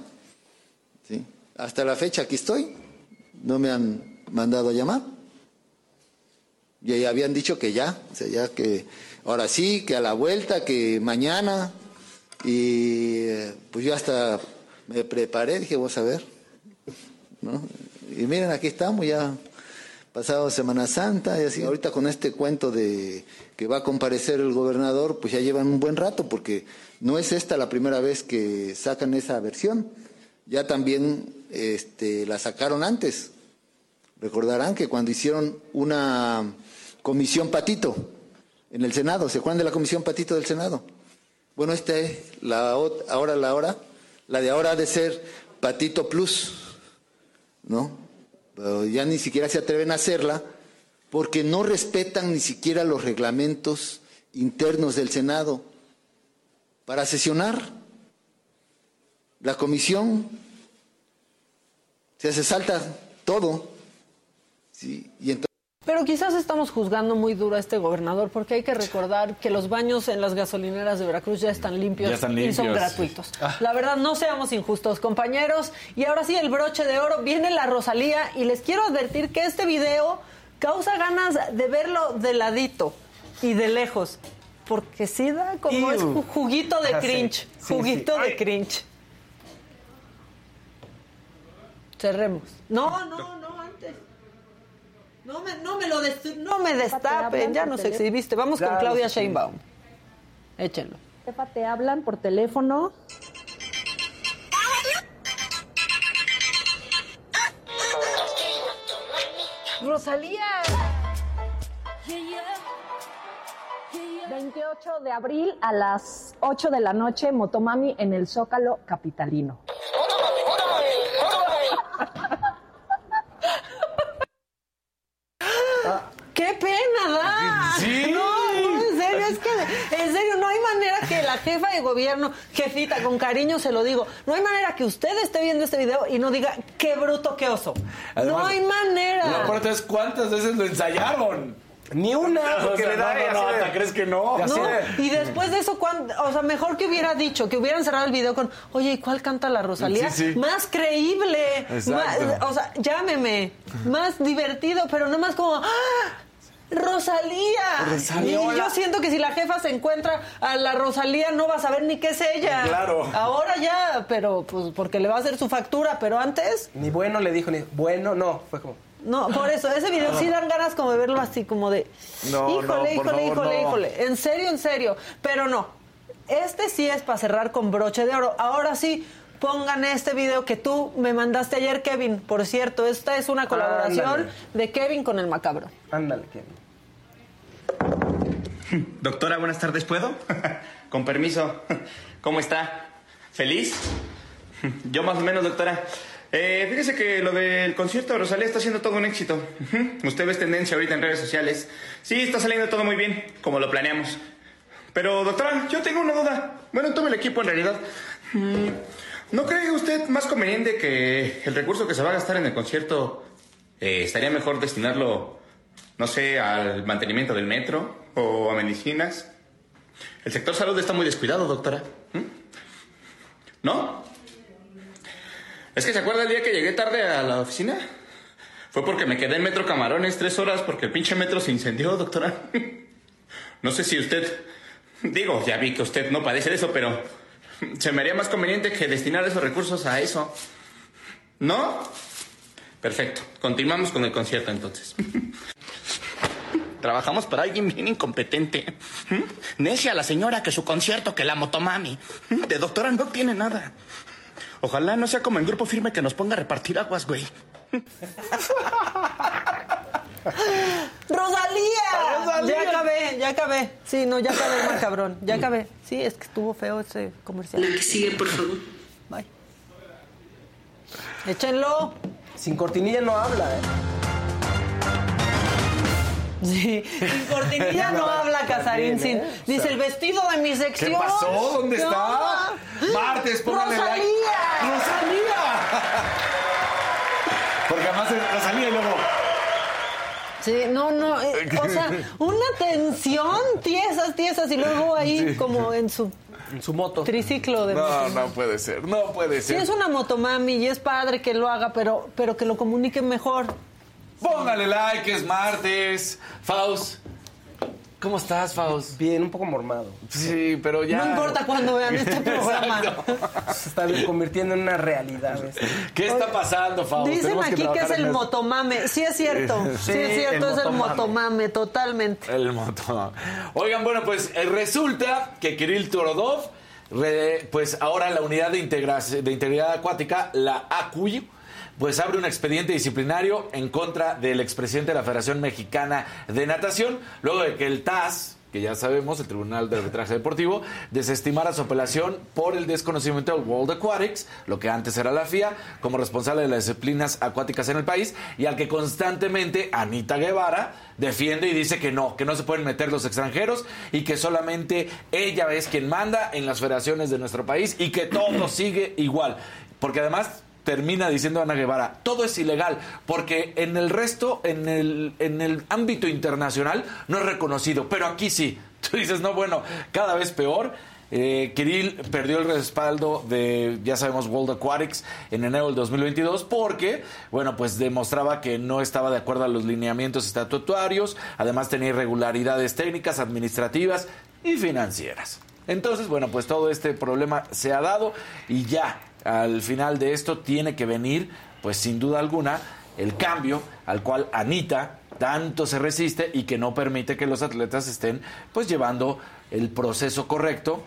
Speaker 26: ¿sí? Hasta la fecha aquí estoy, no me han mandado a llamar. Y habían dicho que ya, o sea, ya que ahora sí, que a la vuelta, que mañana. Y eh, pues yo hasta me preparé, dije, vamos a ver. ¿no? Y miren, aquí estamos ya pasado Semana Santa y así. Ahorita con este cuento de que va a comparecer el gobernador, pues ya llevan un buen rato, porque no es esta la primera vez que sacan esa versión. Ya también este, la sacaron antes. Recordarán que cuando hicieron una comisión patito en el Senado, ¿se acuerdan de la comisión patito del Senado? Bueno, esta es la ahora la hora, la de ahora ha de ser Patito Plus, ¿no? Pero ya ni siquiera se atreven a hacerla porque no respetan ni siquiera los reglamentos internos del Senado para sesionar la comisión. Se se salta todo. Sí, y entonces
Speaker 3: Pero quizás estamos juzgando muy duro a este gobernador porque hay que recordar que los baños en las gasolineras de Veracruz ya están limpios,
Speaker 4: Ya están
Speaker 3: y son gratuitos. La verdad, no seamos injustos, compañeros. Y ahora sí, el broche de oro viene la Rosalía y les quiero advertir que este video causa ganas de verlo de ladito y de lejos. Porque sí da como es ju- juguito de
Speaker 5: Ah, sí.
Speaker 3: cringe.
Speaker 5: Sí, sí.
Speaker 3: juguito de
Speaker 5: Ay.
Speaker 3: cringe. Cerremos. No, no, no. No me, no me lo no me destapen, ya nos exhibiste. Vamos con Claudia
Speaker 27: exhibiste.
Speaker 3: Sheinbaum. Échenlo.
Speaker 27: Jefa, te hablan por teléfono. Rosalía. 28 de abril a las 8 de la noche, Motomami en el Zócalo Capitalino.
Speaker 3: ¡Qué pena da!
Speaker 4: Sí.
Speaker 3: No, no, en serio, es que, en serio, no hay manera que la jefa de gobierno, jefita, con cariño se lo digo, no hay manera que usted esté viendo este video y no diga, qué bruto, qué oso. no hay manera.
Speaker 4: Lo aparte es cuántas veces lo ensayaron.
Speaker 5: Ni una,
Speaker 4: O
Speaker 5: porque
Speaker 4: sea,
Speaker 5: le da
Speaker 4: no,
Speaker 5: de-
Speaker 4: hasta crees que no.
Speaker 3: No,
Speaker 5: de-
Speaker 3: y después de eso, ¿cuán- o sea, mejor que hubiera dicho, que hubieran cerrado el video con, oye, ¿y cuál canta la Rosalía?
Speaker 4: Sí, sí.
Speaker 3: Más creíble. Más- o sea, llámeme. Más divertido, pero no más como, ¡ah! Rosalía.
Speaker 4: Rosalía.
Speaker 3: Y yo siento que si la jefa se encuentra a la Rosalía no va a saber ni qué es ella.
Speaker 5: Claro.
Speaker 3: Ahora ya, pero pues porque le va a hacer su factura, pero antes
Speaker 5: Ni bueno le dijo, ni bueno, no. Fue como.
Speaker 3: No, por eso, ese video sí dan ganas como de verlo así, como de,
Speaker 5: No,
Speaker 3: híjole,
Speaker 5: no,
Speaker 3: híjole,
Speaker 5: favor,
Speaker 3: híjole,
Speaker 5: no.
Speaker 3: híjole, en serio, en serio, pero no, este sí es para cerrar con broche de oro. Ahora sí, pongan este video que tú me mandaste ayer, Kevin, por cierto, esta es una colaboración
Speaker 5: Ándale.
Speaker 3: de Kevin con el macabro.
Speaker 5: Ándale, Kevin.
Speaker 28: Doctora, buenas tardes, ¿puedo? Con permiso. ¿Cómo está? ¿Feliz? Yo más o menos, doctora. Eh, fíjese que lo del concierto de Rosalía está siendo todo un éxito. Usted ve tendencia ahorita en redes sociales. Sí, está saliendo todo muy bien, como lo planeamos. Pero, doctora, yo tengo una duda. Bueno, todo el equipo en realidad. Mm, ¿No cree usted más conveniente que el recurso que se va a gastar en el concierto eh, estaría mejor destinarlo, no sé, al mantenimiento del metro o a medicinas? El sector salud está muy descuidado, doctora. ¿Mm? ¿No? Es que se acuerda el día que llegué tarde a la oficina. Fue porque me quedé en Metro Camarones tres horas porque el pinche metro se incendió, doctora. No sé si usted... Digo, ya vi que usted no padece de eso, pero se me haría más conveniente que destinar esos recursos a eso. ¿No? Perfecto. Continuamos con el concierto entonces. Trabajamos para alguien bien incompetente. ¿Mm? Necia la señora que su concierto, que la motomami. ¿Mm? De doctora no tiene nada. Ojalá no sea como el grupo firme que nos ponga a repartir aguas, güey.
Speaker 3: ¡Rosalía! Ya acabé, ya acabé. Sí, no, ya acabé el macabrón, ya acabé. Sí, es que estuvo feo ese comercial.
Speaker 29: La que sigue, por favor.
Speaker 3: Bye. Échenlo.
Speaker 5: Sin cortinilla no habla, ¿eh?
Speaker 3: Sí, sin cortinilla no habla Casarín.
Speaker 5: También,
Speaker 3: Sin,
Speaker 5: ¿eh? O
Speaker 3: dice
Speaker 5: sea,
Speaker 3: el vestido de mi sección.
Speaker 4: ¿Qué pasó? ¿Dónde
Speaker 3: ¿Qué
Speaker 4: está? Martes, póngale like.
Speaker 3: ¡Rosalía!
Speaker 4: ¡Rosalía! Porque además es Rosalía y luego.
Speaker 3: Sí, no, no, eh, o sea, una tensión, tiesas, tiesas, y luego ahí
Speaker 4: Sí.
Speaker 3: como en su
Speaker 5: En su moto.
Speaker 3: triciclo de
Speaker 4: No,
Speaker 3: moto.
Speaker 4: no puede ser, no puede
Speaker 3: Sí,
Speaker 4: ser.
Speaker 3: es una motomami y es padre que lo haga, pero, pero que lo comunique mejor.
Speaker 4: Póngale like, es martes. Faust. ¿Cómo estás, Faust?
Speaker 5: Bien, un poco mormado.
Speaker 4: Sí, pero ya.
Speaker 3: No importa cuándo vean este programa.
Speaker 5: Se está convirtiendo en una realidad.
Speaker 4: ¿Qué está pasando, Faust?
Speaker 3: Dicen
Speaker 4: Tenemos
Speaker 3: aquí que, es el motomame. Sí es cierto. Sí,
Speaker 4: Sí,
Speaker 3: es cierto,
Speaker 5: el
Speaker 3: es el
Speaker 5: motomame.
Speaker 3: motomame, totalmente.
Speaker 4: El moto. Oigan, bueno, pues eh, resulta que Kirill Torodov, pues ahora la unidad de, integra- de integridad acuática, la ACUY, pues abre un expediente disciplinario en contra del expresidente de la Federación Mexicana de Natación, luego de que el TAS que ya sabemos, el Tribunal de Arbitraje Deportivo, desestimara su apelación por el desconocimiento del World Aquatics, lo que antes era la FIA, como responsable de las disciplinas acuáticas en el país, y al que constantemente Anita Guevara defiende y dice que no, que no se pueden meter los extranjeros y que solamente ella es quien manda en las federaciones de nuestro país y que todo sigue igual. Porque además termina diciendo Ana Guevara, todo es ilegal, porque en el resto, en el, en el ámbito internacional, no es reconocido, pero aquí sí. Tú dices, no, bueno, cada vez peor. Eh, Kirill perdió el respaldo de, ya sabemos, World Aquatics en enero del 2022 porque, bueno, pues demostraba que no estaba de acuerdo a los lineamientos estatutarios, además tenía irregularidades técnicas, administrativas y financieras. Entonces, bueno, pues todo este problema se ha dado y ya al final de esto tiene que venir, pues sin duda alguna, el cambio al cual Anita tanto se resiste y que no permite que los atletas estén pues llevando el proceso correcto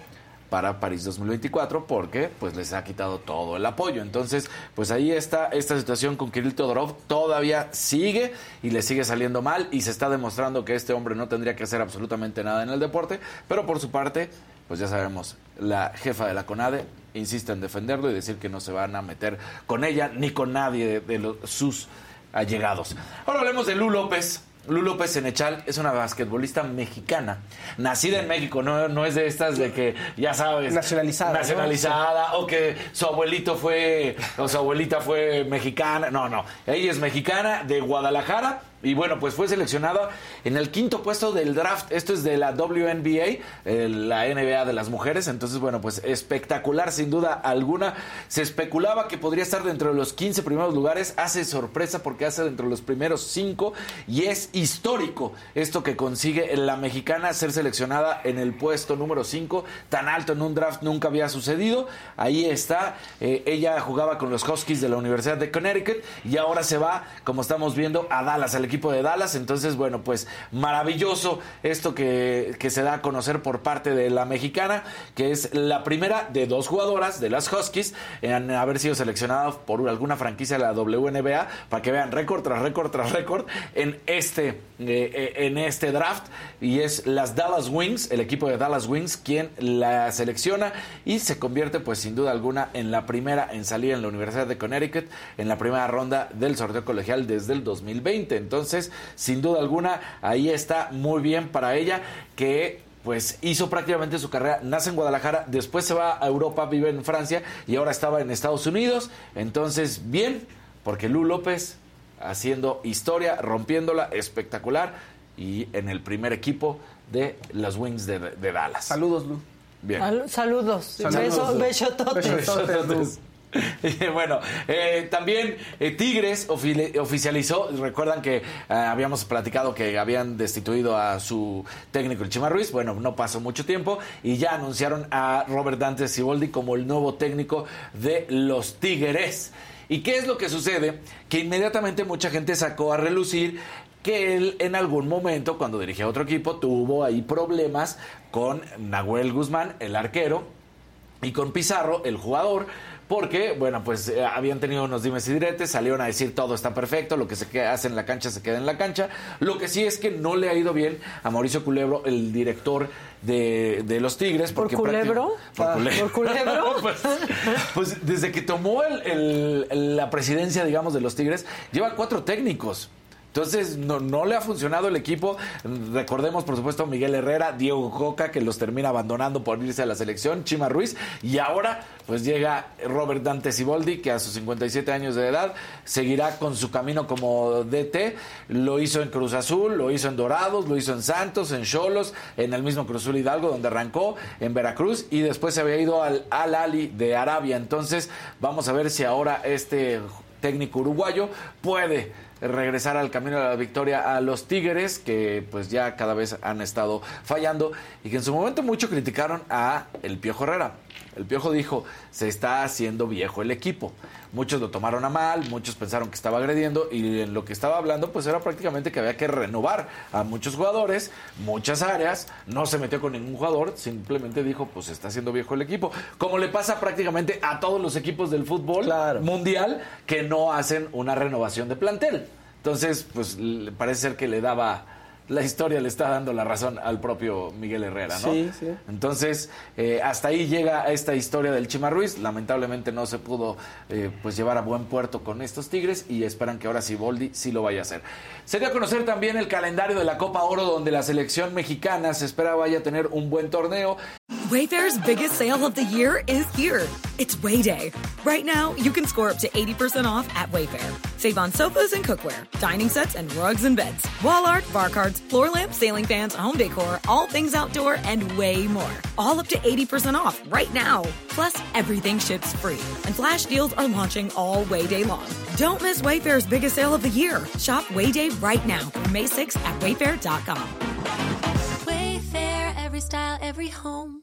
Speaker 4: para París 2024 porque pues les ha quitado todo el apoyo. Entonces, pues ahí está esta situación con Kirill Todorov todavía sigue y le sigue saliendo mal y se está demostrando que este hombre no tendría que hacer absolutamente nada en el deporte, pero por su parte, pues ya sabemos, la jefa de la CONADE insiste en defenderlo y decir que no se van a meter con ella ni con nadie de, los, sus allegados. Ahora hablemos de Lu López. Lu López Senechal es una basquetbolista mexicana, nacida en México, no, no es de estas de que, ya sabes,
Speaker 5: Nacionalizada, ¿no?
Speaker 4: nacionalizada o que su abuelito fue, o su abuelita fue mexicana, no, no, ella es mexicana de Guadalajara y bueno, pues fue seleccionada en el quinto puesto del draft. Esto es de la WNBA, eh, la NBA de las mujeres. Entonces, bueno, pues espectacular sin duda alguna. Se especulaba que podría estar dentro de los 15 primeros lugares. Hace sorpresa porque hace dentro de los primeros 5 y es histórico esto que consigue la mexicana ser seleccionada en el puesto número 5. Tan alto en un draft nunca había sucedido. Ahí está. Eh, ella jugaba con los Huskies de la Universidad de Connecticut y ahora se va, como estamos viendo, a Dallas, al equipo de Dallas. Entonces, bueno, pues maravilloso esto que, se da a conocer por parte de la mexicana, que es la primera de dos jugadoras de las Huskies en haber sido seleccionadas por alguna franquicia de la WNBA, para que vean récord tras récord tras récord en este, eh, eh, en este draft. Y es las Dallas Wings, el equipo de Dallas Wings, quien la selecciona y se convierte, pues sin duda alguna, en la primera en salir en la Universidad de Connecticut en la primera ronda del sorteo colegial desde el 2020. Entonces, sin duda alguna, ahí está muy bien para ella que pues hizo prácticamente su carrera, nace en Guadalajara, después se va a Europa, vive en Francia y ahora estaba en Estados Unidos. Entonces, bien, porque Lu López haciendo historia, rompiéndola, espectacular y en el primer equipo de los Wings de, de Dallas.
Speaker 5: Saludos, Lu.
Speaker 4: Bien.
Speaker 3: Sal- saludos.
Speaker 4: Saludos.
Speaker 3: Beso, besototes.
Speaker 4: Besototes. bueno, eh, también eh, Tigres ofi- oficializó, recuerdan que eh, habíamos platicado que habían destituido a su técnico el Chima Ruiz, bueno, no pasó mucho tiempo y ya anunciaron a Robert Dante Siboldi como el nuevo técnico de los Tigres. ¿Y qué es lo que sucede? Que inmediatamente mucha gente sacó a relucir que él en algún momento, cuando dirigía otro equipo, tuvo ahí problemas con Nahuel Guzmán, el arquero, y con Pizarro, el jugador, porque, bueno, pues eh, habían tenido unos dimes y diretes, salieron a decir todo está perfecto, lo que se hace en la cancha se queda en la cancha. Lo que sí es que no le ha ido bien a Mauricio Culebro, el director de, de los Tigres.
Speaker 3: ¿Por
Speaker 4: porque
Speaker 3: culebro?
Speaker 4: Por
Speaker 3: Ah,
Speaker 4: culebro.
Speaker 3: ¿por culebro?
Speaker 4: pues, pues desde que tomó el- el- la presidencia, digamos, de los Tigres, lleva cuatro técnicos. Entonces, no, no le ha funcionado el equipo. Recordemos, por supuesto, a Miguel Herrera, Diego Coca, que los termina abandonando por irse a la selección, Chima Ruiz, y ahora, pues llega Robert Dante Siboldi, que a sus 57 años de edad seguirá con su camino como DT. Lo hizo en Cruz Azul, lo hizo en Dorados, lo hizo en Santos, en Cholos, en el mismo Cruz Azul Hidalgo, donde arrancó, en Veracruz, y después se había ido al Al Ali de Arabia. Entonces, vamos a ver si ahora este técnico uruguayo puede regresar al camino de la victoria a los Tigres, que pues ya cada vez han estado fallando y que en su momento mucho criticaron a el Piojo Herrera. El Piojo dijo, se está haciendo viejo el equipo. Muchos lo tomaron a mal, muchos pensaron que estaba agrediendo y en lo que estaba hablando pues era prácticamente que había que renovar a muchos jugadores, muchas áreas, no se metió con ningún jugador, simplemente dijo pues se está haciendo viejo el equipo, como le pasa prácticamente a todos los equipos del fútbol mundial que no hacen una renovación de plantel. Entonces pues parece ser que le daba la historia le está dando la razón al propio Miguel Herrera, ¿no?
Speaker 5: Sí, sí.
Speaker 4: Entonces, eh, hasta ahí llega esta historia del Chima Ruiz. Lamentablemente no se pudo eh, pues llevar a buen puerto con estos Tigres y esperan que ahora sí Boldi sí lo vaya a hacer. Se dio a conocer también el calendario de la Copa Oro, donde la selección mexicana se espera vaya a tener un buen torneo.
Speaker 30: Wayfair's biggest sale of the year is here. It's Wayday. Right now, you can score up to 80% off at Wayfair. Save on sofas and cookware, dining sets and rugs and beds, wall art, bar cards, floor lamps, ceiling fans, home decor, all things outdoor, and way more. All up to 80% off right now. Plus, everything ships free. And flash deals are launching all Wayday long. Don't miss Wayfair's biggest sale of the year. Shop Wayday right now May 6th at wayfair.com.
Speaker 13: Wayfair, every style, every home.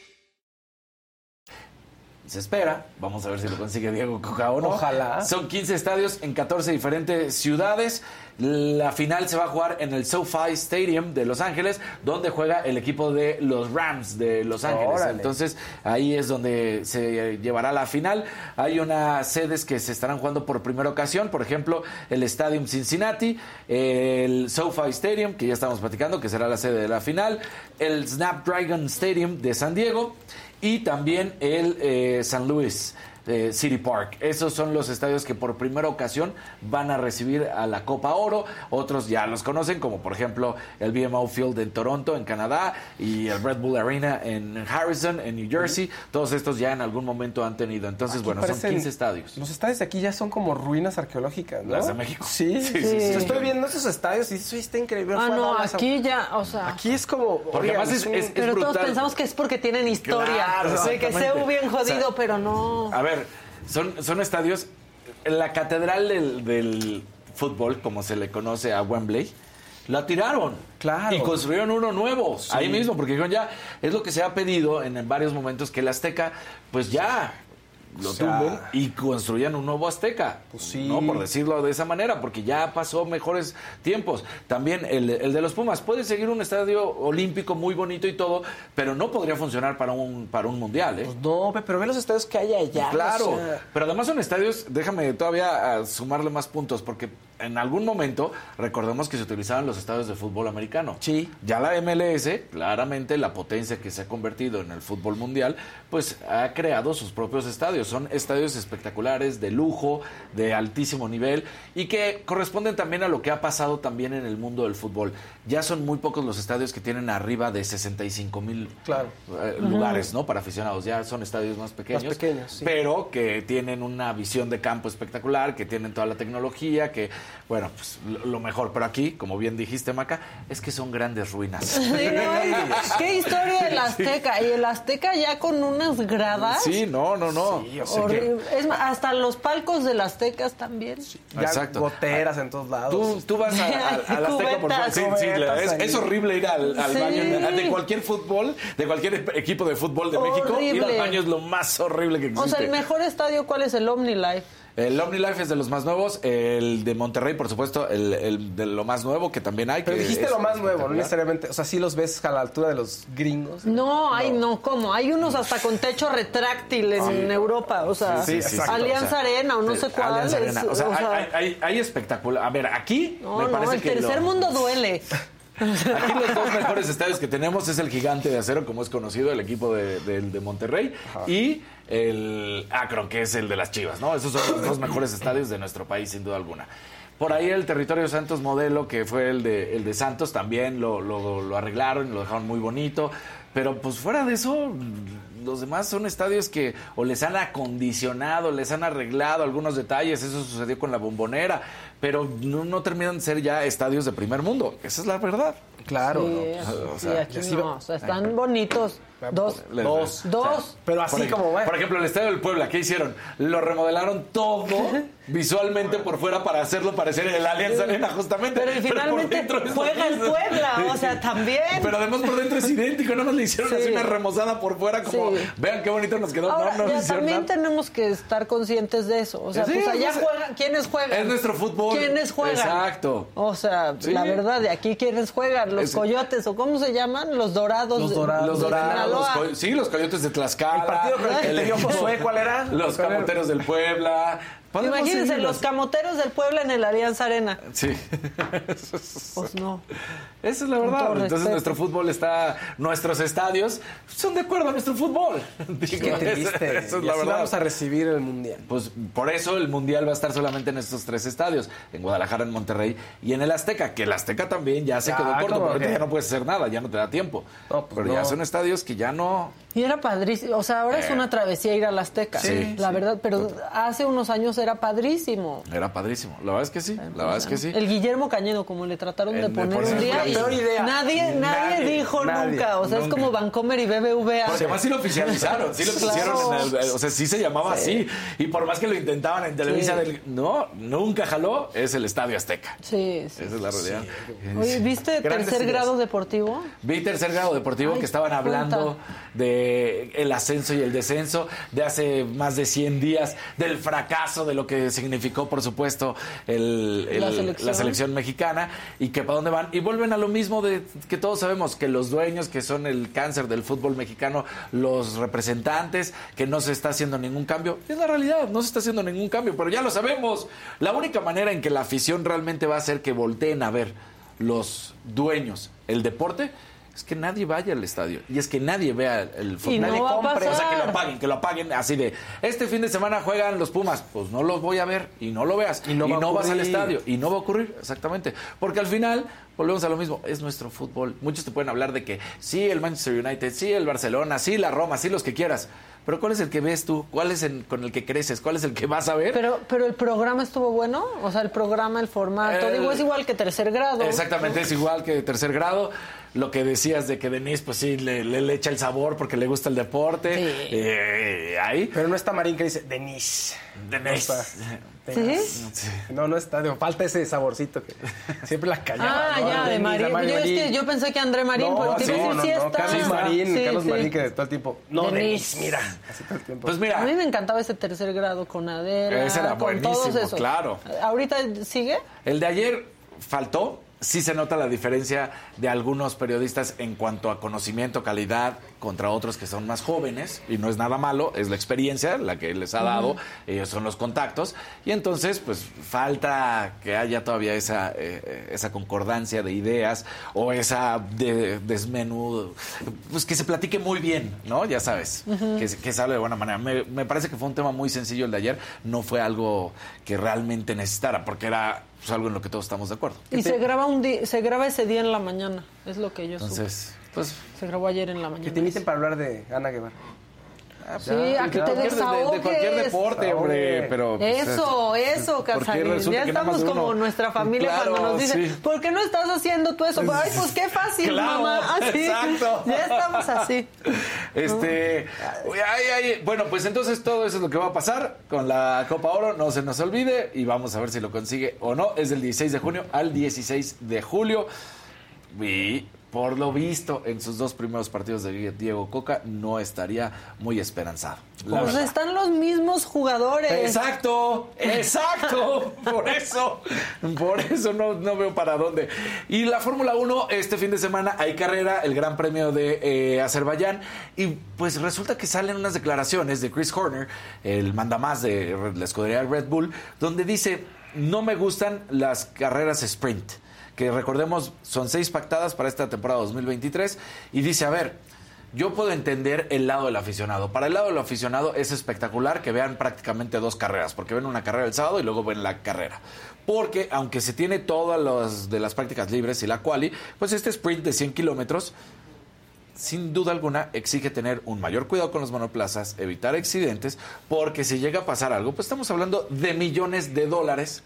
Speaker 4: Se espera, vamos a ver si lo consigue Diego Coca o no.
Speaker 5: Ojalá.
Speaker 4: Son 15 estadios en 14 diferentes ciudades. La final se va a jugar en el SoFi Stadium de Los Ángeles, donde juega el equipo de los Rams de Los Ángeles.
Speaker 5: Órale.
Speaker 4: Entonces, ahí es donde se llevará la final. Hay unas sedes que se estarán jugando por primera ocasión, por ejemplo, el Stadium Cincinnati, el SoFi Stadium, que ya estamos platicando, que será la sede de la final, el Snapdragon Stadium de San Diego y también el eh, San Luis eh, City Park. Esos son los estadios que por primera ocasión van a recibir a la Copa Oro. Otros ya los conocen, como por ejemplo el BMO Field en Toronto, en Canadá, y el Red Bull Arena en Harrison, en New Jersey. Todos estos ya en algún momento han tenido. Entonces,
Speaker 5: Aquí
Speaker 4: bueno, son
Speaker 5: parecen-
Speaker 4: 15 estadios.
Speaker 5: Los estadios de aquí ya son como ruinas arqueológicas, ¿no?
Speaker 4: Las de México.
Speaker 5: Sí,
Speaker 4: Sí,
Speaker 5: sí,
Speaker 4: sí, sí.
Speaker 5: Estoy viendo esos estadios y eso está increíble.
Speaker 3: Ah, no,
Speaker 5: a-
Speaker 3: aquí ya, o sea.
Speaker 5: Aquí es como.
Speaker 4: Porque
Speaker 5: oigan,
Speaker 4: además es-
Speaker 5: un-
Speaker 4: es-
Speaker 3: pero todos pensamos que es porque tienen historia.
Speaker 4: Claro,
Speaker 3: que sea bien jodido,
Speaker 4: O sea,
Speaker 3: pero no.
Speaker 4: A ver, son, son estadios. La catedral del, del fútbol, como se le conoce a Wembley, la tiraron.
Speaker 5: Claro.
Speaker 4: Y construyeron uno nuevo. Ahí mismo, porque dijeron ya, es lo que se ha pedido en, en varios momentos que el Azteca, pues ya. Lo
Speaker 5: O sea,
Speaker 4: y construyan un nuevo Azteca.
Speaker 5: Pues sí.
Speaker 4: No, por decirlo de esa manera, porque ya pasó mejores tiempos. También el, el de los Pumas puede seguir un estadio olímpico muy bonito y todo, pero no podría funcionar para un, para un mundial, ¿eh?
Speaker 5: Pues no, pe- pero ve los estadios que hay allá.
Speaker 4: Claro,
Speaker 5: o sea,
Speaker 4: pero además son estadios, déjame todavía ah, sumarle más puntos, porque en algún momento recordemos que se utilizaban los estadios de fútbol americano.
Speaker 5: Sí.
Speaker 4: Ya la MLS, claramente la potencia que se ha convertido en el fútbol mundial, pues ha creado sus propios estadios. Son estadios espectaculares, de lujo, de altísimo nivel y que corresponden también a lo que ha pasado también en el mundo del fútbol. Ya son muy pocos los estadios que tienen arriba de 65 mil
Speaker 5: Claro.
Speaker 4: eh, lugares, ¿no? Para aficionados. Ya son estadios más pequeños.
Speaker 5: Más pequeños, sí.
Speaker 4: Pero que tienen una visión de campo espectacular, que tienen toda la tecnología, que, bueno, pues lo lo mejor. Pero aquí, como bien dijiste, Maca, es que son grandes ruinas.
Speaker 3: Sí, no, qué historia el Azteca. Y el Azteca ya con unas gradas.
Speaker 4: Sí, no, no, no.
Speaker 5: Sí, o sea que-
Speaker 3: horrible. Es más, hasta los palcos del Aztecas también.
Speaker 5: ya
Speaker 4: Exacto.
Speaker 5: goteras en todos lados.
Speaker 4: Tú, tú vas al Azteca por
Speaker 3: Cubetas.
Speaker 4: sí, sí, la- es, es horrible ir al, al
Speaker 3: Sí.
Speaker 4: baño de, de cualquier fútbol, de cualquier equipo de fútbol de México. Ir al
Speaker 3: Horrible.
Speaker 4: baño es lo más horrible que existe.
Speaker 3: O sea, el mejor estadio, ¿cuál es el OmniLife?
Speaker 4: El OmniLife es de los más nuevos. El de Monterrey, por supuesto, el, el de lo más nuevo que también hay.
Speaker 5: Pero
Speaker 4: que
Speaker 5: dijiste lo más nuevo, no necesariamente. O sea, sí los ves a la altura de los gringos.
Speaker 3: No, hay no, ¿cómo? Hay unos hasta con techo retráctil en Europa, o sea,
Speaker 4: Sí, sí, sí, exacto.
Speaker 3: Alianza
Speaker 4: O sea,
Speaker 3: Arena o no
Speaker 4: el-
Speaker 3: sé cuál.
Speaker 4: Alianza
Speaker 3: es,
Speaker 4: Arena. O sea,
Speaker 3: o sea,
Speaker 4: hay, hay- hay espectacular. A ver, aquí
Speaker 3: no,
Speaker 4: me
Speaker 3: no,
Speaker 4: parece
Speaker 3: el
Speaker 4: que
Speaker 3: tercer
Speaker 4: lo-
Speaker 3: mundo duele.
Speaker 4: Aquí los dos mejores estadios que tenemos es el Gigante de Acero, como es conocido, el equipo de, de- de Monterrey, y el Akron, que es el de las Chivas, ¿no? Esos son los dos mejores estadios de nuestro país, sin duda alguna. Por ahí el territorio Santos modelo, que fue el de, el de Santos, también lo, lo- lo arreglaron, lo dejaron muy bonito. Pero pues fuera de eso, los demás son estadios que o les han acondicionado, les han arreglado algunos detalles. Eso sucedió con la bombonera. Pero no, no terminan de ser ya estadios de primer mundo. Esa es la verdad.
Speaker 5: Claro,
Speaker 3: Sí,
Speaker 5: ¿no?
Speaker 3: aquí,
Speaker 4: O
Speaker 3: sí, aquí no, o sea, están bonitos. Dos.
Speaker 4: Les-
Speaker 5: Dos.
Speaker 3: Dos.
Speaker 5: Pero así como va.
Speaker 4: Por ejemplo, el estadio del Puebla, ¿qué hicieron? Lo remodelaron todo visualmente por fuera para hacerlo parecer el Alianza Arena, justamente.
Speaker 3: Pero finalmente juega el. Puebla, o sea, también.
Speaker 4: Pero además por dentro es idéntico, no nos le hicieron
Speaker 3: Sí.
Speaker 4: así una remozada por fuera, como
Speaker 3: Sí.
Speaker 4: vean qué bonito nos quedó.
Speaker 3: Ahora,
Speaker 4: no, no
Speaker 3: ya
Speaker 4: nos hicieron
Speaker 3: también
Speaker 4: nada.
Speaker 3: tenemos que estar conscientes de eso. O sea,
Speaker 4: Sí,
Speaker 3: pues allá
Speaker 4: pues,
Speaker 3: juegan. ¿Quiénes juegan?
Speaker 4: Es nuestro fútbol.
Speaker 3: ¿Quiénes juegan?
Speaker 4: Exacto.
Speaker 3: O sea,
Speaker 4: Sí.
Speaker 3: la verdad, de aquí quiénes juegan, los
Speaker 4: Es-
Speaker 3: coyotes, o cómo se llaman, los dorados.
Speaker 5: Los
Speaker 3: de-
Speaker 5: dorados.
Speaker 4: Los
Speaker 3: Sinaloa.
Speaker 4: sí, los coyotes de Tlaxcala.
Speaker 5: El partido con el que te dio Josué, ¿cuál era?
Speaker 4: Los camoteros del Puebla.
Speaker 3: Imagínense, los camoteros del Puebla en el Alianza Arena.
Speaker 4: Sí.
Speaker 3: Pues no.
Speaker 4: Esa es la verdad. Entonces
Speaker 3: respeto.
Speaker 4: nuestro fútbol está, nuestros estadios son de acuerdo a nuestro fútbol. Digo,
Speaker 5: Qué triste.
Speaker 4: esa es
Speaker 5: Y
Speaker 4: la
Speaker 5: así
Speaker 4: verdad.
Speaker 5: vamos a recibir el mundial.
Speaker 4: Pues por eso el Mundial va a estar solamente en estos tres estadios, en Guadalajara, en Monterrey y en el Azteca, que el Azteca también ya se
Speaker 5: Ya,
Speaker 4: quedó corto,
Speaker 5: ¿cómo
Speaker 4: porque
Speaker 5: que?
Speaker 4: ya no puedes hacer nada, ya no te da tiempo.
Speaker 5: No, pues
Speaker 4: Pero ya son estadios que ya no...
Speaker 3: Y era padrísimo. O sea, ahora es
Speaker 4: Eh.
Speaker 3: una travesía ir al Azteca.
Speaker 4: Sí,
Speaker 3: la
Speaker 4: sí.
Speaker 3: verdad, pero hace unos años era padrísimo.
Speaker 4: Era padrísimo. La verdad es que sí, la verdad es que sí.
Speaker 3: El Guillermo Cañedo, como le trataron de
Speaker 4: El de
Speaker 3: poner un día.
Speaker 4: la
Speaker 3: y
Speaker 4: peor
Speaker 5: idea.
Speaker 3: Nadie, nadie,
Speaker 4: Nadie,
Speaker 3: dijo
Speaker 5: nadie,
Speaker 3: nunca. O sea, es como Vancomer y BBVA.
Speaker 4: Porque además sí lo oficializaron, sí lo
Speaker 3: Claro.
Speaker 4: pusieron en el, o sea, sí se llamaba así. Y por más que lo intentaban en Televisa,
Speaker 3: Sí.
Speaker 4: del- no, nunca jaló, es el Estadio Azteca.
Speaker 3: Sí, sí.
Speaker 4: Esa es la realidad.
Speaker 3: Oye, ¿viste
Speaker 5: Grandes
Speaker 3: tercer
Speaker 5: ideas.
Speaker 3: grado deportivo?
Speaker 4: Vi tercer grado deportivo
Speaker 3: Ay,
Speaker 4: que estaban hablando
Speaker 3: cuenta.
Speaker 4: de el ascenso y el descenso de hace más de 100 días, del fracaso de lo que significó, por supuesto, el, el-
Speaker 3: La
Speaker 4: la,
Speaker 3: selección.
Speaker 4: selección. mexicana y que para dónde van. Y vuelven a lo mismo de que todos sabemos, que los dueños, que son el cáncer del fútbol mexicano, los representantes, que no se está haciendo ningún cambio. Es la realidad, no se está haciendo ningún cambio, pero ya lo sabemos. La única manera en que la afición realmente va a hacer que volteen a ver los dueños el deporte es que nadie vaya al estadio y es que nadie vea el fútbol.
Speaker 3: Y no
Speaker 4: Nadie compre, O sea, que lo paguen, que lo paguen así de este fin de semana juegan los Pumas, pues no los voy a ver y no lo veas y no,
Speaker 5: no va
Speaker 4: vas al estadio y no va a ocurrir, exactamente. Porque al final volvemos a lo mismo, es nuestro fútbol. Muchos te pueden hablar de que sí, el Manchester United, sí, el Barcelona, sí, la Roma, sí, los que quieras. Pero ¿cuál es el que ves tú? ¿Cuál es el con el que creces? ¿Cuál es el que vas a ver?
Speaker 3: Pero, pero el programa estuvo bueno. O sea, el programa, el formato.
Speaker 4: El-
Speaker 3: Digo, es igual que tercer grado.
Speaker 4: Exactamente, es igual que tercer grado. Lo que decías de que Denise, pues sí, le, le- le echa el sabor porque le gusta el deporte.
Speaker 3: Sí.
Speaker 4: Eh, ahí.
Speaker 5: Pero no está Marín que dice Denise.
Speaker 4: Denise.
Speaker 5: No
Speaker 3: ¿Sí?
Speaker 5: No, no está. digo, falta ese saborcito que siempre la callaba.
Speaker 3: Ah,
Speaker 5: ¿no?
Speaker 3: ya, de Marín. Yo, es que
Speaker 5: Marín.
Speaker 3: yo pensé que André Marín,
Speaker 5: No,
Speaker 3: porque sí,
Speaker 5: no,
Speaker 3: sí
Speaker 5: no,
Speaker 3: está.
Speaker 5: Carlos Marín,
Speaker 3: Sí,
Speaker 5: Carlos
Speaker 3: sí.
Speaker 5: Marín que de todo el tiempo. No,
Speaker 3: Denise.
Speaker 5: Denise, mira. Así todo el tiempo.
Speaker 4: Pues
Speaker 3: A
Speaker 4: mira,
Speaker 3: mí me encantaba ese tercer grado con Adela.
Speaker 4: Ese era
Speaker 3: con
Speaker 4: buenísimo,
Speaker 3: todos esos.
Speaker 4: claro.
Speaker 3: ¿Ahorita sigue?
Speaker 4: el de ayer faltó. Sí se nota la diferencia de algunos periodistas en cuanto a conocimiento, calidad, contra otros que son más jóvenes, y no es nada malo, es la experiencia la que les ha dado, ellos son los contactos, y entonces pues falta que haya todavía esa, eh, esa concordancia de ideas o esa de, desmenú, pues que se platique muy bien, ¿no? Ya sabes, que, que se hable de buena manera. Me, me parece que fue un tema muy sencillo el de ayer, no fue algo que realmente necesitara, porque era pues, algo en lo que todos estamos de acuerdo.
Speaker 3: Y se graba un di- se graba ese día en la mañana, es lo que yo
Speaker 4: Entonces, pues.
Speaker 3: Se grabó ayer en la mañana.
Speaker 5: Que te inviten para hablar de Ana Guevara.
Speaker 3: Sí, a que te
Speaker 4: cualquier- de-
Speaker 3: desahogues.
Speaker 4: de cualquier deporte, hombre, pero pues,
Speaker 3: Eso, eso,
Speaker 4: ¿por qué
Speaker 3: Casarín. Ya estamos como
Speaker 4: uno?
Speaker 3: nuestra familia
Speaker 4: Claro,
Speaker 3: cuando nos dicen,
Speaker 4: sí.
Speaker 3: ¿por qué no estás haciendo tú eso? Ay, pues qué fácil,
Speaker 4: Claro,
Speaker 3: mamá. Así.
Speaker 4: exacto.
Speaker 3: Ya estamos así.
Speaker 4: Este, ay, ay, bueno, pues entonces todo eso es lo que va a pasar con la Copa Oro, no se nos olvide y vamos a ver si lo consigue o no. Es del 16 de junio al 16 de julio y por lo visto en sus dos primeros partidos de Diego Coca no estaría muy esperanzado.
Speaker 3: Pues
Speaker 4: verdad.
Speaker 3: están los mismos jugadores.
Speaker 4: Exacto, exacto. Por eso, por eso no, no veo para dónde. Y la Fórmula 1, este fin de semana hay carrera, el Gran Premio de eh, Azerbaiyán. Y pues resulta que salen unas declaraciones de Chris Horner, el mandamás de la escudería Red Bull, donde dice: No me gustan las carreras sprint. Que recordemos, son seis pactadas para esta temporada 2023. Y dice: A ver. Yo puedo entender el lado del aficionado. Para el lado del aficionado es espectacular que vean prácticamente dos carreras, porque ven una carrera el sábado y luego ven la carrera. Porque aunque se tiene todas las de las prácticas libres y la quali, pues este sprint de 100 kilómetros, sin duda alguna, exige tener un mayor cuidado con los monoplazas, evitar accidentes, porque si llega a pasar algo, pues estamos hablando de millones de dólares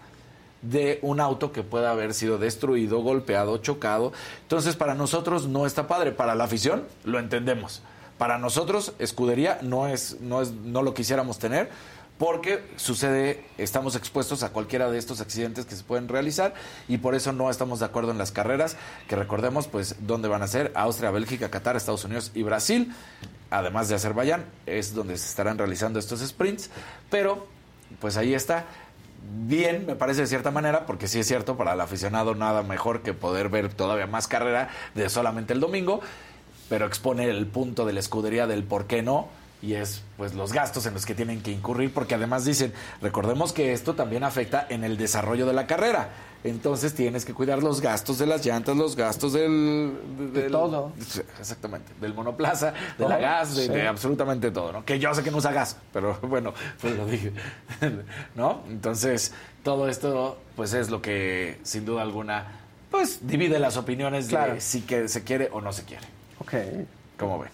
Speaker 4: de un auto que pueda haber sido destruido, golpeado, chocado. Entonces, para nosotros no está padre. Para la afición, lo entendemos. Para nosotros, escudería no es, no es, no lo quisiéramos tener, porque sucede, estamos expuestos a cualquiera de estos accidentes que se pueden realizar y por eso no estamos de acuerdo en las carreras, que recordemos, pues, dónde van a ser, Austria, Bélgica, Qatar, Estados Unidos y Brasil, además de Azerbaiyán, es donde se estarán realizando estos sprints, pero, pues ahí está. Bien, me parece de cierta manera, porque sí es cierto, para el aficionado nada mejor que poder ver todavía más carrera de solamente el domingo, pero expone el punto de la escudería del por qué no, y es pues los gastos en los que tienen que incurrir porque además dicen, recordemos que esto también afecta en el desarrollo de la carrera. Entonces tienes que cuidar los gastos de las llantas, los gastos del... del-
Speaker 5: todo.
Speaker 4: Exactamente, del monoplaza, de la gas, de,
Speaker 5: sí.
Speaker 4: de absolutamente todo, ¿no? Que yo sé que no usa gas, pero bueno, pues lo dije, ¿no? Entonces, todo esto pues es lo que sin duda alguna pues divide las opiniones
Speaker 5: Claro.
Speaker 4: de si que se quiere o no se quiere.
Speaker 5: Ok.
Speaker 4: ¿Cómo ven?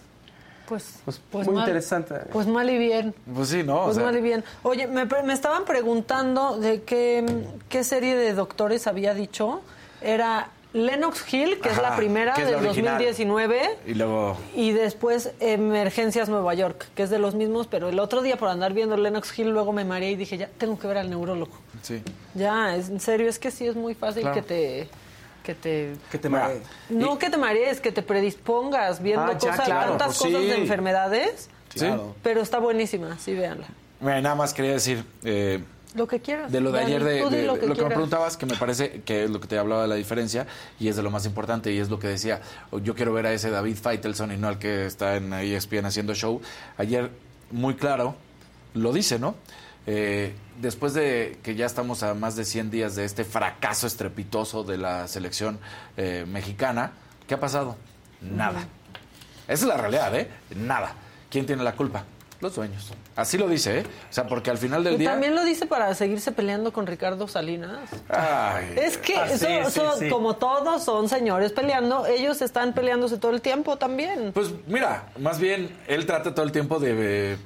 Speaker 3: Pues,
Speaker 5: muy
Speaker 3: mal.
Speaker 5: interesante.
Speaker 3: Pues mal y bien.
Speaker 4: Pues sí, ¿no? O
Speaker 3: Pues
Speaker 4: sea,
Speaker 3: mal y bien. Oye, me, pre- me estaban preguntando de qué, qué serie de doctores había dicho. Era Lennox Hill, que es la primera
Speaker 4: es
Speaker 3: del
Speaker 4: original.
Speaker 3: 2019.
Speaker 4: Y luego...
Speaker 3: Y después Emergencias Nueva York, que es de los mismos, pero el otro día por andar viendo Lennox Hill luego me mareé y dije, ya tengo que ver al neurólogo.
Speaker 4: Sí.
Speaker 3: Ya, es, en serio, es que sí es muy fácil
Speaker 4: Claro.
Speaker 3: que te... Que te,
Speaker 5: Que te maree.
Speaker 3: no que te marees, que te predispongas viendo
Speaker 5: Ah, ya,
Speaker 3: cosas,
Speaker 5: claro,
Speaker 3: tantas
Speaker 4: pues
Speaker 3: cosas
Speaker 4: sí.
Speaker 3: de enfermedades,
Speaker 4: Sí.
Speaker 3: pero está buenísima, sí, véanla.
Speaker 4: Mira, nada más quería decir, eh,
Speaker 3: Lo que quieras.
Speaker 4: de lo de
Speaker 3: Dani,
Speaker 4: ayer, de,
Speaker 3: tú di
Speaker 4: de-
Speaker 3: lo
Speaker 4: lo
Speaker 3: que
Speaker 4: que, me preguntabas, que me parece que es lo que te hablaba de la diferencia y es de lo más importante y es lo que decía, yo quiero ver a ese David Feitelson y no al que está en ESPN haciendo show. Ayer, muy claro, lo dice, ¿no? Eh, después de que ya estamos a más de 100 días de este fracaso estrepitoso de la selección eh, mexicana, ¿qué ha pasado? Nada. Esa es la realidad, ¿eh? Nada. ¿Quién tiene la culpa? Los dueños. Así lo dice, ¿eh? O sea, porque al final del
Speaker 3: Y
Speaker 4: día...
Speaker 3: también lo dice para seguirse peleando con Ricardo Salinas.
Speaker 4: Ay,
Speaker 3: Es que
Speaker 5: Ah, sí,
Speaker 3: son-
Speaker 5: sí,
Speaker 3: son-
Speaker 5: sí.
Speaker 3: como todos son señores peleando, ellos están peleándose todo el tiempo también.
Speaker 4: Pues mira, más bien él trata todo el tiempo de eh,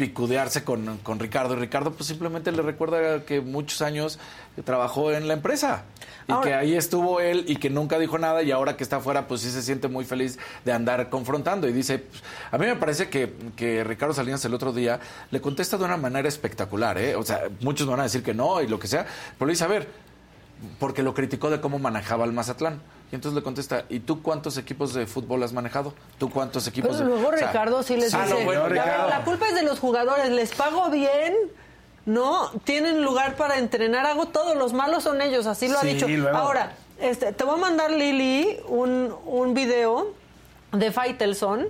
Speaker 4: picudearse con, con Ricardo. Y Ricardo pues simplemente le recuerda que muchos años trabajó en la empresa. Y
Speaker 3: Ahora-
Speaker 4: que ahí estuvo él y que nunca dijo nada. Y ahora que está afuera pues sí se siente muy feliz de andar confrontando. Y dice, pues, a mí me parece que, que Ricardo Salinas el otro día le contesta de una manera espectacular, ¿eh? o sea, muchos van a decir que no y lo que sea, pero le dice, a ver, porque lo criticó de cómo manejaba el Mazatlán. Y entonces le contesta, ¿y tú cuántos equipos de fútbol has manejado? ¿Tú cuántos equipos
Speaker 3: Pero
Speaker 4: de
Speaker 3: luego
Speaker 4: o sea,
Speaker 3: Ricardo sí les
Speaker 4: ah,
Speaker 3: dice,
Speaker 4: no, bueno,
Speaker 3: "A ver,
Speaker 4: Ricardo.
Speaker 3: la culpa es de los jugadores, les pago bien, no, tienen lugar para entrenar, hago todo, los malos son ellos, así lo ha
Speaker 5: Sí,
Speaker 3: dicho.
Speaker 5: luego-
Speaker 3: Ahora, este, te voy a mandar, Lili, un, un video de Faitelson,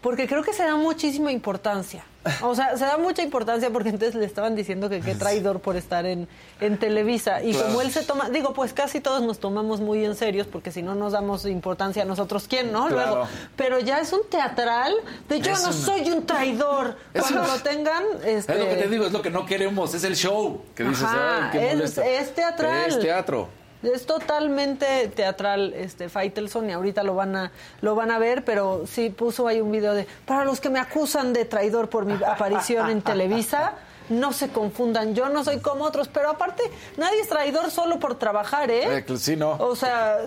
Speaker 3: porque creo que se da muchísima importancia. O sea, se da mucha importancia porque entonces le estaban diciendo que qué traidor por estar en, en Televisa. Y como él se toma, digo, pues casi todos nos tomamos muy en serios porque si no nos damos importancia a nosotros, ¿quién, no?
Speaker 4: Claro.
Speaker 3: Luego, pero ya es un teatral de yo
Speaker 4: Es
Speaker 3: no soy un traidor. Cuando lo tengan, este,
Speaker 4: Es lo que te digo, es lo que no queremos, es el show. Que dices,
Speaker 3: Ajá,
Speaker 4: "Ay, qué
Speaker 3: es-
Speaker 4: molesta".
Speaker 3: es teatral.
Speaker 4: Es teatro.
Speaker 3: Es totalmente teatral este Faitelson y ahorita lo van a lo van a ver, pero sí puso ahí un video de para los que me acusan de traidor por mi aparición en Televisa, no se confundan, yo no soy como otros, pero aparte nadie es traidor solo por trabajar, ¿eh?
Speaker 4: Eh, sí, no.
Speaker 3: O sea,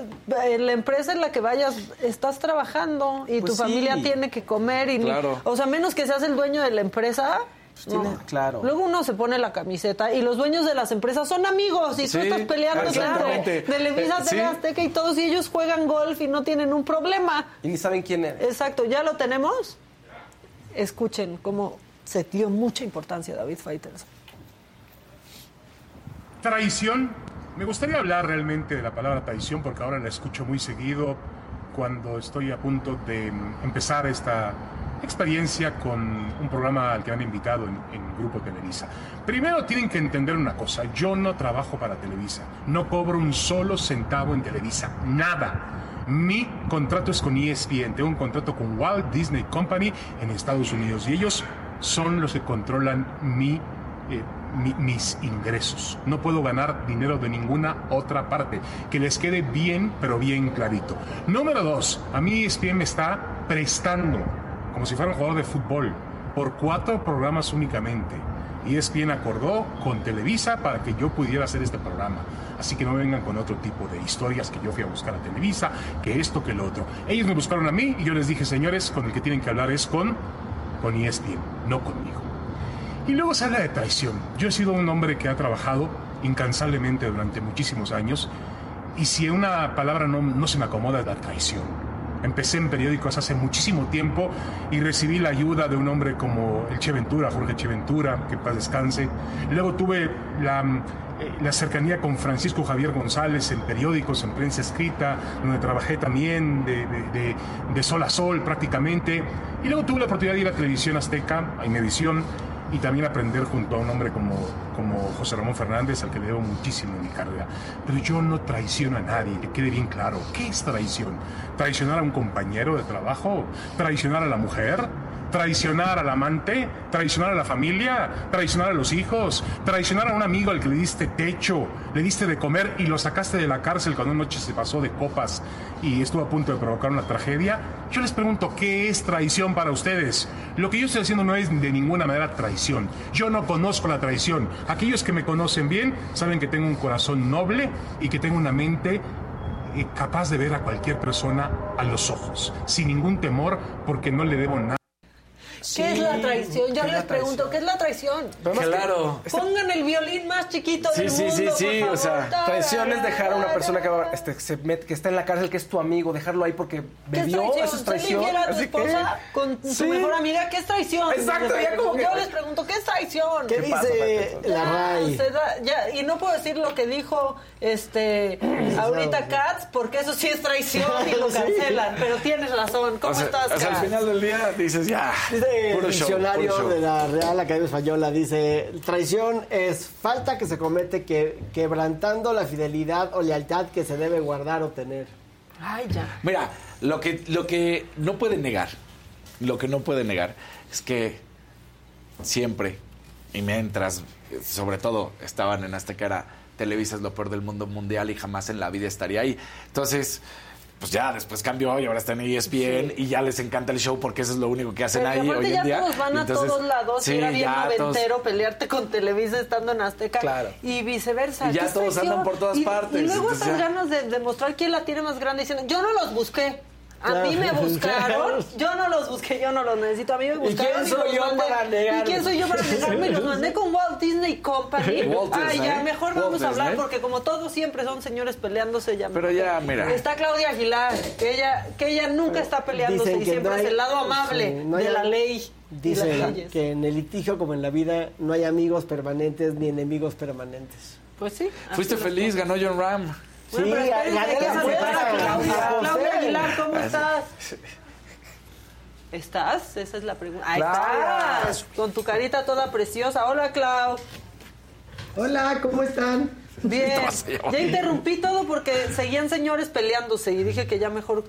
Speaker 3: en la empresa en la que vayas estás trabajando y
Speaker 5: Pues
Speaker 3: tu familia tiene que comer y
Speaker 4: Claro.
Speaker 3: o sea, menos que seas el dueño de la empresa.
Speaker 5: Tiene-
Speaker 3: no.
Speaker 5: claro.
Speaker 3: Luego uno se pone la camiseta y los dueños de las empresas son amigos y tú estás peleando claro,
Speaker 4: exactamente.
Speaker 3: Televisa,
Speaker 4: Eh,
Speaker 3: TV. Azteca y todos y ellos juegan golf y no tienen un problema.
Speaker 5: Y ni saben quién eres.
Speaker 3: Exacto, ¿ya lo tenemos? Escuchen cómo se dio mucha importancia a David Fighters.
Speaker 31: Traición. Me gustaría hablar realmente de la palabra traición porque ahora la escucho muy seguido cuando estoy a punto de empezar esta experiencia con un programa al que han invitado en, en Grupo Televisa. Primero tienen que entender una cosa, yo no trabajo para Televisa, no cobro un solo centavo en Televisa, nada. Mi contrato es con ESPN, tengo un contrato con Walt Disney Company en Estados Unidos y ellos son los que controlan eh, mi- mis ingresos. No puedo ganar dinero de ninguna otra parte. Que les quede bien, pero bien clarito. Número dos, a mí ESPN me está prestando, como si fuera un jugador de fútbol, por cuatro programas únicamente. Y ESPN acordó con Televisa para que yo pudiera hacer este programa. Así que no vengan con otro tipo de historias que yo fui a buscar a Televisa, que esto, que lo otro. Ellos me buscaron a mí y yo les dije, señores, con el que tienen que hablar es con, con ESPN, no conmigo. Y luego se habla de traición. Yo he sido un hombre que ha trabajado incansablemente durante muchísimos años y si una palabra no, no se me acomoda es la traición. Empecé en periódicos hace muchísimo tiempo y recibí la ayuda de un hombre como el Che Ventura, Jorge Che Ventura, que paz descanse. Luego tuve la, eh, la cercanía con Francisco Javier González en periódicos, en prensa escrita, donde trabajé también de, de- de- de sol a sol prácticamente. Y luego tuve la oportunidad de ir a Televisión Azteca, a Imevisión, y también aprender junto a un hombre como, como José Ramón Fernández, al que le debo muchísimo en mi carrera. Pero yo no traiciono a nadie, que quede bien claro. ¿Qué es traición? ¿Traicionar a un compañero de trabajo? ¿Traicionar a la mujer? Traicionar al amante, traicionar a la familia, traicionar a los hijos, traicionar a un amigo al que le diste techo, le diste de comer y lo sacaste de la cárcel cuando una noche se pasó de copas y estuvo a punto de provocar una tragedia. Yo les pregunto, ¿qué es traición para ustedes? Lo que yo estoy haciendo no es de ninguna manera traición. Yo no conozco la traición. Aquellos que me conocen bien saben que tengo un corazón noble y que tengo una mente eh, capaz de ver a cualquier persona a los ojos, sin ningún temor, porque no le debo nada.
Speaker 3: ¿Qué es la traición? Yo
Speaker 31: ¿Qué es
Speaker 3: les pregunto, ¿qué es la traición?
Speaker 4: Claro.
Speaker 3: Pongan el violín más chiquito
Speaker 4: Sí,
Speaker 3: del
Speaker 4: sí,
Speaker 3: mundo,
Speaker 4: sí, sí,
Speaker 3: por
Speaker 4: o sea.
Speaker 5: Traición es dejar a una persona que, va- este, se met- que está en la cárcel, que es tu amigo, dejarlo ahí porque
Speaker 3: ¿Qué es
Speaker 5: bebió,
Speaker 3: traición?
Speaker 5: eso es traición.
Speaker 3: ¿Ser infiel a tu
Speaker 5: que-
Speaker 3: esposa con tu
Speaker 5: Sí.
Speaker 3: mejor amiga? ¿Qué es traición?
Speaker 5: Exacto, ya como que-
Speaker 3: Yo les pregunto, ¿qué es traición?
Speaker 32: ¿Qué dice la RAI?
Speaker 3: se da- ya, y no puedo decir lo que dijo este ahorita Katz, porque eso sí es traición y lo
Speaker 32: Sí.
Speaker 3: cancelan. Pero tienes razón. ¿Cómo
Speaker 4: O sea,
Speaker 3: estás,
Speaker 4: o sea, al
Speaker 3: Katz?
Speaker 4: final del día dices, ya,
Speaker 32: Dice el
Speaker 4: puro
Speaker 32: diccionario
Speaker 4: show.
Speaker 32: de la Real Academia Española, dice, traición es falta que se comete que, quebrantando la fidelidad o lealtad que se debe guardar o tener.
Speaker 3: Ay, ya.
Speaker 4: Mira, lo que, lo que no puede negar, lo que no puede negar es que siempre, y mientras, sobre todo, estaban en Azteca, era Televisa es lo peor del mundo mundial y jamás en la vida estaría ahí. Entonces, pues ya, después cambió y ahora está en ESPN y ya les encanta el show porque eso es lo único que hacen
Speaker 3: Pero
Speaker 4: ahí hoy
Speaker 3: ya
Speaker 4: en día.
Speaker 3: todos van a
Speaker 4: entonces,
Speaker 3: todos lados
Speaker 4: sí,
Speaker 3: y era bien
Speaker 4: todos-
Speaker 3: noventero pelearte con Televisa estando en Azteca
Speaker 4: Claro.
Speaker 3: y viceversa.
Speaker 4: Y ya
Speaker 3: ¿Qué es
Speaker 4: todos andan por todas
Speaker 3: Y-
Speaker 4: partes,
Speaker 3: Y luego
Speaker 4: entonces
Speaker 3: estas
Speaker 4: ya-
Speaker 3: ganas de demostrar quién la tiene más grande diciendo, yo no los busqué. A mí me buscaron, yo no los busqué, yo no los necesito, a mí me
Speaker 32: ¿Y
Speaker 3: buscaron.
Speaker 32: quién soy
Speaker 3: los
Speaker 32: yo
Speaker 3: mandé.
Speaker 32: para negarme?
Speaker 3: ¿Y quién soy yo para negarme? Y los mandé con Walt Disney Company.
Speaker 4: Walt
Speaker 3: Ay, ya, mejor
Speaker 4: Walt
Speaker 3: vamos a hablar porque como todos siempre son señores peleándose ya.
Speaker 4: Pero ya, mira.
Speaker 3: Está Claudia Aguilar, que ella, que ella nunca está peleándose
Speaker 32: Dicen
Speaker 3: y
Speaker 32: que
Speaker 3: siempre
Speaker 32: no
Speaker 3: es
Speaker 32: hay-
Speaker 3: el lado amable
Speaker 32: sí, no hay-
Speaker 3: de la ley. y leyes.
Speaker 32: que en el litigio como en la vida no hay amigos permanentes ni enemigos permanentes.
Speaker 3: Pues sí.
Speaker 4: Fuiste feliz, ganó John Ram.
Speaker 32: Sí,
Speaker 3: Bueno, pero hay que a. Claudia. Aguilar, ¿cómo estás? ¿Estás? Esa es la pregunta. Ahí estás, con tu carita toda preciosa. Hola, Clau.
Speaker 33: Hola, ¿cómo están?
Speaker 3: Bien. Ya interrumpí todo porque seguían señores peleándose y dije que ya mejor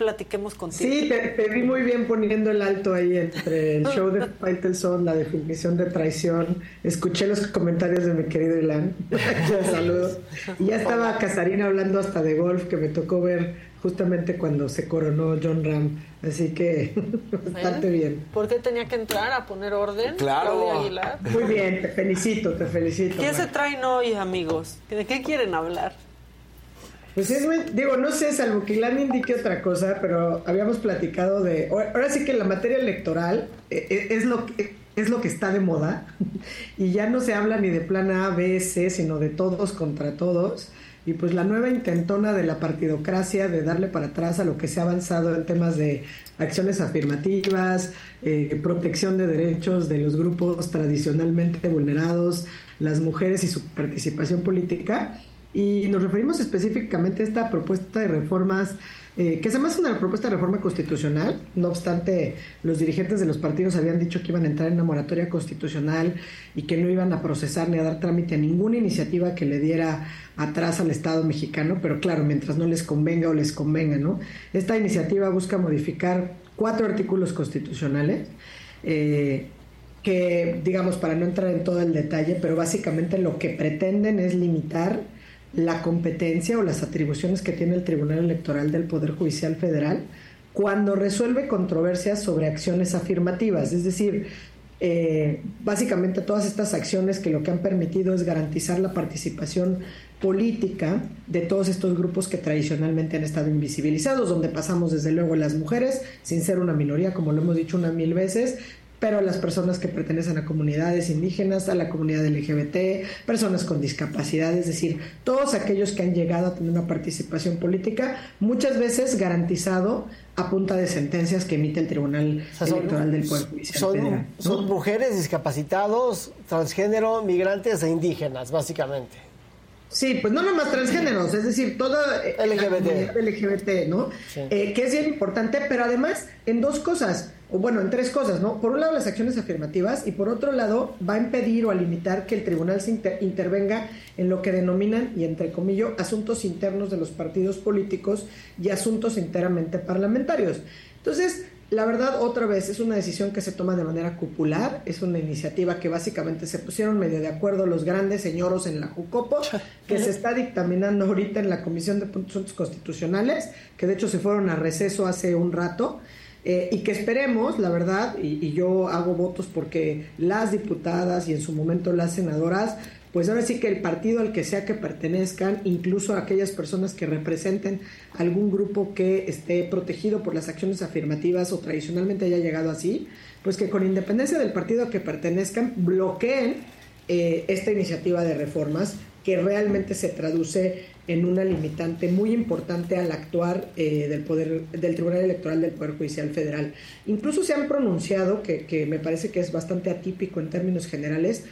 Speaker 3: platiquemos contigo.
Speaker 33: Sí, te, te vi muy bien poniendo el alto ahí entre el show de Faitelson, la definición de traición. Escuché los comentarios de mi querido Ilan. Saludos. Y ya estaba Casarina hablando hasta de golf, que me tocó ver justamente cuando se coronó John Ram. Así que bastante bien.
Speaker 3: ¿Por qué tenía que entrar a poner orden?
Speaker 4: Claro.
Speaker 33: Muy bien, te felicito, te felicito.
Speaker 3: ¿Qué se
Speaker 33: Mar.
Speaker 3: traen hoy, amigos? ¿De qué quieren hablar?
Speaker 33: Pues es digo, no sé, salvo que Ilan indique otra cosa, pero habíamos platicado de. Ahora sí que la materia electoral eh, eh, es lo que. Es lo que está de moda y ya no se habla ni de plan A, B, C, sino de todos contra todos. Y pues la nueva intentona de la partidocracia de darle para atrás a lo que se ha avanzado en temas de acciones afirmativas, eh, protección de derechos de los grupos tradicionalmente vulnerados, las mujeres y su participación política. Y nos referimos específicamente a esta propuesta de reformas, eh, que además es una propuesta de reforma constitucional. No obstante, los dirigentes de los partidos habían dicho que iban a entrar en una moratoria constitucional y que no iban a procesar ni a dar trámite a ninguna iniciativa que le diera atrás al Estado mexicano, pero claro, mientras no les convenga o les convenga, ¿no? Esta iniciativa busca modificar cuatro artículos constitucionales. eh, que, digamos, para no entrar en todo el detalle, pero básicamente lo que pretenden es limitar la competencia o las atribuciones que tiene el Tribunal Electoral del Poder Judicial Federal cuando resuelve controversias sobre acciones afirmativas. Es decir, eh, básicamente todas estas acciones que lo que han permitido es garantizar la participación política de todos estos grupos que tradicionalmente han estado invisibilizados, donde pasamos desde luego las mujeres, sin ser una minoría, como lo hemos dicho una mil veces, pero las personas que pertenecen a comunidades indígenas, a la comunidad LGBT, personas con discapacidad, es decir, todos aquellos que han llegado a tener una participación política, muchas veces garantizado a punta de sentencias que emite el Tribunal
Speaker 32: O sea, son-
Speaker 33: Electoral del Poder Judicial
Speaker 32: Son,
Speaker 33: Federal. ¿no?
Speaker 32: son mujeres, discapacitados, transgénero, migrantes e indígenas, básicamente.
Speaker 33: Sí, pues no nomás transgéneros, es decir, toda eh, la
Speaker 32: LGBT.
Speaker 33: comunidad LGBT, ¿no? Eh, que es bien importante, pero además en dos cosas, bueno, en tres cosas, ¿no? Por un lado las acciones afirmativas y por otro lado va a impedir o a limitar que el tribunal se inter- intervenga en lo que denominan, y entre comillas, asuntos internos de los partidos políticos y asuntos enteramente parlamentarios. Entonces, la verdad, otra vez, es una decisión que se toma de manera cupular, es una iniciativa que básicamente se pusieron medio de acuerdo los grandes señoros en la Jucopo, que se está dictaminando ahorita en la Comisión de Asuntos Constitucionales, que de hecho se fueron a receso hace un rato, eh, y que esperemos, la verdad, y, yo hago votos porque las diputadas y en su momento las senadoras, pues ahora sí que el partido al que sea que pertenezcan, incluso aquellas personas que representen algún grupo que esté protegido por las acciones afirmativas o tradicionalmente haya llegado así, pues que con independencia del partido al que pertenezcan bloqueen eh, esta iniciativa de reformas que realmente se traduce en una limitante muy importante al actuar eh, del poder del Tribunal Electoral del Poder Judicial Federal. Incluso se han pronunciado, que, que me parece que es bastante atípico en términos generales,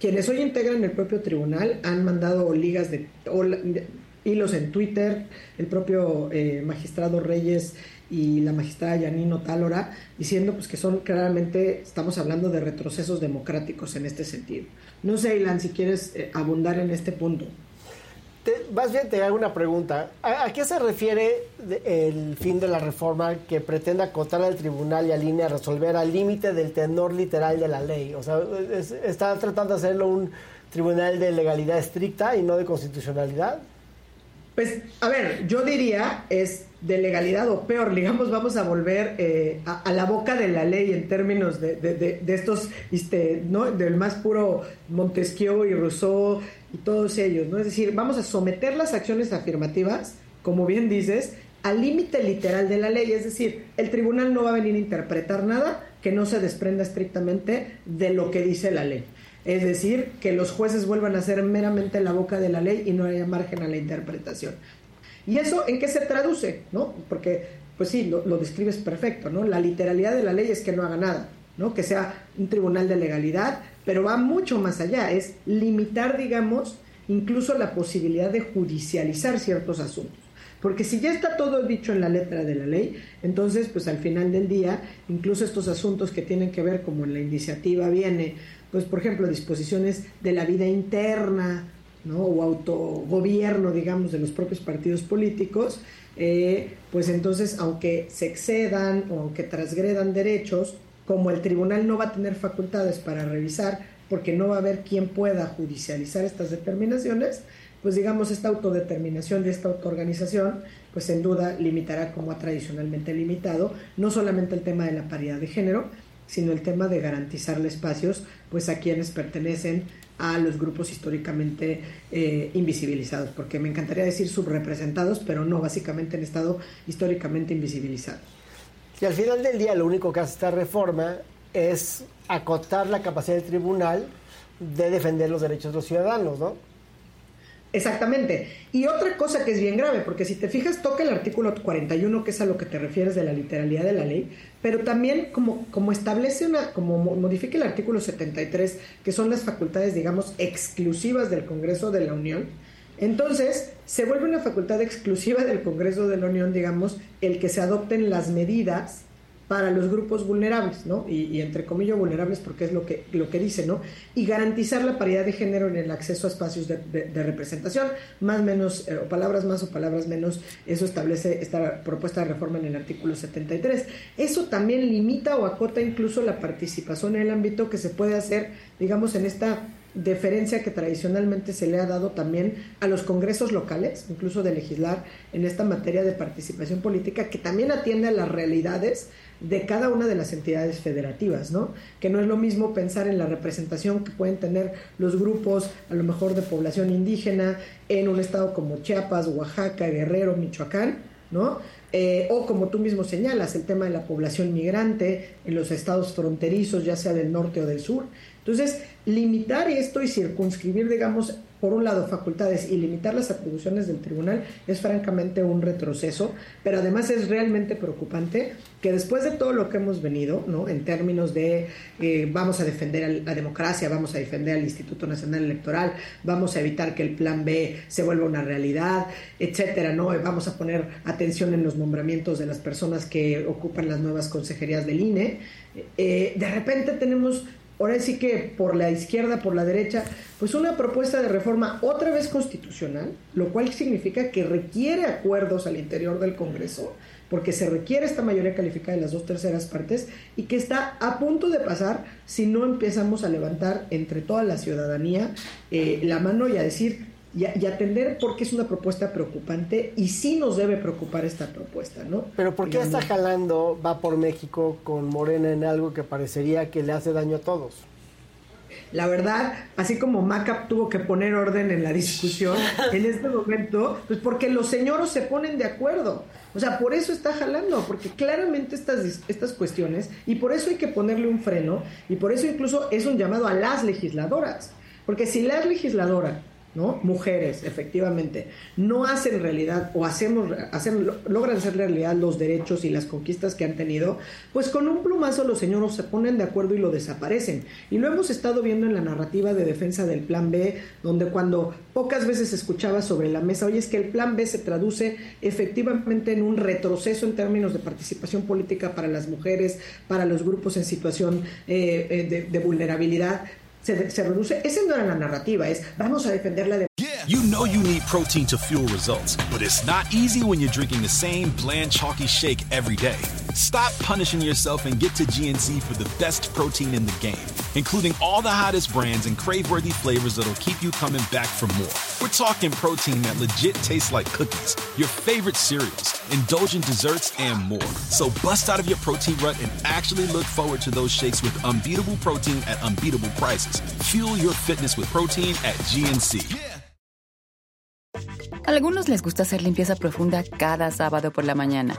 Speaker 33: quienes hoy integran el propio tribunal han mandado ligas de, o de- hilos en Twitter, el propio eh, magistrado Reyes y la magistrada Yanino Tálora, diciendo pues que son claramente, estamos hablando de retrocesos democráticos en este sentido. No sé, Ilan, si quieres eh, abundar en este punto.
Speaker 32: Te- más bien te hago una pregunta. ¿A, a qué se refiere de- el fin de la reforma que pretende acotar al tribunal y al INE a resolver al límite del tenor literal de la ley? O sea, es- está tratando de hacerlo un tribunal de legalidad estricta y no de constitucionalidad.
Speaker 33: Pues, a ver, yo diría es de legalidad o peor, digamos, vamos a volver eh, a, la boca de la ley en términos de, de- de- de estos, este, ¿no? Del más puro Montesquieu y Rousseau y todos ellos, ¿no? Es decir, vamos a someter las acciones afirmativas, como bien dices, al límite literal de la ley, es decir, el tribunal no va a venir a interpretar nada que no se desprenda estrictamente de lo que dice la ley. Es decir, que los jueces vuelvan a ser meramente la boca de la ley y no haya margen a la interpretación. ¿Y eso en qué se traduce? ¿no? Porque, pues sí, lo, lo describes perfecto, ¿no? La literalidad de la ley es que no haga nada, ¿no? Que sea un tribunal de legalidad, pero va mucho más allá, es limitar, digamos, incluso la posibilidad de judicializar ciertos asuntos. Porque si ya está todo dicho en la letra de la ley, entonces, pues al final del día, incluso estos asuntos que tienen que ver, como en la iniciativa viene, pues por ejemplo, disposiciones de la vida interna, ¿no? o autogobierno, digamos, de los propios partidos políticos, eh, pues entonces, aunque se excedan o aunque transgredan derechos, como el tribunal no va a tener facultades para revisar, porque no va a haber quien pueda judicializar estas determinaciones, pues digamos, esta autodeterminación de esta autoorganización, pues sin duda limitará como ha tradicionalmente limitado, no solamente el tema de la paridad de género, sino el tema de garantizarle espacios pues a quienes pertenecen a los grupos históricamente eh, invisibilizados, porque me encantaría decir subrepresentados, pero no, básicamente han estado históricamente invisibilizados.
Speaker 32: Y al final del día lo único que hace esta reforma es acotar la capacidad del tribunal de defender los derechos de los ciudadanos, ¿no?
Speaker 33: Exactamente. Y otra cosa que es bien grave, porque si te fijas, toca el artículo 41, que es a lo que te refieres de la literalidad de la ley, pero también como, como establece una, como mo- modifica el artículo 73, que son las facultades, digamos, exclusivas del Congreso de la Unión, entonces se vuelve una facultad exclusiva del Congreso de la Unión, digamos, el que se adopten las medidas para los grupos vulnerables, ¿no? Y, entre comillas vulnerables porque es lo que, lo que dice, ¿no? Y garantizar la paridad de género en el acceso a espacios de representación, más o menos, eh, o palabras más o palabras menos, eso establece esta propuesta de reforma en el artículo 73. Eso también limita o acota incluso la participación en el ámbito que se puede hacer, digamos, en esta deferencia que tradicionalmente se le ha dado también a los congresos locales, incluso de legislar en esta materia de participación política, que también atiende a las realidades de cada una de las entidades federativas, ¿no? Que no es lo mismo pensar en la representación que pueden tener los grupos, a lo mejor de población indígena, en un estado como Chiapas, Oaxaca, Guerrero, Michoacán, ¿no? Eh, o como tú mismo señalas, el tema de la población migrante en los estados fronterizos, ya sea del norte o del sur. Entonces, limitar esto y circunscribir, digamos, por un lado, facultades y limitar las atribuciones del tribunal es francamente un retroceso, pero además es realmente preocupante que después de todo lo que hemos venido, ¿no? en términos de eh, vamos a defender la democracia, vamos a defender al Instituto Nacional Electoral, vamos a evitar que el Plan B se vuelva una realidad, etcétera, ¿no? vamos a poner atención en los nombramientos de las personas que ocupan las nuevas consejerías del INE, eh, de repente tenemos ahora sí que por la izquierda, por la derecha, pues una propuesta de reforma otra vez constitucional, lo cual significa que requiere acuerdos al interior del Congreso, porque se requiere esta mayoría calificada de las dos terceras partes y que está a punto de pasar si no empezamos a levantar entre toda la ciudadanía eh, la mano y a decir y, atender por qué es una propuesta preocupante y sí nos debe preocupar esta propuesta, ¿no?
Speaker 32: Pero ¿por qué está jalando, va por México con Morena en algo que parecería que le hace daño a todos?
Speaker 33: La verdad, así como Macap tuvo que poner orden en la discusión en este momento, pues porque los señoros se ponen de acuerdo. O sea, por eso está jalando, porque claramente estas, estas cuestiones, y por eso hay que ponerle un freno, y por eso incluso es un llamado a las legisladoras. Porque si las legisladoras ¿no? Mujeres, efectivamente, no hacen realidad o hacemos, hacen, logran hacer realidad los derechos y las conquistas que han tenido, pues con un plumazo los señores se ponen de acuerdo y lo desaparecen. Y lo hemos estado viendo en la narrativa de defensa del Plan B, donde cuando pocas veces escuchaba sobre la mesa, oye, es que el Plan B se traduce efectivamente en un retroceso en términos de participación política para las mujeres, para los grupos en situación eh, eh, de, de vulnerabilidad, se, se reduce. Esa no era la narrativa, es vamos a defender la
Speaker 1: You know you need protein to fuel results, but it's not easy when you're drinking the same bland, chalky shake every day. Stop punishing yourself and get to GNC for the best protein in the game, including all the hottest brands and crave-worthy flavors that'll keep you coming back for more. We're talking protein that legit tastes like cookies, your favorite cereals, indulgent desserts, and more. So bust out of your protein rut and actually look forward to those shakes with unbeatable protein at unbeatable prices. Fuel your fitness with protein at GNC.
Speaker 2: Algunos les gusta hacer limpieza profunda cada sábado por la mañana.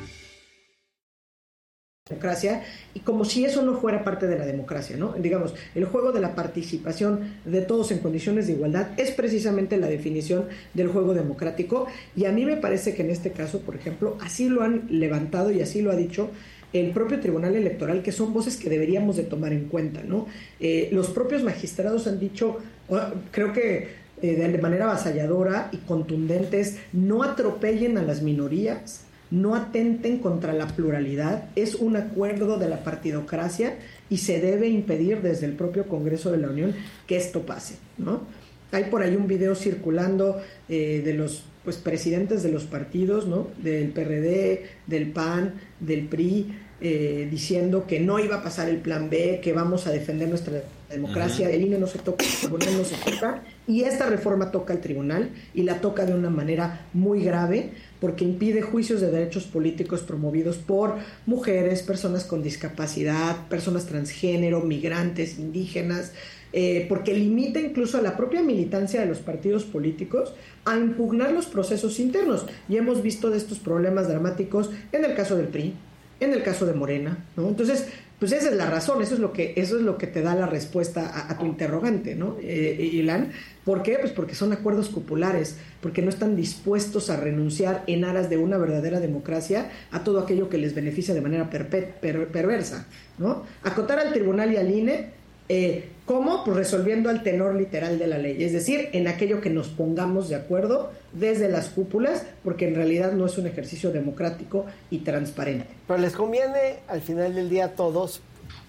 Speaker 33: democracia y como si eso no fuera parte de la democracia, ¿no? Digamos, el juego de la participación de todos en condiciones de igualdad es precisamente la definición del juego democrático y a mí me parece que en este caso, por ejemplo, así lo han levantado y así lo ha dicho el propio Tribunal Electoral, que son voces que deberíamos de tomar en cuenta, ¿no? Eh, los propios magistrados han dicho, creo que eh, de manera avasalladora y contundentes, no atropellen a las minorías, no atenten contra la pluralidad, es un acuerdo de la partidocracia y se debe impedir desde el propio Congreso de la Unión que esto pase, ¿no? Hay por ahí un video circulando eh, de los pues, presidentes de los partidos, ¿no? Del PRD, del PAN, del PRI, eh, diciendo que no iba a pasar el plan B, que vamos a defender nuestra democracia, el INE no se toca, el tribunal no se toca, y esta reforma toca al tribunal y la toca de una manera muy grave porque impide juicios de derechos políticos promovidos por mujeres, personas con discapacidad, personas transgénero, migrantes, indígenas, eh, porque limita incluso a la propia militancia de los partidos políticos a impugnar los procesos internos. Y hemos visto de estos problemas dramáticos en el caso del PRI, en el caso de Morena, ¿no? Entonces, pues esa es la razón, eso es lo que, eso es lo que te da la respuesta a, tu interrogante, ¿no, eh, Ilan? ¿Por qué? Pues porque son acuerdos populares, porque no están dispuestos a renunciar en aras de una verdadera democracia a todo aquello que les beneficia de manera perversa, ¿no? Acotar al tribunal y al INE Eh, ¿Cómo? Pues resolviendo al tenor literal de la ley, es decir, en aquello que nos pongamos de acuerdo desde las cúpulas, porque en realidad no es un ejercicio democrático y transparente.
Speaker 32: Pero les conviene al final del día a todos,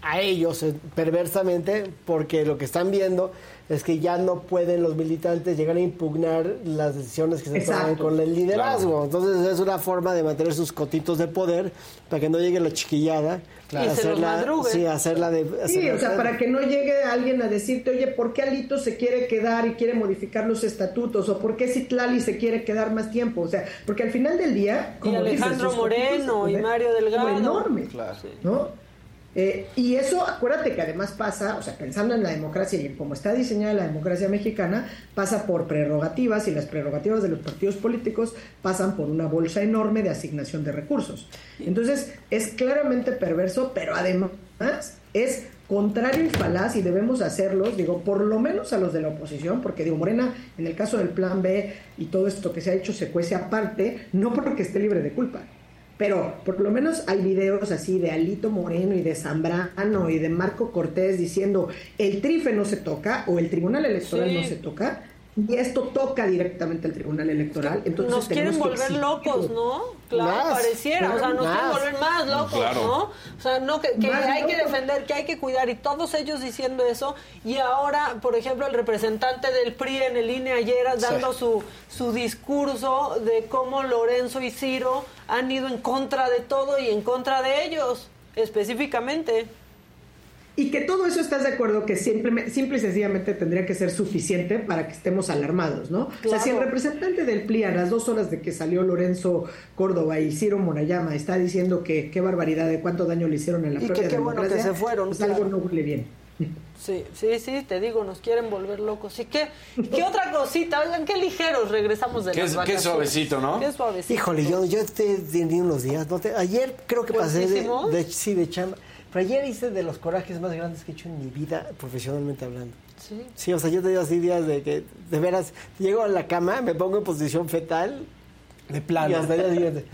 Speaker 32: a ellos eh, perversamente, porque lo que están viendo es que ya no pueden los militantes llegar a impugnar las decisiones que se
Speaker 33: Exacto.
Speaker 32: toman con el liderazgo. Entonces es una forma de mantener sus cotitos de poder para que no llegue la chiquillada.
Speaker 33: Claro. Y se los madrugue.
Speaker 32: sí, hacerla de...
Speaker 33: Sí,
Speaker 32: hacerla
Speaker 33: o sea, para que no llegue alguien a decirte, oye, ¿por qué Alito se quiere quedar y quiere modificar los estatutos? ¿O por qué Citlali se quiere quedar más tiempo? O sea, porque al final del día...
Speaker 3: Y Alejandro Moreno y Mario Delgado.
Speaker 33: enormes, ¿no? Eh, y eso, acuérdate que además pasa, o sea, pensando en la democracia y en cómo está diseñada la democracia mexicana, pasa por prerrogativas y las prerrogativas de los partidos políticos pasan por una bolsa enorme de asignación de recursos. Entonces, es claramente perverso, pero además es contrario y falaz y debemos hacerlos, digo, por lo menos a los de la oposición, porque digo, Morena, en el caso del plan B y todo esto que se ha hecho se cuece aparte, no porque esté libre de culpa, pero por lo menos hay videos así de Alito Moreno y de Zambrano y de Marco Cortés diciendo el trife no se toca o el Tribunal Electoral
Speaker 3: Sí.
Speaker 33: no se toca y esto toca directamente al Tribunal Electoral. Entonces
Speaker 3: Nos quieren volver locos, ¿no? Claro,
Speaker 33: Más,
Speaker 3: pareciera. o sea, nos
Speaker 33: claro,
Speaker 3: quieren
Speaker 33: más.
Speaker 3: volver más locos,
Speaker 33: Claro.
Speaker 3: ¿no? O sea, no, que, que
Speaker 33: Más
Speaker 3: hay que defender, que hay que cuidar. Y todos ellos diciendo eso. Y ahora, por ejemplo, el representante del PRI en el INE ayer dando su, su discurso de cómo Lorenzo y Ciro han ido en contra de todo y en contra de ellos, específicamente.
Speaker 33: Y que todo eso estás de acuerdo que simple, simple y sencillamente tendría que ser suficiente para que estemos alarmados, ¿no? O sea, si el representante del PRI a las dos horas de que salió Lorenzo Córdoba y Ciro Morayama está diciendo que qué barbaridad de cuánto daño le hicieron en la
Speaker 3: Y que
Speaker 33: propia
Speaker 3: qué bueno que
Speaker 33: democracia,
Speaker 3: se fueron,
Speaker 33: pues
Speaker 3: claro.
Speaker 33: algo no huele bien.
Speaker 3: Sí, sí, sí, te digo, nos quieren volver locos. ¿Y qué, qué otra cosita? Oigan, qué ligeros regresamos de
Speaker 4: Qué-
Speaker 3: las
Speaker 4: qué suavecito, ¿no?
Speaker 3: Qué suavecito.
Speaker 32: Híjole, yo, yo te tenido unos días. ¿no? Te- ayer creo que pasé de, de- sí, de chamba. Pero ayer hice de los corajes más grandes que he hecho en mi vida, profesionalmente hablando.
Speaker 3: Sí.
Speaker 32: Sí, o sea, yo he tenido así días de que, de veras, llego a la cama, me pongo en posición fetal.
Speaker 5: De plano.
Speaker 32: Y hasta.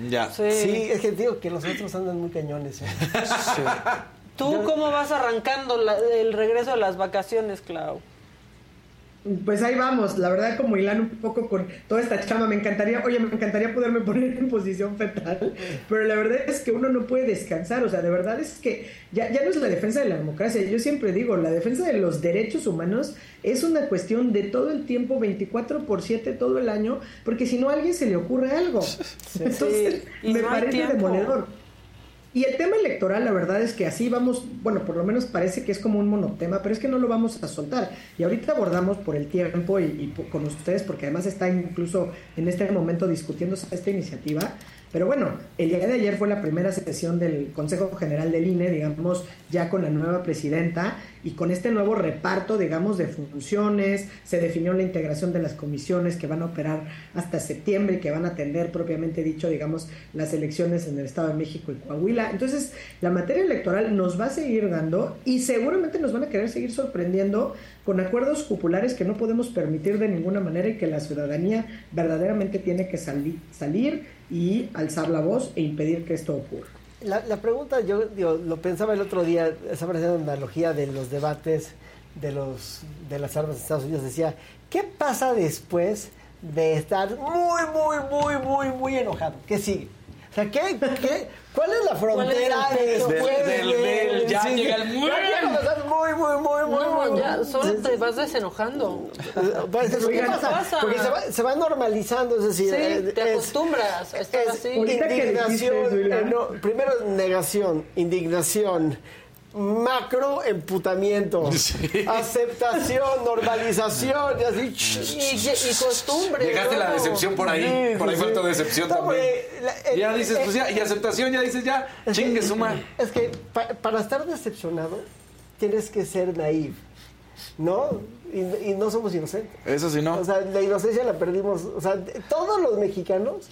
Speaker 4: Ya.
Speaker 32: Sí. es que digo que los otros andan muy cañones. ¿eh?
Speaker 3: ¿Tú cómo vas arrancando la- el regreso de las vacaciones, Clau?
Speaker 33: Pues ahí vamos, la verdad como hilando un poco con toda esta chama, me encantaría, oye, me encantaría poderme poner en posición fetal, pero la verdad es que uno no puede descansar, o sea, de verdad es que ya, ya no es la defensa de la democracia, yo siempre digo, la defensa de los derechos humanos es una cuestión de todo el tiempo, 24 por 7 todo el año, porque si no a alguien se le ocurre algo. Entonces, me
Speaker 3: no
Speaker 33: parece demoledor. Y el tema electoral, la verdad es que así vamos, bueno, por lo menos parece que es como un monotema, pero es que no lo vamos a soltar. Y ahorita abordamos por el tiempo y, y con ustedes, porque además está incluso en este momento discutiéndose esta iniciativa. Pero bueno, el día de ayer fue la primera sesión del Consejo General del INE, digamos, ya con la nueva presidenta y con este nuevo reparto, digamos, de funciones. Se definió la integración de las comisiones que van a operar hasta septiembre y que van a atender, propiamente dicho, digamos, las elecciones en el Estado de México y Coahuila. Entonces, la materia electoral nos va a seguir dando y seguramente nos van a querer seguir sorprendiendo con acuerdos populares que no podemos permitir de ninguna manera y que la ciudadanía verdaderamente tiene que sali- salir y alzar la voz e impedir que esto ocurra.
Speaker 32: La, la pregunta, yo digo, lo pensaba el otro día, estaba haciendo una analogía de los debates de, los, de las armas de Estados Unidos. Decía, ¿qué pasa después de estar muy, muy, muy, muy, muy enojado? ¿Qué sigue? Sea, ¿qué, qué, ¿cuál es la frontera
Speaker 3: ¿Cuál es el techo?
Speaker 32: después
Speaker 3: Del- del-
Speaker 32: de-
Speaker 3: del- ya llega el muy
Speaker 32: muy, muy, muy, muy,
Speaker 3: No,
Speaker 32: muy,
Speaker 3: ya, solo te vas desenojando.
Speaker 32: Pues, ¿qué
Speaker 3: Oigan,
Speaker 32: pasa? Porque se va, se va normalizando, es decir,
Speaker 3: Sí,
Speaker 32: eh,
Speaker 3: te
Speaker 32: es-
Speaker 3: acostumbras a estar
Speaker 32: es
Speaker 3: así.
Speaker 32: indignación, eh, no, primero negación, indignación, macro emputamiento, aceptación, normalización, y así.
Speaker 3: Y, y costumbre.
Speaker 4: Llegaste a la
Speaker 3: ¿no?
Speaker 4: decepción por ahí.
Speaker 32: Sí,
Speaker 4: por ahí
Speaker 32: sí,
Speaker 4: faltó
Speaker 32: sí.
Speaker 4: decepción
Speaker 32: No,
Speaker 4: también.
Speaker 32: la- el-
Speaker 4: ya dices,
Speaker 32: eh,
Speaker 4: pues ya, y aceptación, ya dices, ya, chingue su madre.
Speaker 32: Es que pa- para estar decepcionado tienes que ser naive, ¿no? Y, y no somos inocentes.
Speaker 4: Eso sí, no.
Speaker 32: O sea, la inocencia la perdimos. O sea, todos los mexicanos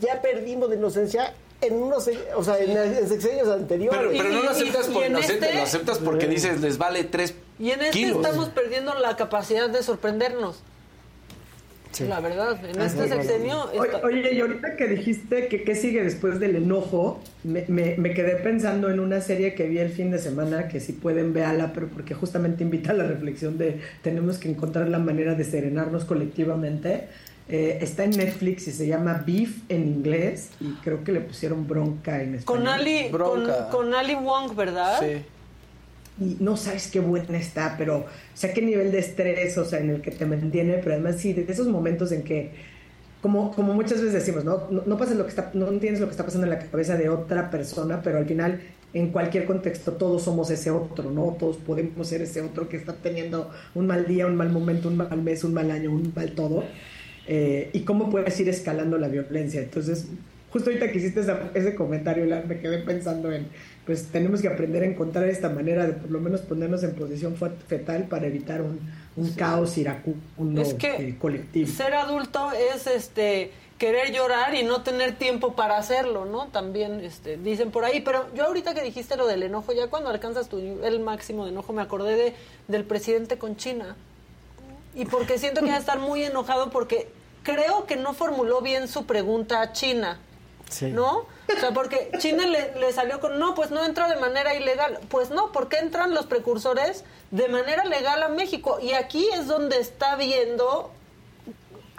Speaker 32: ya perdimos la inocencia en unos, o sea, en, en sexenios anteriores.
Speaker 4: Pero, pero no lo aceptas
Speaker 3: y
Speaker 4: por inocente,
Speaker 3: este-
Speaker 4: lo aceptas porque dices, les vale tres
Speaker 3: Y en este
Speaker 4: kilos.
Speaker 3: estamos perdiendo la capacidad de sorprendernos. La verdad, en
Speaker 33: Ah,
Speaker 3: este sexenio...
Speaker 33: Oye, y ahorita que dijiste que qué sigue después del enojo, me, me- me quedé pensando en una serie que vi el fin de semana, que si pueden véala, pero porque justamente invita a la reflexión de tenemos que encontrar la manera de serenarnos colectivamente. Eh, está en Netflix y se llama Beef en inglés y creo que le pusieron bronca en español.
Speaker 3: Con Ali, con, con Ali Wong, ¿verdad?
Speaker 33: Y no sabes qué buena está, pero, o sea, qué nivel de estrés, o sea, en el que te mantiene, pero además sí, de esos momentos en que, como, como muchas veces decimos, ¿no? No, no pasa lo que está, no entiendes lo que está pasando en la cabeza de otra persona, pero al final, en cualquier contexto, todos somos ese otro, ¿no? Todos podemos ser ese otro que está teniendo un mal día, un mal momento, un mal mes, un mal año, un mal todo. Eh, y cómo puedes ir escalando la violencia. Entonces, justo ahorita que hiciste esa- ese comentario, la- me quedé pensando en, pues tenemos que aprender a encontrar esta manera de por lo menos ponernos en posición fe- fetal para evitar un, un caos iracundo
Speaker 3: Es que
Speaker 33: eh, colectivo.
Speaker 3: ser adulto es este querer llorar y no tener tiempo para hacerlo, ¿no? También este, dicen por ahí, pero yo ahorita que dijiste lo del enojo, ya cuando alcanzas tu nivel máximo de enojo, me acordé de, del presidente con China. Y porque siento que va a estar muy enojado porque creo que no formuló bien su pregunta a China. ¿No? O sea, porque China le, le salió con, no, pues no entra de manera ilegal. Pues no, porque entran los precursores de manera legal a México. Y aquí es donde está viendo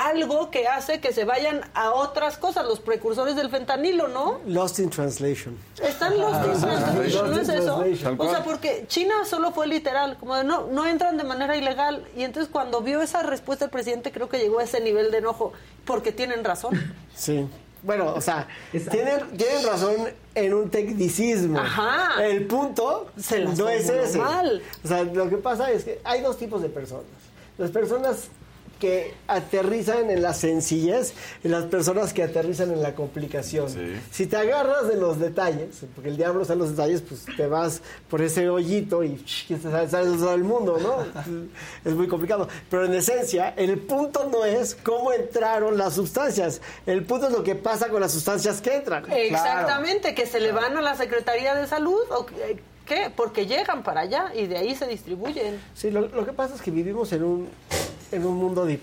Speaker 3: algo que hace que se vayan a otras cosas, los precursores del fentanilo, ¿no?
Speaker 32: Lost in Translation.
Speaker 3: Están los
Speaker 32: Ah,
Speaker 3: translation, ¿no es
Speaker 32: Lost in
Speaker 3: eso? O sea, porque China solo fue literal, como de no, no entran de manera ilegal. Y entonces cuando vio esa respuesta el presidente creo que llegó a ese nivel de enojo, porque tienen razón.
Speaker 32: Sí. Bueno, o sea, tienen, tienen razón en un tecnicismo.
Speaker 3: Ajá.
Speaker 32: El punto
Speaker 3: Se
Speaker 32: no es ese.
Speaker 3: mal.
Speaker 32: O sea, lo que pasa es que hay dos tipos de personas. Las personas que aterrizan en la sencillez y las personas que aterrizan en la complicación. Si te agarras de los detalles, porque el diablo está en los detalles, pues te vas por ese hoyito y sales del mundo, ¿no? Es muy complicado. Pero en esencia, el punto no es cómo entraron las sustancias. El punto es lo que pasa con las sustancias que entran.
Speaker 3: Exactamente, que se le van a la Secretaría de Salud o que- qué, porque llegan para allá y de ahí se distribuyen.
Speaker 32: Sí, lo, lo que pasa es que vivimos en un, en un mundo de...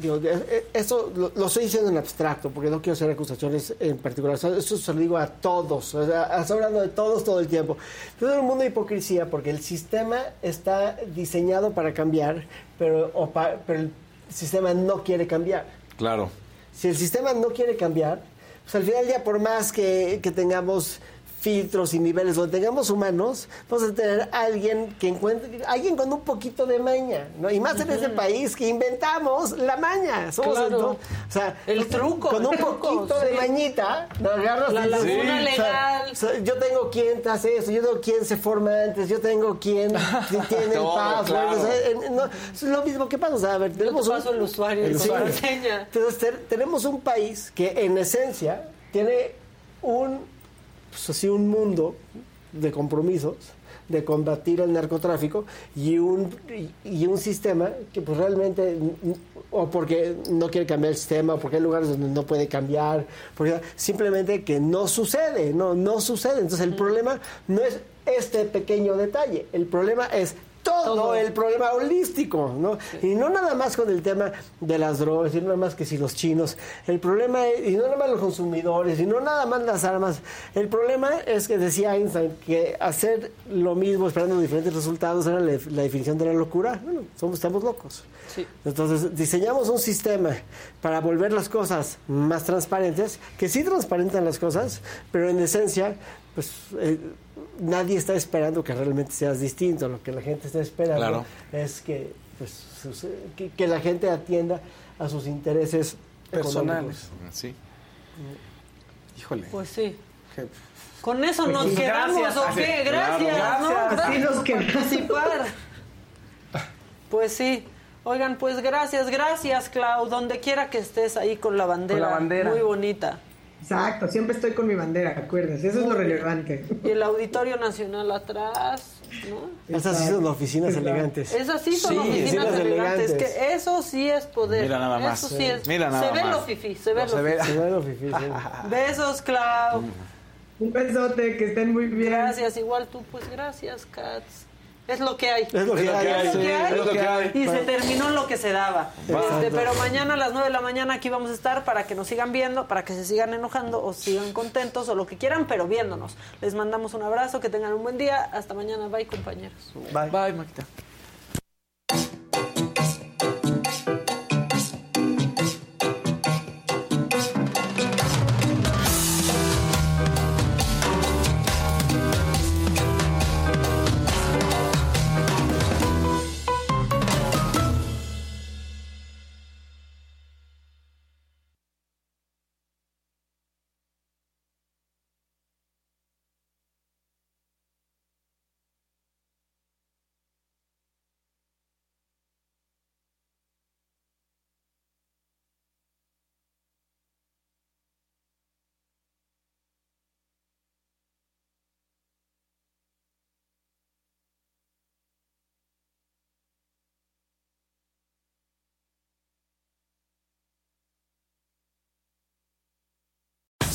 Speaker 32: digo, eh, eso lo, lo estoy diciendo en abstracto, porque no quiero hacer acusaciones en particular. Eso, eso se lo digo a todos. O sea, estoy hablando de todos todo el tiempo. Pero es un mundo de hipocresía, porque el sistema está diseñado para cambiar, pero, o pa- pero el sistema no quiere cambiar.
Speaker 4: Claro.
Speaker 32: Si el sistema no quiere cambiar, pues al final del día, por más que, que tengamos filtros y niveles donde tengamos humanos, vamos a tener alguien que encuentre, alguien con un poquito de maña, ¿no? Y más en ese país que inventamos la maña. Somos
Speaker 3: Claro.
Speaker 32: el, o sea,
Speaker 3: El truco,
Speaker 32: Con un
Speaker 3: truco,
Speaker 32: poquito de mañita, ¿no? agarras
Speaker 3: La
Speaker 32: y dices,
Speaker 3: laguna
Speaker 32: o sea,
Speaker 3: legal.
Speaker 32: o sea, yo tengo quien te hace eso, yo tengo quien se forma antes, yo tengo quien tiene el
Speaker 3: Todo,
Speaker 32: password.
Speaker 3: claro.
Speaker 32: o sea, en- no, es lo mismo que pasa. O sea, a ver, tenemos
Speaker 3: paso el usuario
Speaker 32: Sí.
Speaker 3: enseña.
Speaker 32: Entonces te- tenemos un país que en esencia tiene un, pues así, un mundo de compromisos de combatir el narcotráfico y un y, un sistema que pues realmente o porque no quiere cambiar el sistema o porque hay lugares donde no puede cambiar porque simplemente que no sucede no no sucede. Entonces el problema no es este pequeño detalle el problema es todo, el problema holístico, ¿no? Y no nada más con el tema de las drogas, y no nada más que si los chinos. El problema, es- y no nada más los consumidores, y no nada más las armas. El problema es que decía Einstein que hacer lo mismo esperando diferentes resultados era la, la definición de la locura. Bueno, somos, estamos locos. Entonces diseñamos un sistema para volver las cosas más transparentes, que sí transparentan las cosas, pero en esencia, pues eh, nadie está esperando que realmente seas distinto. Lo que la gente está esperando
Speaker 4: Claro.
Speaker 32: es que, pues, sus- que, que la gente atienda a sus intereses
Speaker 5: Personales.
Speaker 32: económicos.
Speaker 4: Sí.
Speaker 5: Híjole.
Speaker 3: Pues sí.
Speaker 5: Qué-
Speaker 3: Con eso
Speaker 5: Pues
Speaker 3: nos
Speaker 5: sí,
Speaker 3: quedamos,
Speaker 5: gracias.
Speaker 3: ¿o qué?
Speaker 5: Claro.
Speaker 3: Gracias, ¿no?
Speaker 5: Gracias.
Speaker 3: Gracias
Speaker 5: Así nos
Speaker 3: participar. Pues sí. Oigan, pues gracias, gracias, Clau. Donde quiera que estés ahí con la bandera.
Speaker 33: Con la bandera.
Speaker 3: Muy bonita.
Speaker 33: Exacto, siempre estoy con mi bandera, acuérdense, eso es lo relevante.
Speaker 3: Y el Auditorio Nacional atrás, ¿no?
Speaker 32: Esas sí son oficinas elegantes.
Speaker 3: Esas sí son
Speaker 32: Sí,
Speaker 3: oficinas
Speaker 32: oficinas
Speaker 3: elegantes.
Speaker 32: elegantes.
Speaker 3: Que eso sí es poder.
Speaker 32: Mira nada más.
Speaker 3: Eso sí es.
Speaker 32: Mira nada
Speaker 3: se ve
Speaker 32: más.
Speaker 3: lo fifí, se ve
Speaker 32: No,
Speaker 3: lo
Speaker 32: se ve-
Speaker 3: fifí.
Speaker 32: se ve lo fifí, sí.
Speaker 3: Besos, Clau.
Speaker 33: Un besote, que estén muy bien.
Speaker 3: Gracias, igual tú, pues gracias, Katz. Es lo que hay.
Speaker 32: Es lo que hay.
Speaker 3: Y se terminó lo que se daba. Este, pero mañana a las 9 de la mañana aquí vamos a estar para que nos sigan viendo, para que se sigan enojando o sigan contentos o lo que quieran, pero viéndonos. Les mandamos un abrazo, que tengan un buen día. Hasta mañana. Bye, compañeros.
Speaker 4: Bye. Bye, Maquita.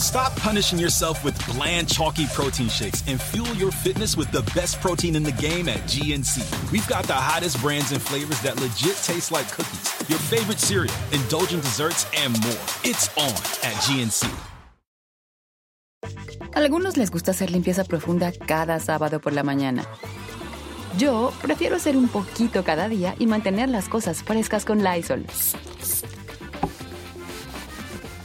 Speaker 1: Stop punishing yourself with bland, chalky protein shakes and fuel your fitness with the best protein in the game at GNC. We've got the hottest brands and flavors that legit taste like cookies, your favorite cereal, indulgent desserts, and more. It's on at GNC.
Speaker 2: Algunos les gusta hacer limpieza profunda cada sábado por la mañana. Yo prefiero hacer un poquito cada día y mantener las cosas frescas con Lysol.